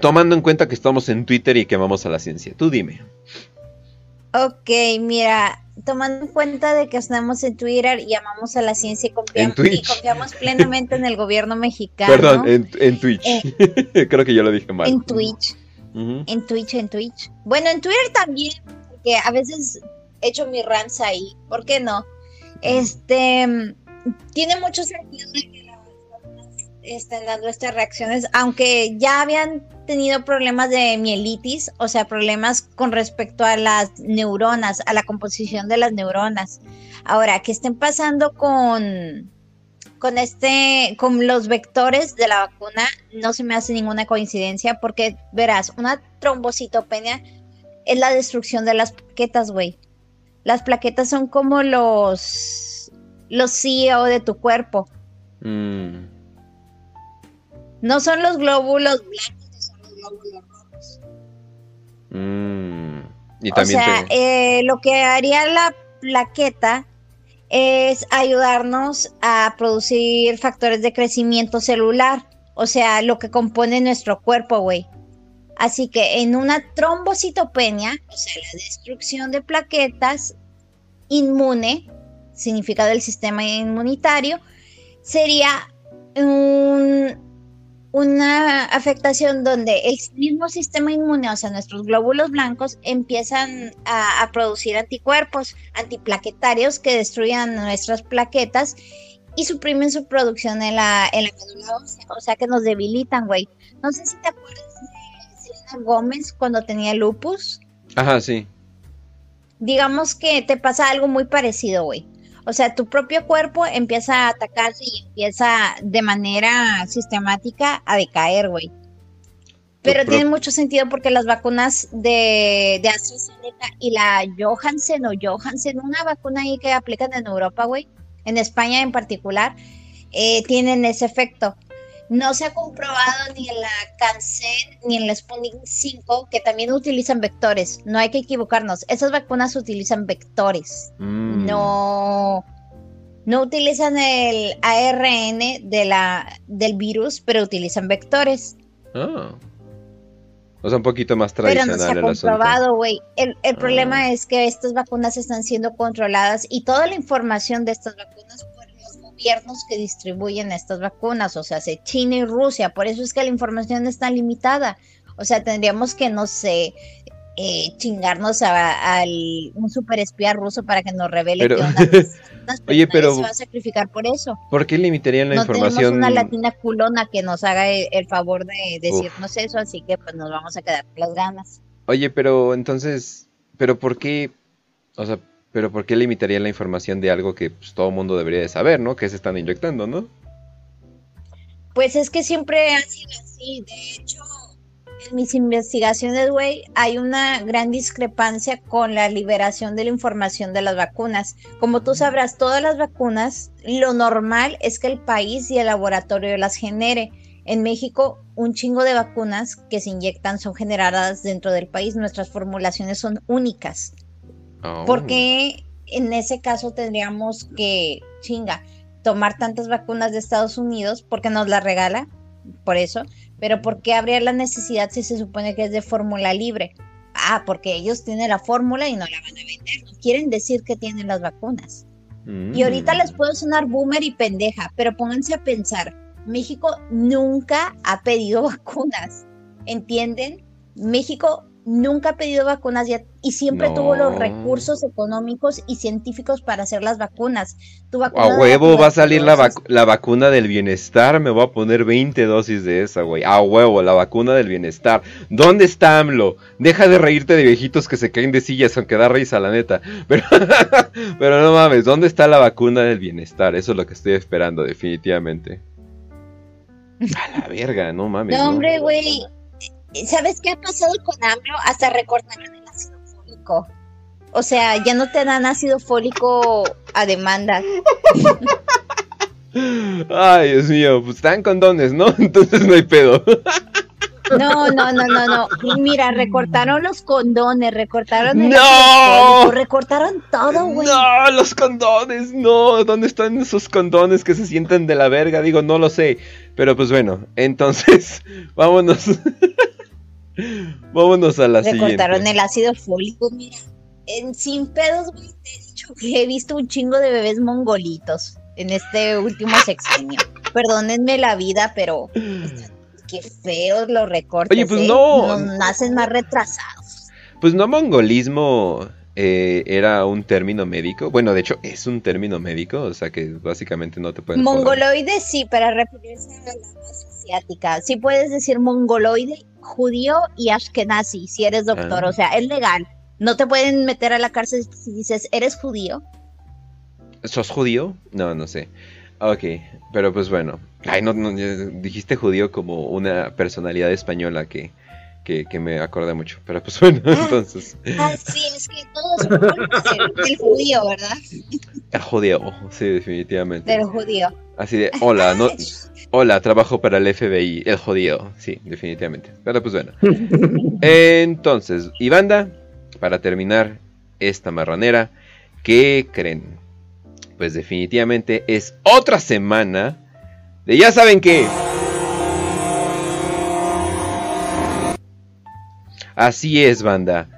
tomando en cuenta que estamos en Twitter y que vamos a la ciencia. Tú dime. Ok, mira, tomando en cuenta de que estamos en Twitter y amamos a la ciencia y confiamos, plenamente en el gobierno mexicano. Perdón, en, Twitch. Eh, [laughs] Creo que yo lo dije mal. En Twitch. En Twitch, en Twitch. Bueno, en Twitter también, porque a veces hecho mi rants ahí, ¿por qué no? Este, tiene mucho sentido de que estén dando estas reacciones, aunque ya habían tenido problemas de mielitis, o sea, problemas con respecto a las neuronas, a la composición de las neuronas. Ahora, ¿qué estén pasando con, con este, con los vectores de la vacuna, no se me hace ninguna coincidencia, porque verás, una trombocitopenia es la destrucción de las plaquetas, güey. Las plaquetas son como los, los CEO de tu cuerpo. Mm. No son los glóbulos blancos, son los glóbulos rojos. Mm. Y o también sea, te- eh, lo que haría la plaqueta es ayudarnos a producir factores de crecimiento celular, o sea, lo que compone nuestro cuerpo, güey. Así que en una trombocitopenia, o sea, la destrucción de plaquetas inmune, significa del sistema inmunitario, sería un- una afectación donde el mismo sistema inmune, o sea, nuestros glóbulos blancos, empiezan a, a producir anticuerpos antiplaquetarios que destruyan nuestras plaquetas y suprimen su producción en la, en la médula ósea, o sea, que nos debilitan, güey. No sé si te acuerdas de Selena Gómez cuando tenía lupus. Ajá, sí. Digamos que te pasa algo muy parecido, güey. O sea, tu propio cuerpo empieza a atacarse y empieza de manera sistemática a decaer, güey. Pero tiene mucho sentido porque las vacunas de, de AstraZeneca y la Johansen o Johansen, una vacuna ahí que aplican en Europa, güey, en España en particular, eh, tienen ese efecto. No se ha comprobado ni en la CanSen ni en la Sputnik 5 que también utilizan vectores. No hay que equivocarnos. Esas vacunas utilizan vectores. Mm. No, no utilizan el ARN de la, del virus, pero utilizan vectores. Ah. O sea, un poquito más Pero no tradicional se ha comprobado, güey. El, el Ah. problema es que estas vacunas están siendo controladas y toda la información de estas vacunas gobiernos que distribuyen estas vacunas, o sea, se China y Rusia. Por eso es que la información está limitada. O sea, tendríamos que, no sé, eh, chingarnos a, al un super espía ruso para que nos revele Pero- onda. [laughs] Unas Oye, pero se va a sacrificar por eso. ¿por qué limitarían la no tenemos información? una latina culona que nos haga el, el favor de decirnos eso, así que pues nos vamos a quedar con las ganas. Oye, pero entonces, ¿pero por qué? O sea, ¿pero por qué limitarían la información de algo que pues, todo mundo debería de saber, ¿no? Que se están inyectando, ¿no? Pues es que siempre ha sido así. De hecho, en mis investigaciones, güey, hay una gran discrepancia con la liberación de la información de las vacunas. Como tú sabrás, todas las vacunas, lo normal es que el país y el laboratorio las genere. En México, un chingo de vacunas que se inyectan son generadas dentro del país. Nuestras formulaciones son únicas. Oh. Porque en ese caso tendríamos que, chinga, tomar tantas vacunas de Estados Unidos porque nos las regala, por eso, pero ¿por qué habría la necesidad si se supone que es de fórmula libre? Ah, porque ellos tienen la fórmula y no la van a vender, no quieren decir que tienen las vacunas. Mm. Y ahorita les puedo sonar boomer y pendeja, pero pónganse a pensar, México nunca ha pedido [laughs] vacunas, ¿entienden? México nunca ha pedido vacunas y, y siempre No. tuvo los recursos económicos y científicos para hacer las vacunas. Tu vacuna A huevo va a salir la, tuberculosis- vacu- la vacuna del bienestar. Me voy a poner 20 dosis de esa, güey. A huevo, la vacuna del bienestar. ¿Dónde está AMLO? Deja de reírte de viejitos que se caen de sillas, aunque da risa, la neta. [laughs] Pero, pero no mames, ¿dónde está la vacuna del bienestar? Eso es lo que estoy esperando, definitivamente. [laughs] A la verga, no mames. No, ¿no? hombre, güey. ¿Sabes qué ha pasado con AMLO? Hasta recortaron el ácido fólico. O sea, ya no te dan ácido fólico a demanda. Ay, Dios mío, pues están condones, ¿no? [laughs] Entonces no hay pedo. No, no, no, no, no. Mira, recortaron los condones, recortaron el ¡No! recortaron todo, güey. No, los condones, no. ¿Dónde están esos condones que se sienten de la verga? Digo, no lo sé. Pero pues bueno, entonces, [laughs] vámonos. [laughs] vámonos a la recortaron siguiente. el ácido fólico, mira. En, sin pedos, güey, te he dicho que he visto un chingo de bebés mongolitos en este último sexenio. Perdónenme la vida, pero [gasps] qué feos los recortes. Oye, pues ¿eh? no. Nos nacen más retrasados. Pues no mongolismo eh, era un término médico. Bueno, de hecho es un término médico, o sea que básicamente no te pueden... Mongoloide sí, para referirse a la raza asiática. Sí puedes decir mongoloide, judío y ashkenazi si eres doctor, Ah. o sea, es legal. No te pueden meter a la cárcel si dices, ¿eres judío? ¿Sos judío? No, no sé. Ok, pero pues bueno. Ay, no, no, dijiste judío como una personalidad española que, que, que me acordé mucho. Pero pues [laughs] bueno, entonces... Ah, sí, es que todos del judío, ¿verdad? El judío, sí, definitivamente. Del judío. Así de, hola, no, [laughs] hola, trabajo para el FBI, el jodido, sí, definitivamente. Pero pues bueno. [laughs] Entonces, y banda, para terminar esta marranera, ¿qué creen? Pues definitivamente es otra semana de ya saben qué. Así es, banda.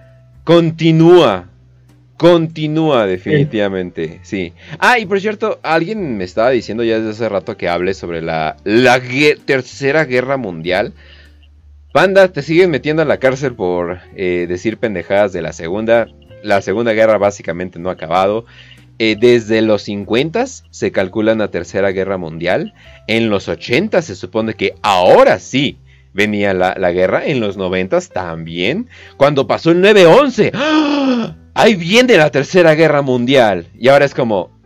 Continúa. Continúa definitivamente, sí. Ah, y por cierto, alguien me estaba diciendo ya desde hace rato que hable sobre la, la gue- tercera guerra mundial. Banda, te siguen metiendo a la cárcel por eh, decir pendejadas de la segunda. La segunda guerra básicamente no ha acabado. Eh, desde los 50 se calcula una tercera guerra mundial. En los 80 se supone que ahora sí venía la, la guerra. En los 90 también. Cuando pasó el 9-11. ¡ah! Ahí viene la tercera guerra mundial. Y ahora es como...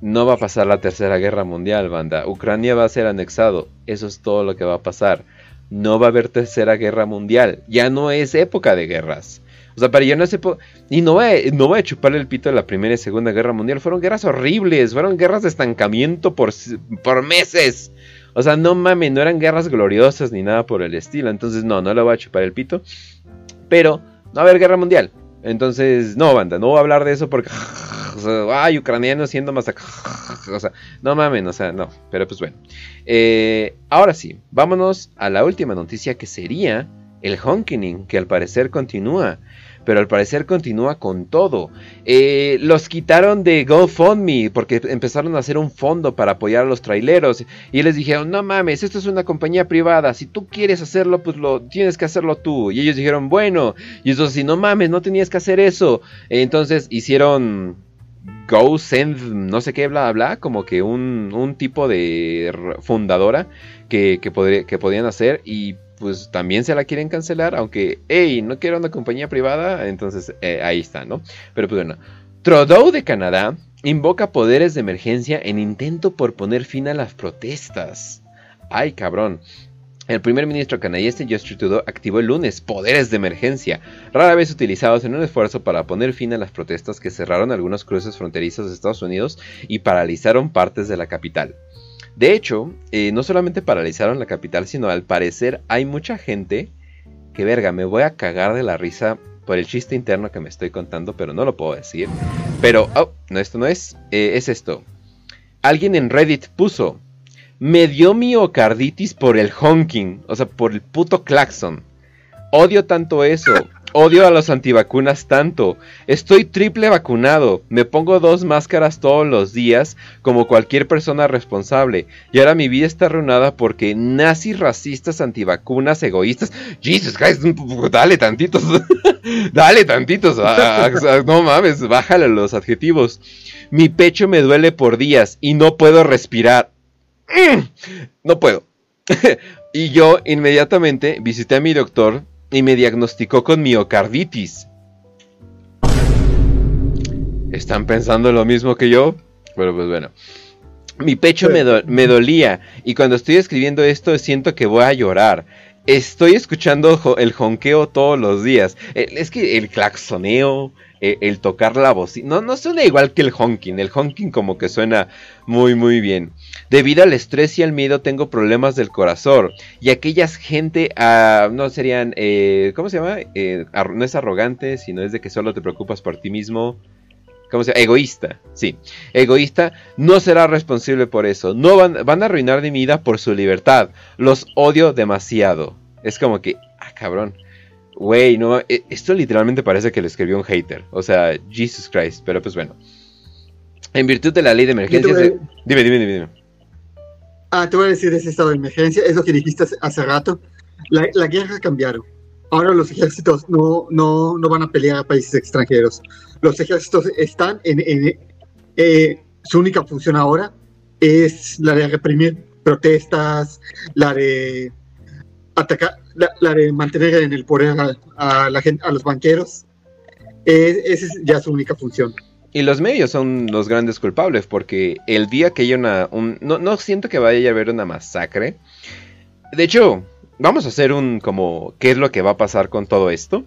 No va a pasar la tercera guerra mundial, banda. Ucrania va a ser anexado. Eso es todo lo que va a pasar. No va a haber tercera guerra mundial. Ya no es época de guerras. O sea, para yo no sé... Y no voy, a, no a chuparle el pito de la primera y segunda guerra mundial. Fueron guerras horribles. Fueron guerras de estancamiento por, por meses. O sea, no mames, no eran guerras gloriosas ni nada por el estilo. Entonces, no, no le voy a chupar el pito. Pero no va a haber guerra mundial. Entonces, no, banda, no voy a hablar de eso porque... [laughs] O sea, ay, ucranianos siendo masacrados. [laughs] O sea, no mamen, o sea, no. Pero pues bueno. Eh, ahora sí, vámonos a la última noticia que sería el honkening, que al parecer continúa. Pero al parecer continúa con todo. Eh, los quitaron de GoFundMe porque empezaron a hacer un fondo para apoyar a los traileros. Y les dijeron, no mames, esto es una compañía privada. Si tú quieres hacerlo, pues lo tienes que hacerlo tú. Y ellos dijeron, bueno. Y eso sí, no mames, no tenías que hacer eso. Entonces hicieron Go Send, no sé qué, bla, bla, como que un, un tipo de fundadora que, que, que podían hacer y pues también se la quieren cancelar, aunque, hey, no quiero una compañía privada, entonces eh, ahí está, ¿no? Pero pues bueno, Trudeau de Canadá invoca poderes de emergencia en intento por poner fin a las protestas. Ay, cabrón. El primer ministro canadiense Justin Trudeau activó el lunes poderes de emergencia, rara vez utilizados en un esfuerzo para poner fin a las protestas que cerraron algunos cruces fronterizos de Estados Unidos y paralizaron partes de la capital. De hecho, eh, no solamente paralizaron la capital, sino al parecer hay mucha gente que verga, me voy a cagar de la risa por el chiste interno que me estoy contando, pero no lo puedo decir. Pero, oh, no, esto no es, eh, es esto. Alguien en Reddit puso, me dio miocarditis por el honking, o sea, por el puto claxon. Odio tanto eso. Odio a los antivacunas tanto. Estoy triple vacunado. Me pongo dos máscaras todos los días como cualquier persona responsable. Y ahora mi vida está arruinada porque nazis, racistas, antivacunas, egoístas. Jesus Christ, dale tantitos. [laughs] dale tantitos. Ah, ah, no mames, bájale los adjetivos. Mi pecho me duele por días y no puedo respirar. Mm, No puedo. [laughs] y yo inmediatamente visité a mi doctor y me diagnosticó con miocarditis. ¿Están pensando lo mismo que yo? Bueno, pues bueno. Mi pecho me, do- me dolía y cuando estoy escribiendo esto siento que voy a llorar. Estoy escuchando jo- el jonqueo todos los días. Es que el claxoneo, eh, el tocar la voz, no, no suena igual que el honking. El honking como que suena muy muy bien. Debido al estrés y al miedo tengo problemas del corazón. Y aquellas gente, ah, no serían, eh, ¿cómo se llama? Eh, no es arrogante, sino es de que solo te preocupas por ti mismo. ¿Cómo se llama? Egoísta, sí. Egoísta no será responsable por eso. No van, van a arruinar mi vida por su libertad. Los odio demasiado. Es como que, ah, cabrón. Güey, no, eh, esto literalmente parece que le escribió un hater. O sea, Jesus Christ. Pero pues bueno. En virtud de la ley de emergencias... De- Dime, dime, dime, dime. Ah, te voy a decir de ese estado de emergencia, es lo que dijiste hace, hace rato. La, la guerra cambiaron. ahora los ejércitos no, no, no van a pelear a países extranjeros. Los ejércitos están en, en eh, su única función ahora es la de reprimir protestas, la de atacar, la, de mantener en el poder a, la gente, a los banqueros. esa es ya su única función. Y los medios son los grandes culpables, porque el día que haya una... no, no siento que vaya a haber una masacre. De hecho, vamos a hacer un como... ¿Qué es lo que va a pasar con todo esto?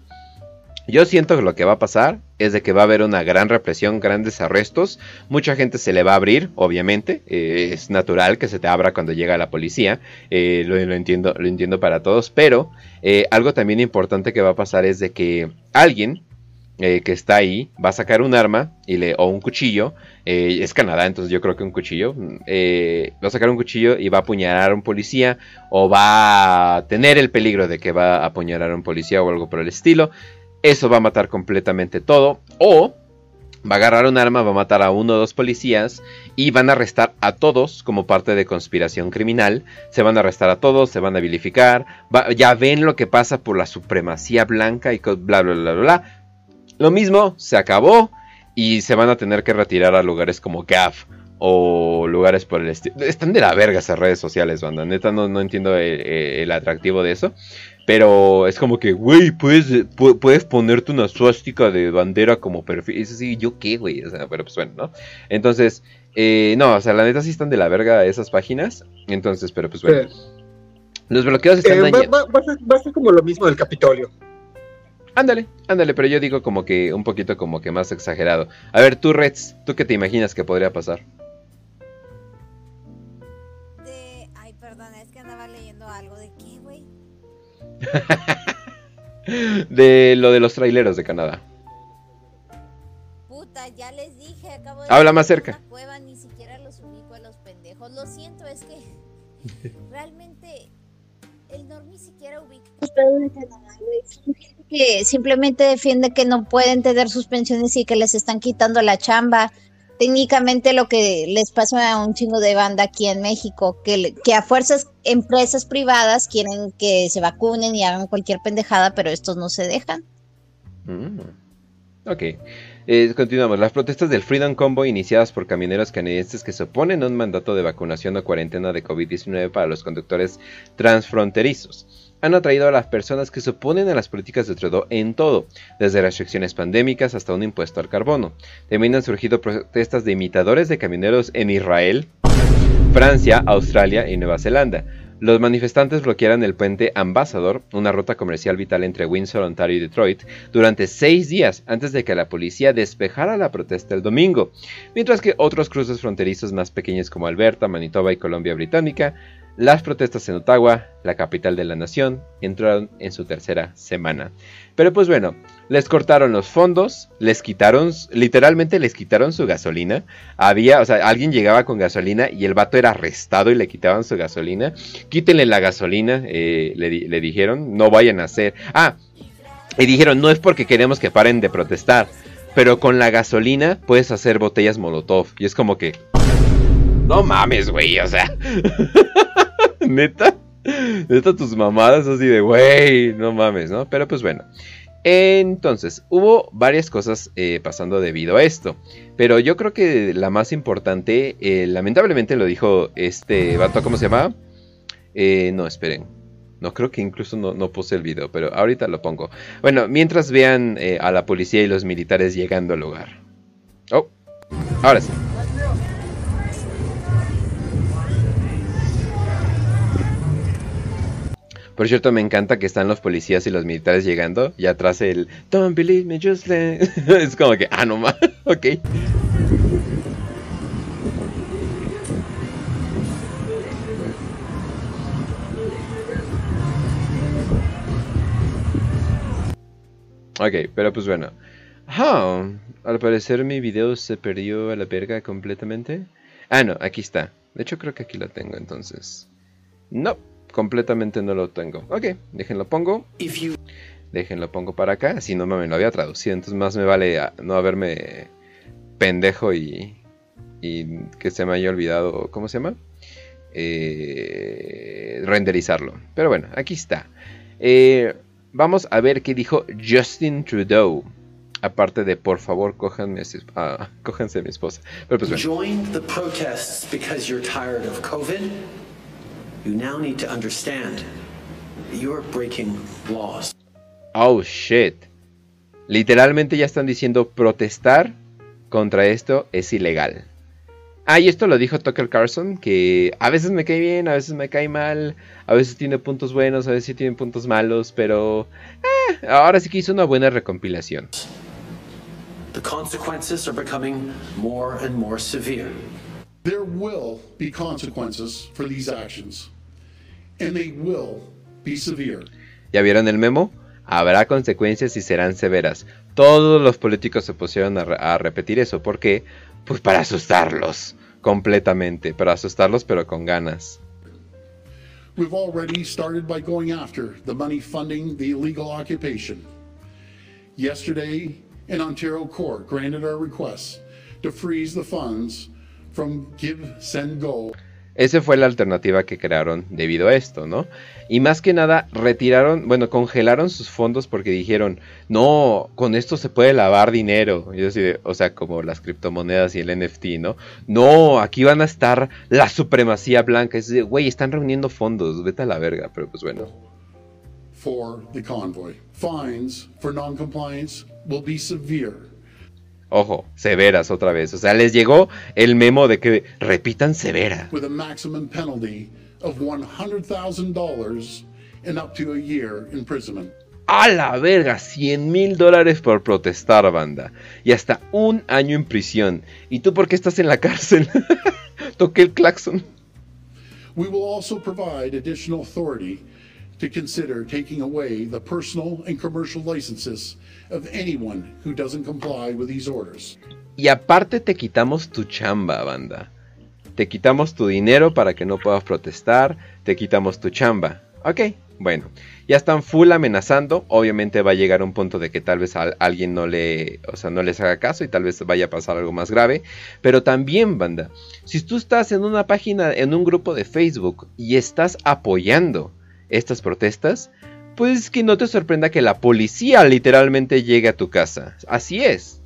Yo siento que lo que va a pasar es de que va a haber una gran represión, grandes arrestos, mucha gente se le va a abrir, obviamente, eh, es natural que se te abra cuando llega la policía, eh, lo, entiendo, lo entiendo para todos, pero eh, algo también importante que va a pasar es de que alguien que está ahí va a sacar un arma y le, o un cuchillo, es Canadá, entonces yo creo que un cuchillo, va a sacar un cuchillo y va a apuñalar a un policía o va a tener el peligro de que va a apuñalar a un policía o algo por el estilo. Eso va a matar completamente todo. O va a agarrar un arma, va a matar a uno o dos policías y van a arrestar a todos como parte de conspiración criminal. Se van a arrestar a todos, se van a vilificar. ya ven lo que pasa por la supremacía blanca y bla, bla, bla, bla. Lo mismo, se acabó y se van a tener que retirar a lugares como GAF o lugares por el estilo. Están de la verga esas redes sociales, banda. Neta, no, no entiendo el atractivo de eso. Pero es como que, güey, puedes, puedes ponerte una suástica de bandera como perfil. Es así, ¿yo qué, güey? O sea, pero pues bueno, ¿no? Entonces, eh, no, o sea, la neta sí están de la verga esas páginas. Entonces, pero pues bueno. Los bloqueos están eh, va, va, a ser como lo mismo del Capitolio. Ándale, ándale, pero yo digo como que un poquito como que más exagerado. A ver, tú, Reds, ¿tú qué te imaginas que podría pasar? [laughs] de lo de los traileros de Canadá. Puta, ya les dije, acabo de Habla más cerca. cueva, ni siquiera los ubico a los pendejos. Lo siento, es que [laughs] realmente el Nor ni siquiera ubica Que simplemente defiende que no pueden tener sus pensiones y que les están quitando la chamba técnicamente lo que les pasa a un chingo de banda aquí en México, que, a fuerzas empresas privadas quieren que se vacunen y hagan cualquier pendejada, pero estos no se dejan. Mm. Ok. Eh, continuamos. Las protestas del Freedom Combo iniciadas por camioneros canadienses que se oponen a un mandato de vacunación o cuarentena de COVID-19 para los conductores transfronterizos han atraído a las personas que se oponen a las políticas de Trudeau en todo, desde restricciones pandémicas hasta un impuesto al carbono. También han surgido protestas de imitadores de camioneros en Israel, Francia, Australia y Nueva Zelanda. Los manifestantes bloquearon el puente Ambassador, una ruta comercial vital entre Windsor, Ontario y Detroit, durante seis días antes de que la policía despejara la protesta el domingo, mientras que otros cruces fronterizos más pequeños como Alberta, Manitoba y Colombia Británica las protestas en Ottawa, la capital de la nación, entraron en su tercera semana. Pero pues bueno, les cortaron los fondos, les quitaron, literalmente les quitaron su gasolina. Había, o sea, alguien llegaba con gasolina y el vato era arrestado y le quitaban su gasolina. Quítenle la gasolina, eh, le, le dijeron, no vayan a hacer. Ah, y dijeron, no es porque queremos que paren de protestar, pero con la gasolina puedes hacer botellas Molotov. Y es como que... No mames, güey, o sea. [laughs] [laughs] Neta. Neta tus mamadas así de, güey, no mames, ¿no? Pero pues bueno. Entonces, hubo varias cosas eh, pasando debido a esto. Pero yo creo que la más importante, eh, lamentablemente lo dijo este vato, ¿cómo se llama? Eh, no, esperen. No creo que incluso no, no, puse el video, pero ahorita lo pongo. Bueno, mientras vean a la policía y los militares llegando al lugar. Oh, ahora sí. Por cierto, me encanta que están los policías y los militares llegando y atrás el Don't believe me, just [laughs] es como que, ah, no más, [laughs] ok. Ok, pero pues bueno. Ah, al parecer mi video se perdió a la verga completamente. Ah, no, aquí está. De hecho creo que aquí lo tengo entonces. No, completamente no lo tengo. Ok, déjenlo pongo. Déjenlo pongo para acá. Así no me lo había traducido. Entonces más me vale no haberme pendejo y, y que se me haya olvidado. ¿Cómo se llama? Eh, renderizarlo. Pero bueno, aquí está. Eh, vamos a ver qué dijo Justin Trudeau. Aparte de por favor, cójanme, ah, [laughs] cójanse a mi esposa. Pero pues bueno. You now need to understand you're breaking laws. Oh shit. Literalmente ya están diciendo protestar contra esto es ilegal. Ah, y esto lo dijo Tucker Carlson, que a veces me cae bien, a veces me cae mal, a veces tiene puntos buenos, a veces tiene puntos malos, pero eh, ahora sí que hizo una buena recompilación. The consequences are becoming more and more severe. There will be consequences for these actions, and they will be severe. ¿Ya vieron el memo? Habrá consecuencias y serán severas. Todos los políticos se pusieron a, a repetir eso. ¿Por qué? Pues para asustarlos completamente, para asustarlos pero con ganas. We've already started by going after the money funding the illegal occupation. Yesterday, an Ontario court granted our request to freeze the funds from Give, Send, Go. Esa fue la alternativa que crearon debido a esto, ¿no? Y más que nada retiraron, bueno, congelaron sus fondos porque dijeron, no, con esto se puede lavar dinero. Y así o sea, como las criptomonedas y el NFT, ¿no? No, aquí van a estar la supremacía blanca. Es de, güey, están reuniendo fondos, vete a la verga, pero pues bueno. For the convoy. Fines for non-compliance will be severe. Ojo, severas otra vez. O sea, les llegó el memo de que repitan severa. With a maximum penalty of $100,000 and up to a year imprisonment. A la verga, 100 mil dólares por protestar, banda. Y hasta un año en prisión. ¿Y tú por qué estás en la cárcel? [laughs] Toqué el claxon. We will also provide additional authority Y aparte te quitamos tu chamba, banda. Te quitamos tu dinero para que no puedas protestar, te quitamos tu chamba. Ok, bueno, ya están full amenazando. Obviamente va a llegar un punto de que tal vez alguien no le, o sea, no les haga caso y tal vez vaya a pasar algo más grave. Pero también, banda, si tú estás en una página, en un grupo de Facebook y estás apoyando estas protestas, pues que no te sorprenda que la policía literalmente llegue a tu casa. Así es.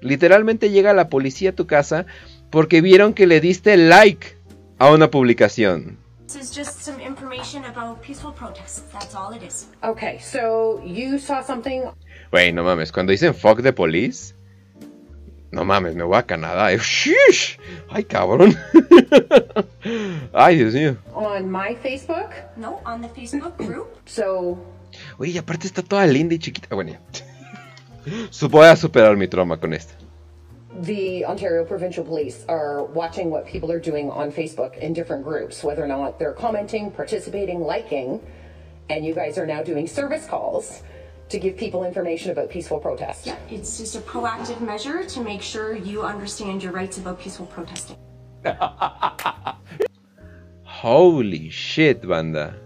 Literalmente llega la policía a tu casa porque vieron que le diste like a una publicación. This is just some information about peaceful protests. That's all it is. Okay, so you saw something. Güey, no mames, cuando dicen fuck the police, no mames, me voy a Canadá. ¡Shish! ¡Ay, cabrón! [laughs] ¡Ay, Dios mío! On my Facebook? No, on the Facebook group. So. Oye, y aparte está toda linda y chiquita. Bueno, ya. [laughs] Voy a superar mi trauma con esto. The Ontario Provincial Police are watching what people are doing on Facebook in different groups, whether or not they're commenting, participating, liking, and you guys are now doing service calls to give people information about peaceful protest. Yeah, it's just a proactive measure to make sure you understand your rights about peaceful protesting. [laughs] Holy shit, banda.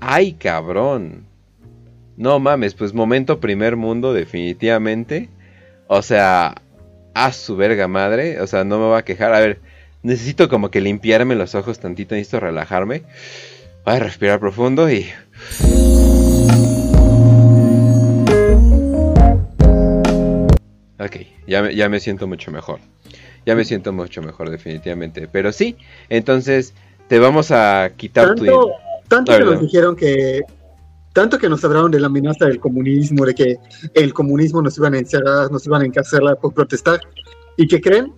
Ay, cabrón. No mames, pues momento primer mundo definitivamente. O sea, a su verga madre. O sea, no me va a quejar. A ver, necesito como que limpiarme los ojos tantito, necesito relajarme. Voy a respirar profundo y... Ok, ya me, ya me siento mucho mejor. Ya me siento mucho mejor, definitivamente. Pero sí, entonces te vamos a quitar tanto, tu. Tanto que nos dijeron que. Tanto que nos hablaron de la amenaza del comunismo, de que el comunismo nos iban a encerrar, nos iban a encarcelar por protestar. ¿Y qué creen?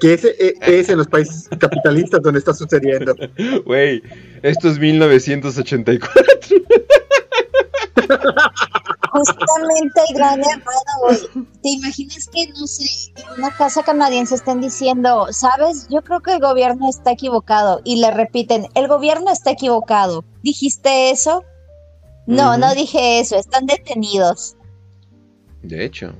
Que ese e, [laughs] es en los países capitalistas donde está sucediendo. [laughs] Güey, esto es 1984. [laughs] Justamente el gran hermano, güey. ¿Te imaginas que, no sé, en una casa canadiense estén diciendo, sabes, yo creo que el gobierno está equivocado? Y le repiten, el gobierno está equivocado. ¿Dijiste eso? No, no dije eso, están detenidos. De hecho.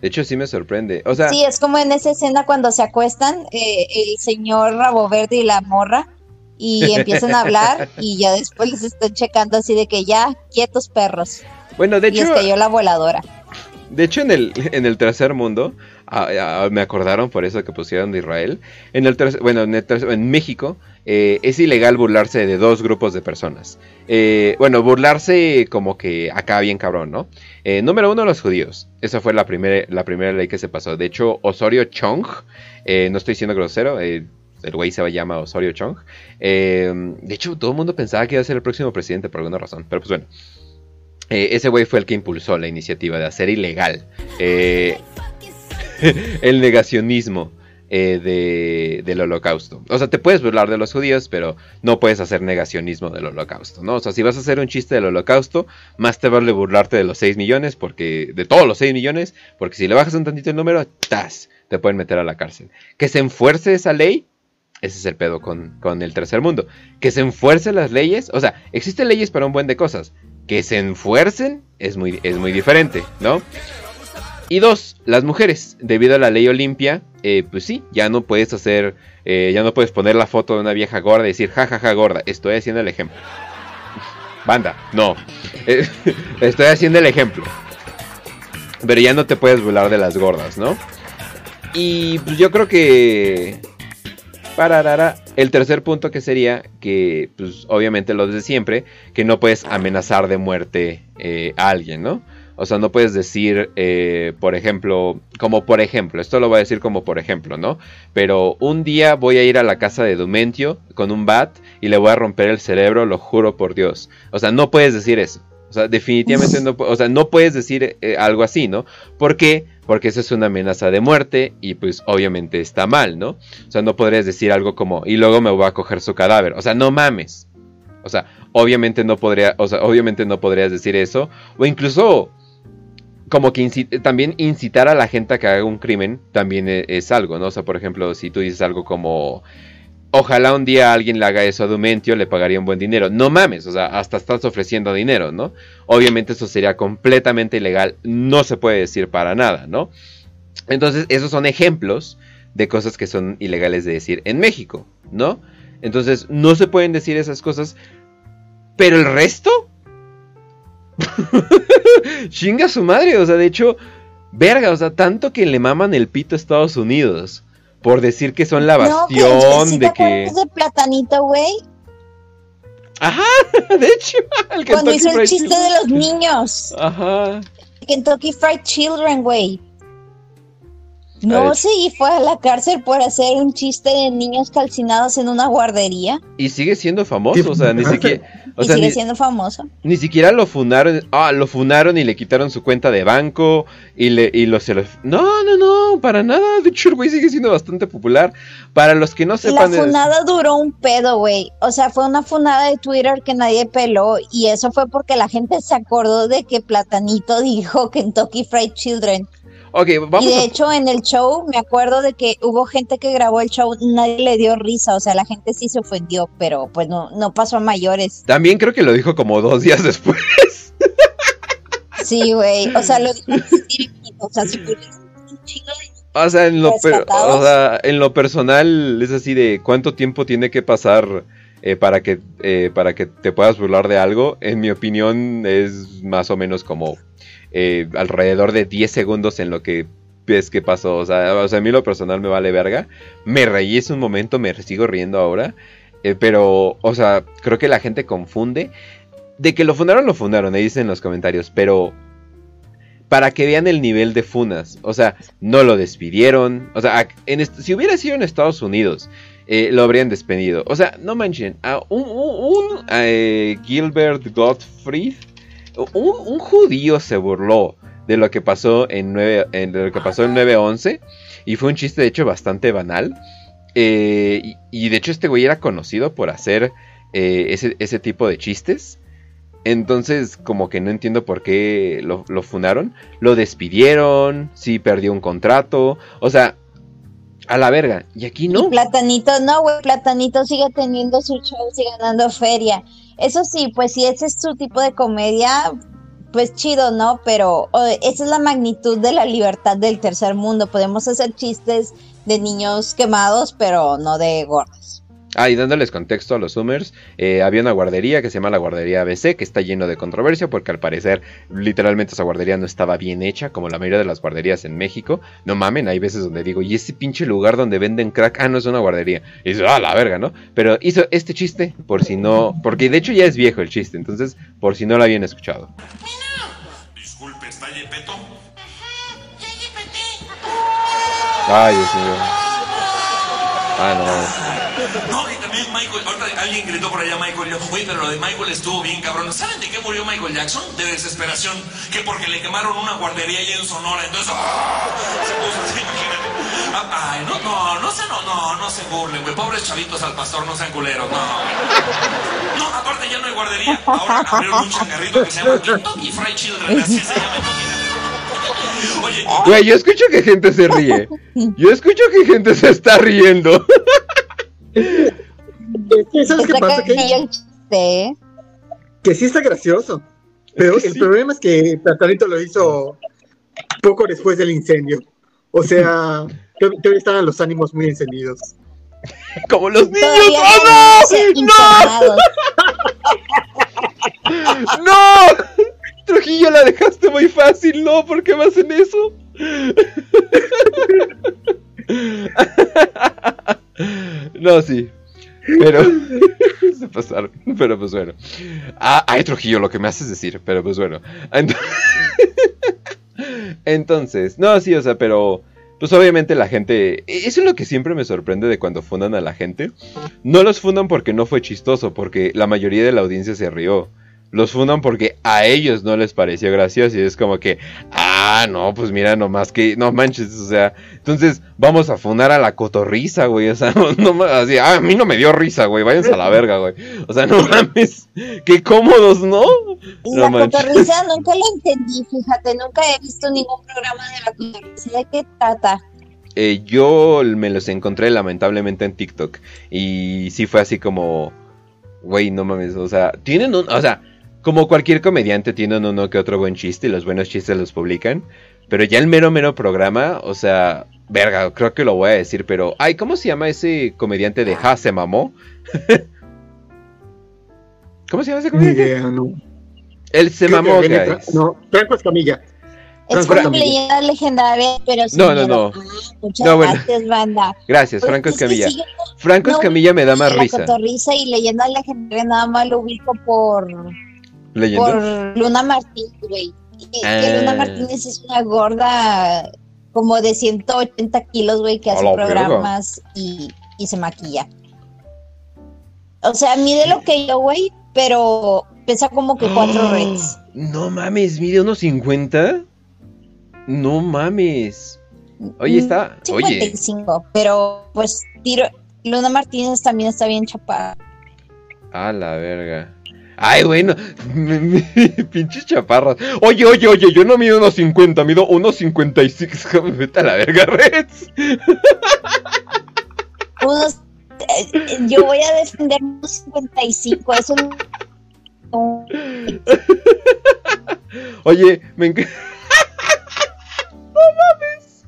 De hecho, sí me sorprende. O sea, sí, es como en esa escena cuando se acuestan eh, el señor Rabo Verde y la morra y empiezan a hablar [laughs] y ya después les están checando así de que ya, quietos perros. Bueno, de y hecho. cayó la voladora. De hecho, en el, en el tercer mundo me acordaron por eso que pusieron de Israel. En el bueno, en, México eh, es ilegal burlarse de dos grupos de personas. Eh, bueno, burlarse como que acá bien cabrón, ¿no? Eh, número uno, los judíos. Esa fue la, primera la primera ley que se pasó. De hecho, Osorio Chong, no estoy siendo grosero, el güey se llama Osorio Chong. de hecho, todo el mundo pensaba que iba a ser el próximo presidente por alguna razón. Pero pues bueno. Ese güey fue el que impulsó la iniciativa de hacer ilegal [laughs] el negacionismo eh, del holocausto. O sea, te puedes burlar de los judíos, pero no puedes hacer negacionismo del holocausto, ¿no? O sea, si vas a hacer un chiste del holocausto, más te vale burlarte de los 6 millones, porque de todos los 6 millones, porque si le bajas un tantito el número, ¡tas! Te pueden meter a la cárcel. Que se enfuerce esa ley, ese es el pedo con, con el tercer mundo. Que se enfuercen las leyes, o sea, existen leyes para un buen de cosas. Que se enfuercen es muy, es muy diferente, ¿no? Y dos, las mujeres, debido a la ley Olimpia, eh, pues sí, ya no puedes hacer, eh, ya no puedes poner la foto de una vieja gorda y decir, jajaja ja, ja, gorda, estoy haciendo el ejemplo. Banda, no, [laughs] eh, estoy haciendo el ejemplo. Pero ya no te puedes burlar de las gordas, ¿no? Y pues yo creo que... Pararara, el tercer punto que sería que, pues obviamente lo de siempre, que no puedes amenazar de muerte a alguien, ¿no? O sea, no puedes decir, eh, por ejemplo, como por ejemplo, esto lo voy a decir como por ejemplo, ¿no? Pero un día voy a ir a la casa de Dumentio con un bat y le voy a romper el cerebro, lo juro por Dios. O sea, no puedes decir eso. O sea, definitivamente no, o sea, no puedes decir eh, algo así, ¿no? ¿Por qué? Porque eso es una amenaza de muerte y pues obviamente está mal, ¿no? O sea, no podrías decir algo como, y luego me voy a coger su cadáver. O sea, no mames. O sea, obviamente no podría, o sea, obviamente no podrías decir eso. O incluso como que también incitar a la gente a que haga un crimen también e-, es, algo, ¿no? O sea, por ejemplo, si tú dices algo como, ojalá un día alguien le haga eso a Dumentio, le pagaría un buen dinero. No mames, o sea, hasta estás ofreciendo dinero, ¿no? Obviamente eso sería completamente ilegal, no se puede decir para nada, ¿no? Entonces, esos son ejemplos de cosas que son ilegales de decir en México, ¿no? Entonces, no se pueden decir esas cosas, pero el resto [laughs] Chinga su madre, o sea, de hecho, verga, o sea, tanto que le maman el pito a Estados Unidos por decir que son la bastión de que. de platanito, güey? Ajá, [laughs] de hecho, el Cuando hizo el chiste de los niños. Ajá. Kentucky Fried Children, güey. No sé, y fue a la cárcel por hacer un chiste de niños calcinados en una guardería. Y sigue siendo famoso, o sea, ni siquiera. y sigue siendo famoso. Ni siquiera lo funaron. Ah, lo funaron y le quitaron su cuenta de banco. Y le y lo, se lo. No, no, no, para nada. De hecho, el güey sigue siendo bastante popular. Para los que no sepan. La funada duró un pedo, güey. O sea, fue una funada de Twitter que nadie peló. Y eso fue porque la gente se acordó de que Platanito dijo Kentucky Fried Children vamos y de hecho en el show me acuerdo de que hubo gente que grabó el show, nadie le dio risa, o sea, la gente sí se ofendió, pero pues no, no pasó a mayores. También creo que lo dijo como dos días después. Sí, güey, o sea, lo dijo [laughs] o sea, si un chingo de o sea, en lo o sea, en lo personal es así de cuánto tiempo tiene que pasar eh, para que eh, para que te puedas burlar de algo. En mi opinión es más o menos como eh, alrededor de 10 segundos en lo que ves que pasó. O sea, a mí lo personal me vale verga. Me reí ese un momento, me sigo riendo ahora. Eh, pero, o sea, creo que la gente confunde. De que lo fundaron, lo fundaron, ahí dicen en los comentarios. Pero para que vean el nivel de funas. O sea, no lo despidieron. O sea, si hubiera sido en Estados Unidos, eh, lo habrían despedido. O sea, no manchen. A un, un, Gilbert Gottfried un, judío se burló de lo que pasó en 9, en, lo que pasó en 9-11 y fue un chiste de hecho bastante banal. Eh, y, de hecho este güey era conocido por hacer eh, ese, ese, tipo de chistes. Entonces como que no entiendo por qué lo, lo funaron. Lo despidieron, sí perdió un contrato. O sea, a la verga. Y aquí no. Platanito, no, güey. Platanito sigue teniendo su show, sigue ganando feria. Eso sí, pues si ese es su tipo de comedia, pues chido, ¿no? Pero esa es la magnitud de la libertad del tercer mundo. Podemos hacer chistes de niños quemados, pero no de gordos. Ah, y dándoles contexto a los Zoomers, eh, había una guardería que se llama la guardería ABC, que está lleno de controversia porque al parecer literalmente esa guardería no estaba bien hecha, como la mayoría de las guarderías en México. No mamen, hay veces donde digo, ¿y ese pinche lugar donde venden crack? Ah, no es una guardería. Y dice, ah, la verga, ¿no? Pero hizo este chiste por si no, porque de hecho ya es viejo el chiste, entonces por si no lo habían escuchado. Disculpe, ¿está Yepeto? Ay, Dios mío. Ah, no. No, y también Michael, ahorita alguien gritó por allá Michael, yo, oye, pero lo de Michael estuvo bien cabrón. ¿Saben de qué murió Michael Jackson? De desesperación, que porque le quemaron una guardería allá en Sonora, entonces, ¡ah! se puso así. Ah, Ay, no, no, no se, no, no, no se burlen, güey, pobres chavitos al pastor, no sean culeros, no. No, aparte ya no hay guardería, ahora abrieron un changarrito que se llama Kentucky Fried Children, así se llama, Oye, Güey, yo escucho que gente se ríe. Yo escucho que gente se está riendo. ¿Sabes qué pasa? Que, que sí está gracioso. Pero el problema es que Platanito lo hizo poco después del incendio. O sea, todavía estaban los ánimos muy encendidos. [laughs] Como los niños. ¡Oh, ¡No! [laughs] ¡No! Trujillo la dejaste muy fácil, ¿no? ¿Por qué me hacen eso? No, sí. Pero. [laughs] se pasaron. Pero pues bueno. Ah, ay, Trujillo, lo que me haces decir. Pero pues bueno. [laughs] Entonces, no, sí, o sea, pero. Pues obviamente la gente. Eso es lo que siempre me sorprende de cuando fundan a la gente. No los fundan porque no fue chistoso, porque la mayoría de la audiencia se rió los fundan porque a ellos no les pareció gracioso y es como que, ah, no, pues mira, nomás que, no manches, o sea, entonces vamos a fundar a la cotorriza, güey, o sea, [laughs] no, no así, ah, a mí no me dio risa, güey, váyanse a la verga, güey, o sea, [laughs] no mames, qué cómodos, ¿no? La cotorriza nunca la entendí, fíjate, nunca he visto ningún programa de la cotorriza, ¿de qué trata? Eh, yo me los encontré lamentablemente en TikTok y sí fue así como, güey, no mames, o sea, tienen un, o sea, como cualquier comediante tienen uno que otro buen chiste y los buenos chistes los publican. Pero ya el mero mero programa, o sea, verga, creo que lo voy a decir, pero... Ay, ¿cómo se llama ese comediante de Ja se mamó? [laughs] ¿Cómo se llama ese comediante? no. El se mamó, guys. No, Franco Escamilla. Es como leyenda legendaria, pero sí. No, no, no. muchas No, bueno. gracias, banda. Gracias, Franco es que Escamilla. sí, Franco no, Escamilla me da más la risa. cotorriza y leyenda legendaria nada más lo ubico por, Por Luna Martínez, güey. Que, que Ah. Luna Martínez es una gorda como de 180 kilos, güey, que hace programas y, y se maquilla. O sea, mide lo que yo, güey, pero pesa como que cuatro reds. No mames, mide unos 50. No mames. Oye, está. Oye. 55, pero pues tiro. Luna Martínez también está bien chapada. A la verga. Ay, bueno, [laughs] pinches chaparras. Oye, oye, oye, yo no mido unos 50, mido unos 56. [laughs] Vete a la verga, Reds. Unos, eh, yo voy a defender unos 55, eso no- Oye, me encanta. [laughs] No mames.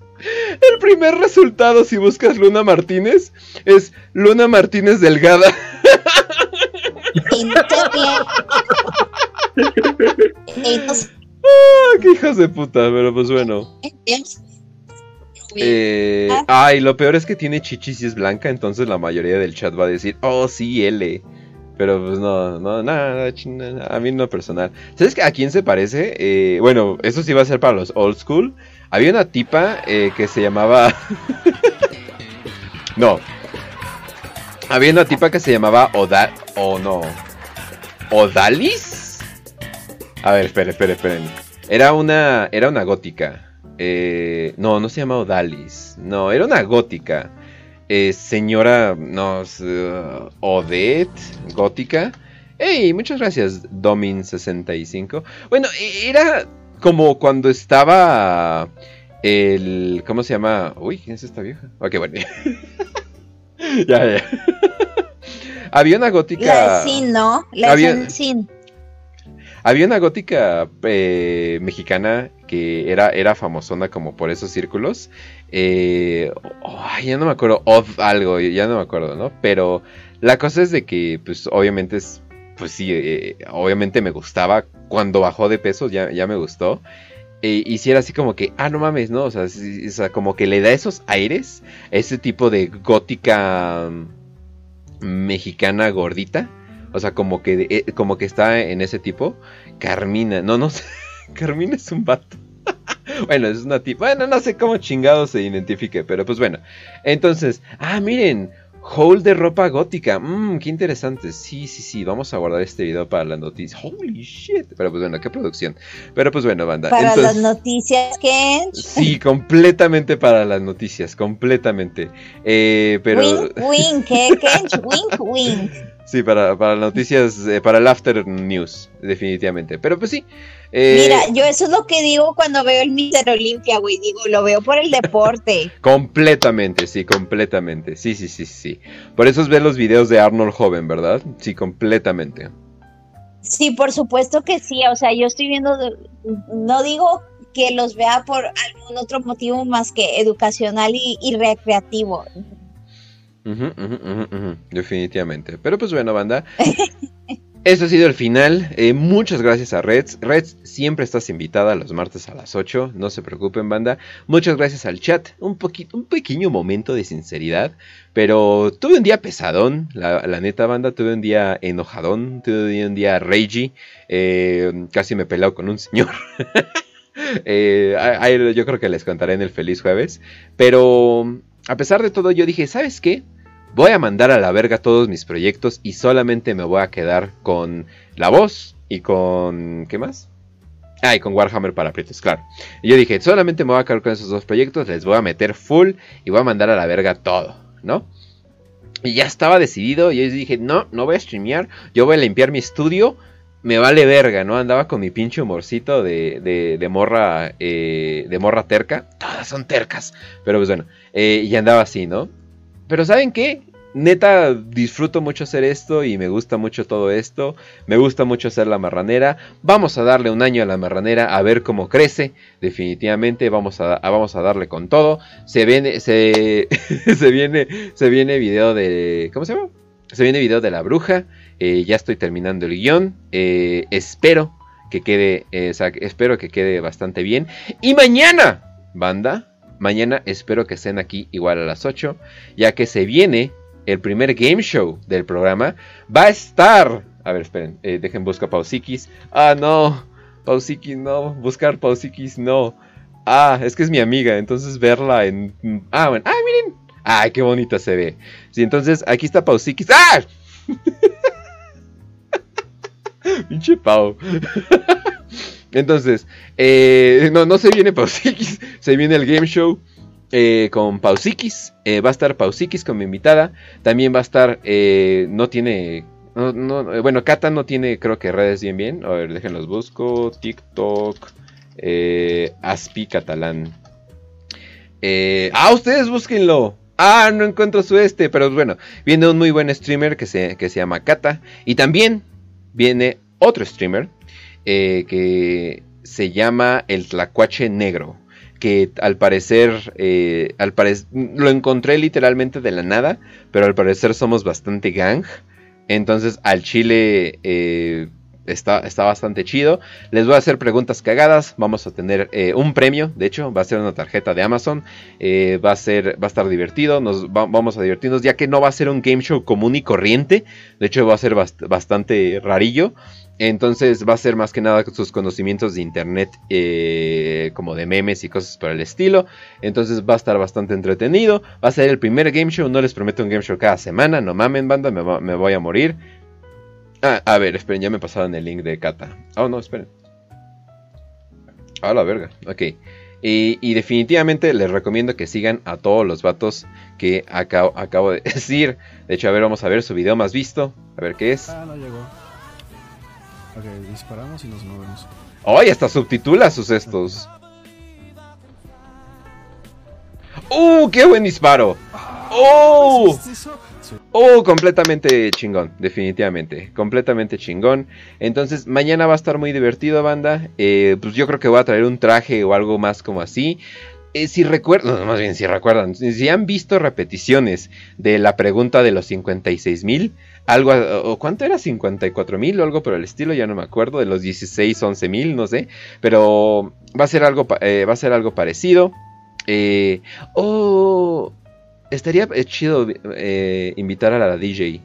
El primer resultado, si buscas Luna Martínez, es Luna Martínez Delgada. y no te rías. Y no se [laughs] Ah, qué hijas de puta, pero pues bueno. Eh, ay, lo peor es que tiene chichis y es blanca, entonces la mayoría del chat va a decir, oh, sí, L. Pero pues no, no, nada, a mí no personal. ¿Sabes a quién se parece? Eh, bueno, eso sí va a ser para los old school. Había una tipa eh, que se llamaba... [laughs] no. Había una tipa que se llamaba Oda... O no. ¿Odalis? A ver, esperen, esperen, esperen. Era una, era una gótica. Eh, no, no se llama Odalis. No, era una gótica. Eh, señora, no, uh, Odette, gótica. Hey, muchas gracias, Domin65. Bueno, e- era como cuando estaba el... ¿Cómo se llama? Uy, ¿quién es esta vieja? Ok, bueno. [laughs] [laughs] ya, ya. [laughs] Había una gótica... La Sin, ¿no? La Había- Sin. Había una gótica eh, mexicana que era, era famosona como por esos círculos. Eh, ya no me acuerdo, Odd algo, ya no me acuerdo, ¿no? Pero la cosa es de que, pues obviamente es, pues sí, eh, obviamente me gustaba. Cuando bajó de peso ya, ya me gustó. Eh, y si era así como que, ah, no mames, ¿no? O sea, como que le da esos aires, ese tipo de gótica mm, mexicana gordita. O sea, como que, eh, como que está en ese tipo. Carmina, no, no sé. [laughs] Carmina es un vato. [laughs] bueno, es una tipo. Bueno, no sé cómo chingado se identifique, pero pues bueno. Entonces, ah, miren, Hole de ropa gótica. Mmm, qué interesante. Sí, sí, sí. Vamos a guardar este video para las noticias. Holy shit. Pero pues bueno, qué producción. Pero pues bueno, banda. Para las noticias, Kench. Sí, completamente para las noticias. Completamente. Eh, pero. Wink, wink, ¿eh, Kench? Wink, wink. Sí, para, para noticias, eh, para el after news, definitivamente. Pero pues sí. Eh, Mira, yo eso es lo que digo cuando veo el Mister Olimpia, güey. Digo, lo veo por el deporte. [laughs] completamente, sí, completamente. Sí, sí, sí, sí. Por eso es ver los videos de Arnold joven, ¿verdad? Sí, completamente. Sí, por supuesto que sí. O sea, yo estoy viendo, no digo que los vea por algún otro motivo más que educacional y recreativo. Definitivamente. Pero pues bueno, banda. [laughs] Esto ha sido el final. Eh, muchas gracias a Reds. Reds, siempre estás invitada los martes a las 8. No se preocupen, banda. Muchas gracias al chat. Un, un pequeño momento de sinceridad. Pero tuve un día pesadón. La, neta, banda. Tuve un día enojadón. Tuve un día ragey. Eh, casi me pelado con un señor. [laughs] Eh, yo creo que les contaré en el feliz jueves. Pero a pesar de todo, yo dije, ¿sabes qué? Voy a mandar a la verga todos mis proyectos y solamente me voy a quedar con la voz y con... ¿Qué más? Ah, y con Warhammer para aprietos, claro. Y yo dije, solamente me voy a quedar con esos dos proyectos, les voy a meter full y voy a mandar a la verga todo, ¿no? Y ya estaba decidido, y yo dije, no, no voy a streamear, yo voy a limpiar mi estudio, me vale verga, ¿no? Andaba con mi pinche humorcito de, de, morra, eh, de morra terca, todas son tercas, pero pues bueno, eh, y andaba así, ¿no? Pero ¿saben qué? Neta, disfruto mucho hacer esto y me gusta mucho todo esto. Me gusta mucho hacer la marranera. Vamos a darle un año a la marranera a ver cómo crece. Definitivamente vamos a, vamos a darle con todo. Se viene, se, [laughs] se viene, se viene video de, ¿cómo se llama? Se viene video de la bruja. Eh, ya estoy terminando el guion. Eh, espero que quede, espero que quede bastante bien. Y mañana, banda, Mañana espero que estén aquí igual a las 8, ya que se viene el primer game show del programa. Va a estar... A ver, esperen, eh, dejen buscar Pausikis. Ah, no. Pausikis no. Buscar Pausikis no. Ah, es que es mi amiga, entonces verla en... Ah, bueno. Ah, miren. Ay, qué bonita se ve. Sí, entonces aquí está Pausikis. ¡Ah! [laughs] Pinche Pau. [laughs] Entonces, eh, no, no se viene Pausikis, [laughs] se viene el game show eh, con Pausikis. Eh, va a estar Pausikis como invitada. También va a estar, no tiene, bueno, Kata no tiene creo que redes bien bien. A ver, déjenlos busco. TikTok, Aspi Catalán. ah, ustedes búsquenlo. Ah, no encuentro su este, pero bueno, viene un muy buen streamer que se, que se llama Kata. Y también viene otro streamer eh, que se llama el Tlacuache Negro. Que al parecer, eh, al lo encontré literalmente de la nada, pero al parecer somos bastante gang. Entonces al chile eh, está, está, bastante chido. Les voy a hacer preguntas cagadas. Vamos a tener un premio. De hecho, va a ser una tarjeta de Amazon. va, a ser, va a estar divertido. Nos vamos a divertirnos. Ya que no va a ser un game show común y corriente. De hecho, va a ser bastante rarillo. Entonces va a ser más que nada sus conocimientos de internet, eh, como de memes y cosas por el estilo. Entonces va a estar bastante entretenido. Va a ser el primer game show. No les prometo un game show cada semana. No mamen, banda, me, voy a morir. Ah, a ver, esperen, ya me pasaron el link de Kata. Oh, no, esperen. A la verga, ok. Y, definitivamente les recomiendo que sigan a todos los vatos que acabo, acabo de [laughs] decir. De hecho, a ver, vamos a ver su video más visto. A ver qué es. Ah, no llegó. Ok, disparamos y nos movemos. ¡Ay! hasta subtitula sus estos. ¡Uh! ¡Qué buen disparo! ¡Oh! Oh, completamente chingón, definitivamente, completamente chingón. Entonces, mañana va a estar muy divertido, banda. Eh, pues yo creo que voy a traer un traje o algo más como así. Eh, si recuerdan, más bien si recuerdan, si han visto repeticiones de la pregunta de los 56 mil, algo, o cuánto era, 54 mil o algo por el estilo, ya no me acuerdo, de los 16, 11 mil, no sé, pero va a ser algo, eh, va a ser algo parecido. Eh, oh, estaría chido invitar a la DJ.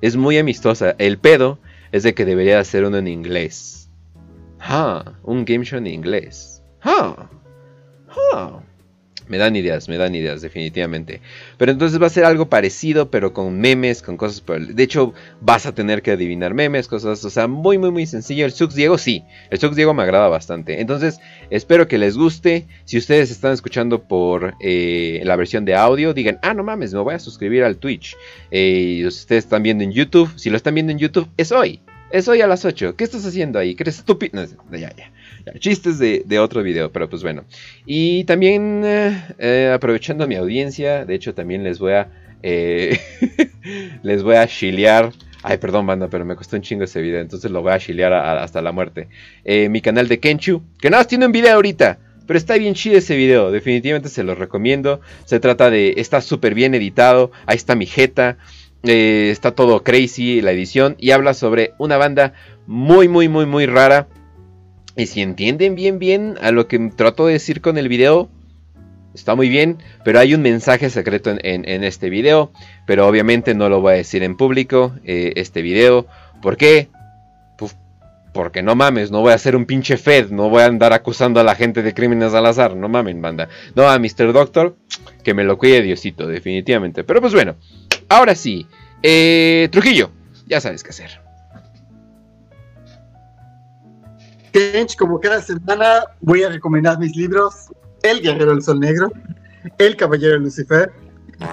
Es muy amistosa. El pedo es de que debería hacer uno en inglés. Ah, un game show en inglés. Ah, ah. Me dan ideas, me dan ideas, definitivamente. Pero entonces va a ser algo parecido, pero con memes, con cosas por el... De hecho, vas a tener que adivinar memes, cosas, o sea, muy, muy, muy sencillo. El Sux Diego, sí. El Sux Diego me agrada bastante. Entonces, espero que les guste. Si ustedes están escuchando por eh, la versión de audio, digan, ah, no mames, me voy a suscribir al Twitch. Eh, y ustedes están viendo en YouTube, si lo están viendo en YouTube, es hoy. Es hoy a las 8. ¿Qué estás haciendo ahí? ¿Crees estúpido? No, ya, ya chistes de, otro video, pero pues bueno. Y también eh, eh, aprovechando mi audiencia, de hecho también les voy a... Eh, [laughs] les voy a chilear. Ay, perdón, banda, pero me costó un chingo ese video, entonces lo voy a chilear hasta la muerte. mi canal de Kenchu, que nada más tiene un video ahorita. Pero está bien chido ese video, definitivamente se los recomiendo. Se trata de, está súper bien editado, ahí está mi jeta, está todo crazy la edición y habla sobre una banda muy, muy, muy, muy rara y si entienden bien bien a lo que trato de decir con el video, está muy bien, pero hay un mensaje secreto en, este video, pero obviamente no lo voy a decir en público, eh, este video. ¿Por qué? Porque no mames, no voy a hacer un pinche Fed, no voy a andar acusando a la gente de crímenes al azar, no mamen, banda. No, a Mr. Doctor, que me lo cuide Diosito, definitivamente. Pero pues bueno, ahora sí, eh, Trujillo, ya sabes qué hacer. Kench, como cada semana, voy a recomendar mis libros: El Guerrero del Sol Negro, El Caballero de Lucifer,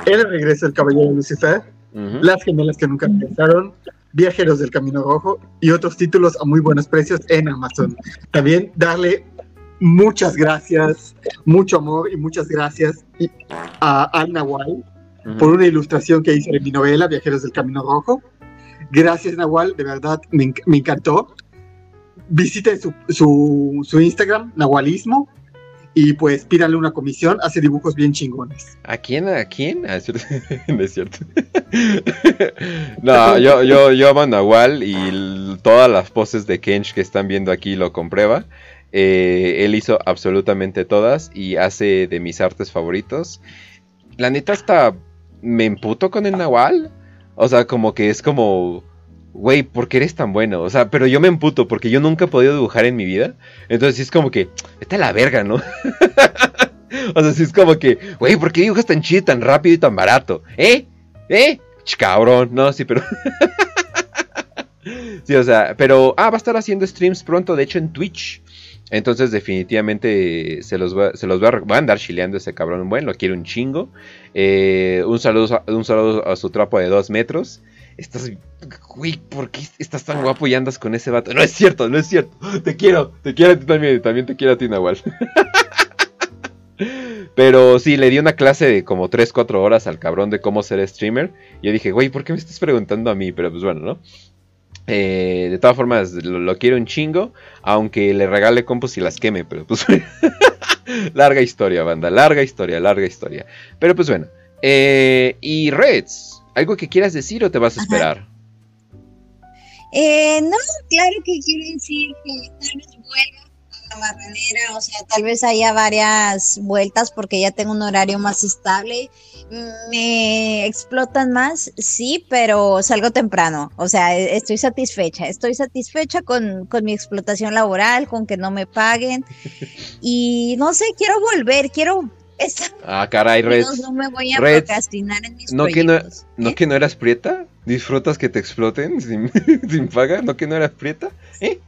El Regreso del Caballero de Lucifer, Las Gemelas que nunca regresaron, Viajeros del Camino Rojo y otros títulos a muy buenos precios en Amazon. También darle muchas gracias, mucho amor y muchas gracias a Al Nahual por una ilustración que hizo en mi novela Viajeros del Camino Rojo. Gracias, Nahual, de verdad me, me encantó visiten su, su, Instagram, Nahualismo, y pues pídanle una comisión, hace dibujos bien chingones. ¿A quién? ¿A quién? Ah, es cierto. [laughs] [laughs] no, yo, yo, yo amo a Nahual y todas las poses de Kench que están viendo aquí lo comprueba. Eh, él hizo absolutamente todas y hace de mis artes favoritos. La neta hasta me emputo con el Nahual. O sea, como que es como güey, ¿por qué eres tan bueno? O sea, pero yo me emputo porque yo nunca he podido dibujar en mi vida. Entonces es como que, está la verga, ¿no? [laughs] o sea, sí es como que, güey, ¿por qué dibujas tan chido, tan rápido y tan barato? ¿Eh? ¿Eh? Ch, cabrón, no, sí, pero... [laughs] sí, o sea, pero... Ah, va a estar haciendo streams pronto, de hecho, en Twitch. Entonces, definitivamente se los, va, se los va, a, andar chileando ese cabrón. Bueno, lo quiero un chingo. Eh, un, saludo, un saludo a su trapo de dos metros estás, güey, ¿por qué estás tan guapo y andas con ese vato? No es cierto, no es cierto. Te quiero, te quiero a ti también, también te quiero a ti, Nahual. [laughs] Pero sí, le di una clase de como 3, 4 horas al cabrón de cómo ser streamer. Y yo dije, güey, ¿por qué me estás preguntando a mí? Pero pues bueno, ¿no? Eh, de todas formas, lo, quiero un chingo. Aunque le regale compos y las queme. Pero pues. [laughs] larga historia, banda. Larga historia, larga historia. Pero pues bueno. Eh, y Reds. ¿Algo que quieras decir o te vas a esperar? Eh, no, claro que quiero decir que tal vez vuelva a la barranera, o sea, tal vez haya varias vueltas porque ya tengo un horario más estable. Me explotan más, sí, pero salgo temprano, o sea, e-, estoy satisfecha, estoy satisfecha con, con mi explotación laboral, con que no me paguen [laughs] y no sé, quiero volver, quiero ah, caray, Red. No, me voy a procrastinar en mis ¿no que no, ¿No que no eras prieta? ¿Disfrutas que te exploten sin, [laughs] sin paga? ¿No que no eras prieta? ¿Eh?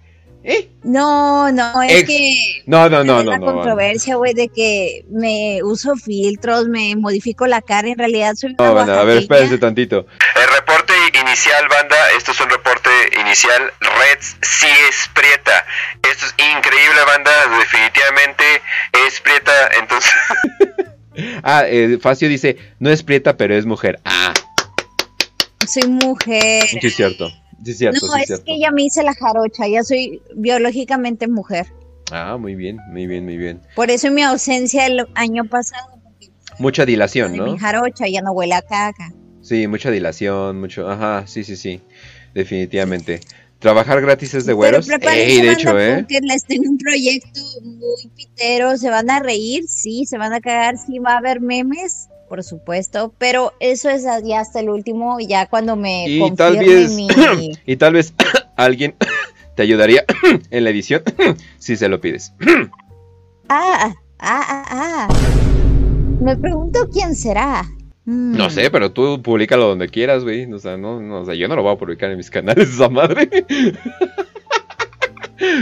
¿Eh? No, no, es que. No, no, no, no. La controversia, güey, de que me uso filtros, me modifico la cara, en realidad soy. No, bueno, a ver, espérense tantito. El reporte inicial, banda, esto es un reporte inicial. Reds sí es prieta. Esto es increíble, banda, definitivamente es prieta, entonces. [laughs] ah, eh, Facio dice, no es prieta, pero es mujer. Ah. soy mujer. Sí, es cierto. Sí, es cierto. no, sí, es cierto. que ya me hice la jarocha, ya soy biológicamente mujer. Ah, muy bien, muy bien, muy bien. Por eso mi ausencia el año pasado, Mucha dilación, ¿no? mi jarocha ya no huele a caca. Sí, mucha dilación, mucho. Ajá, sí, sí, sí. Definitivamente. Trabajar gratis es de güeros. Ey, de hecho, ¿eh? porque les tengo un proyecto muy pitero. Se van a reír, sí, se van a cagar, sí, va a haber memes, por supuesto. Pero eso es ya hasta el último, ya cuando me Y tal vez, mi. [coughs] y tal vez [coughs] alguien [coughs] te ayudaría en la edición si se lo pides. Ah, ah, ah, ah. Me pregunto quién será. Mm. No sé, pero tú públicalo donde quieras, güey. O sea, no, no, o sea, yo no lo voy a publicar en mis canales, [laughs] esa madre. [laughs]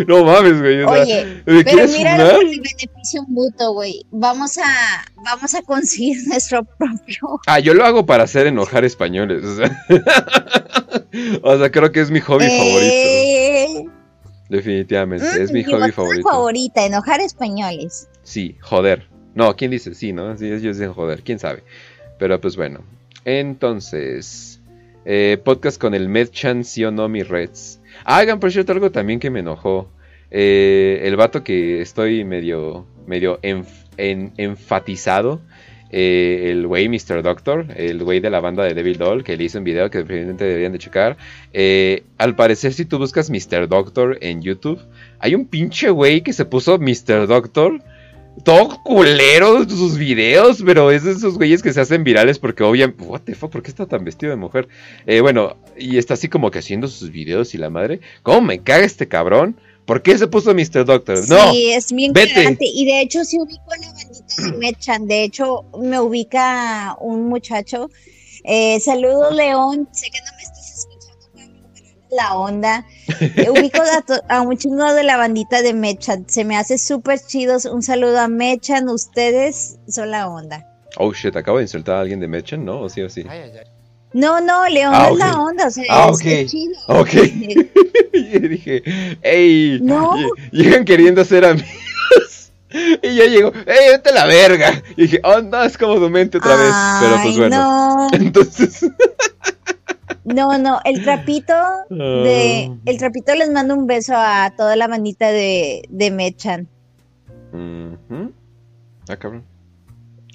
no mames, güey. o sea, Oye, ¿me pero funar? por el beneficio mutuo, güey. Vamos a, vamos a conseguir [laughs] nuestro propio. Ah, yo lo hago para hacer enojar españoles. O sea, o sea, creo que es mi hobby favorito. Eh, Definitivamente, es mi hobby favorito. favorita, enojar españoles. Sí, joder. No, ¿quién dice? Sí, ¿no? Sí, ellos dicen joder, quién sabe. Pero pues bueno. Entonces, eh, podcast con el Medchan, sí o no, mi Reds. Hagan, por cierto, algo también que me enojó. Eh, el vato que estoy medio, medio enf- en- enfatizado. eh, el güey Mr. Doctor, el güey de la banda de Devil Doll, que le hizo un video que definitivamente deberían de checar. Eh, al parecer, si tú buscas Mr. Doctor en YouTube, hay un pinche güey que se puso Mr. Doctor todo culero sus videos, pero es de esos güeyes que se hacen virales porque obviamente, what the fuck, ¿por qué está tan vestido de mujer? Eh, bueno, y está así como que haciendo sus videos y la madre, ¿cómo me caga este cabrón? ¿Por qué se puso Mr. Doctor? No, sí, es bien vete. Y de hecho, sí ubico a la bandita de Mechan. De hecho, me ubica un muchacho. Eh, saludos, León. Sé que no la onda. [laughs] Eh, ubico a, un chingo de la bandita de Mechan. Se me hace súper chidos. Un saludo a Mechan. Ustedes son la onda. Oh shit, acabo de insultar a alguien de Mechen, ¿no? ¿O sí o sí? No, no, León Ah, es la onda. O sea, Ah, es, ok. es chido. Ok. [laughs] [laughs] y dije, ¡ey! No. ll- Llegan queriendo ser amigos. y yo llego, ¡ey, vete a la verga! Y dije, oh, no, es como tu mente otra vez. Pero pues bueno. no. Entonces. No, no, el trapito de Ah. el trapito les mando un beso a toda la bandita de, de Mechan. Ujú. Ah, cabrón.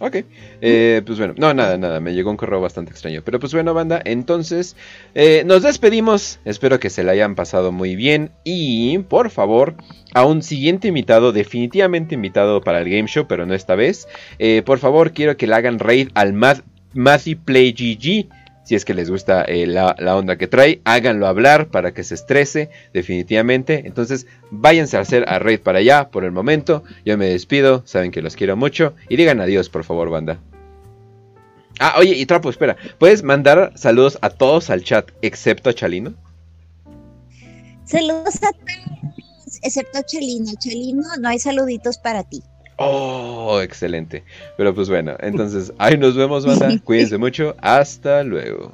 Ok. Eh, pues bueno, no, nada, nada. Me llegó un correo bastante extraño. Pero pues bueno, banda. Entonces, eh, nos despedimos. Espero que se la hayan pasado muy bien. Y, por favor, a un siguiente invitado, definitivamente invitado para el game show, pero no esta vez. eh, por favor, quiero que le hagan raid al Math Mathy Play GG. Si es que les gusta eh, la, la onda que trae, háganlo hablar para que se estrese, definitivamente. Entonces, váyanse a hacer a raid para allá por el momento. Yo me despido, saben que los quiero mucho. Y digan adiós, por favor, banda. Ah, oye, y Trapo, espera. ¿Puedes mandar saludos a todos al chat, excepto a Chalino? Saludos a todos, excepto Chalino. Chalino, no hay saluditos para ti. Oh, excelente. Pero pues bueno, entonces ahí nos vemos, banda. [laughs] Cuídense mucho. Hasta luego.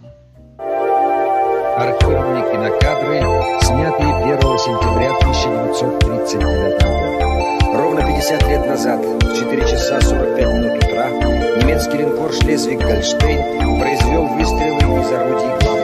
Архивные кинокадры, снятые 1 сентября 1939 года. Ровно 50 лет назад, в 4 часа 45 минут утра, немецкий линкор «Шлезвиг-Гольштейн» произвел выстрелы из орудий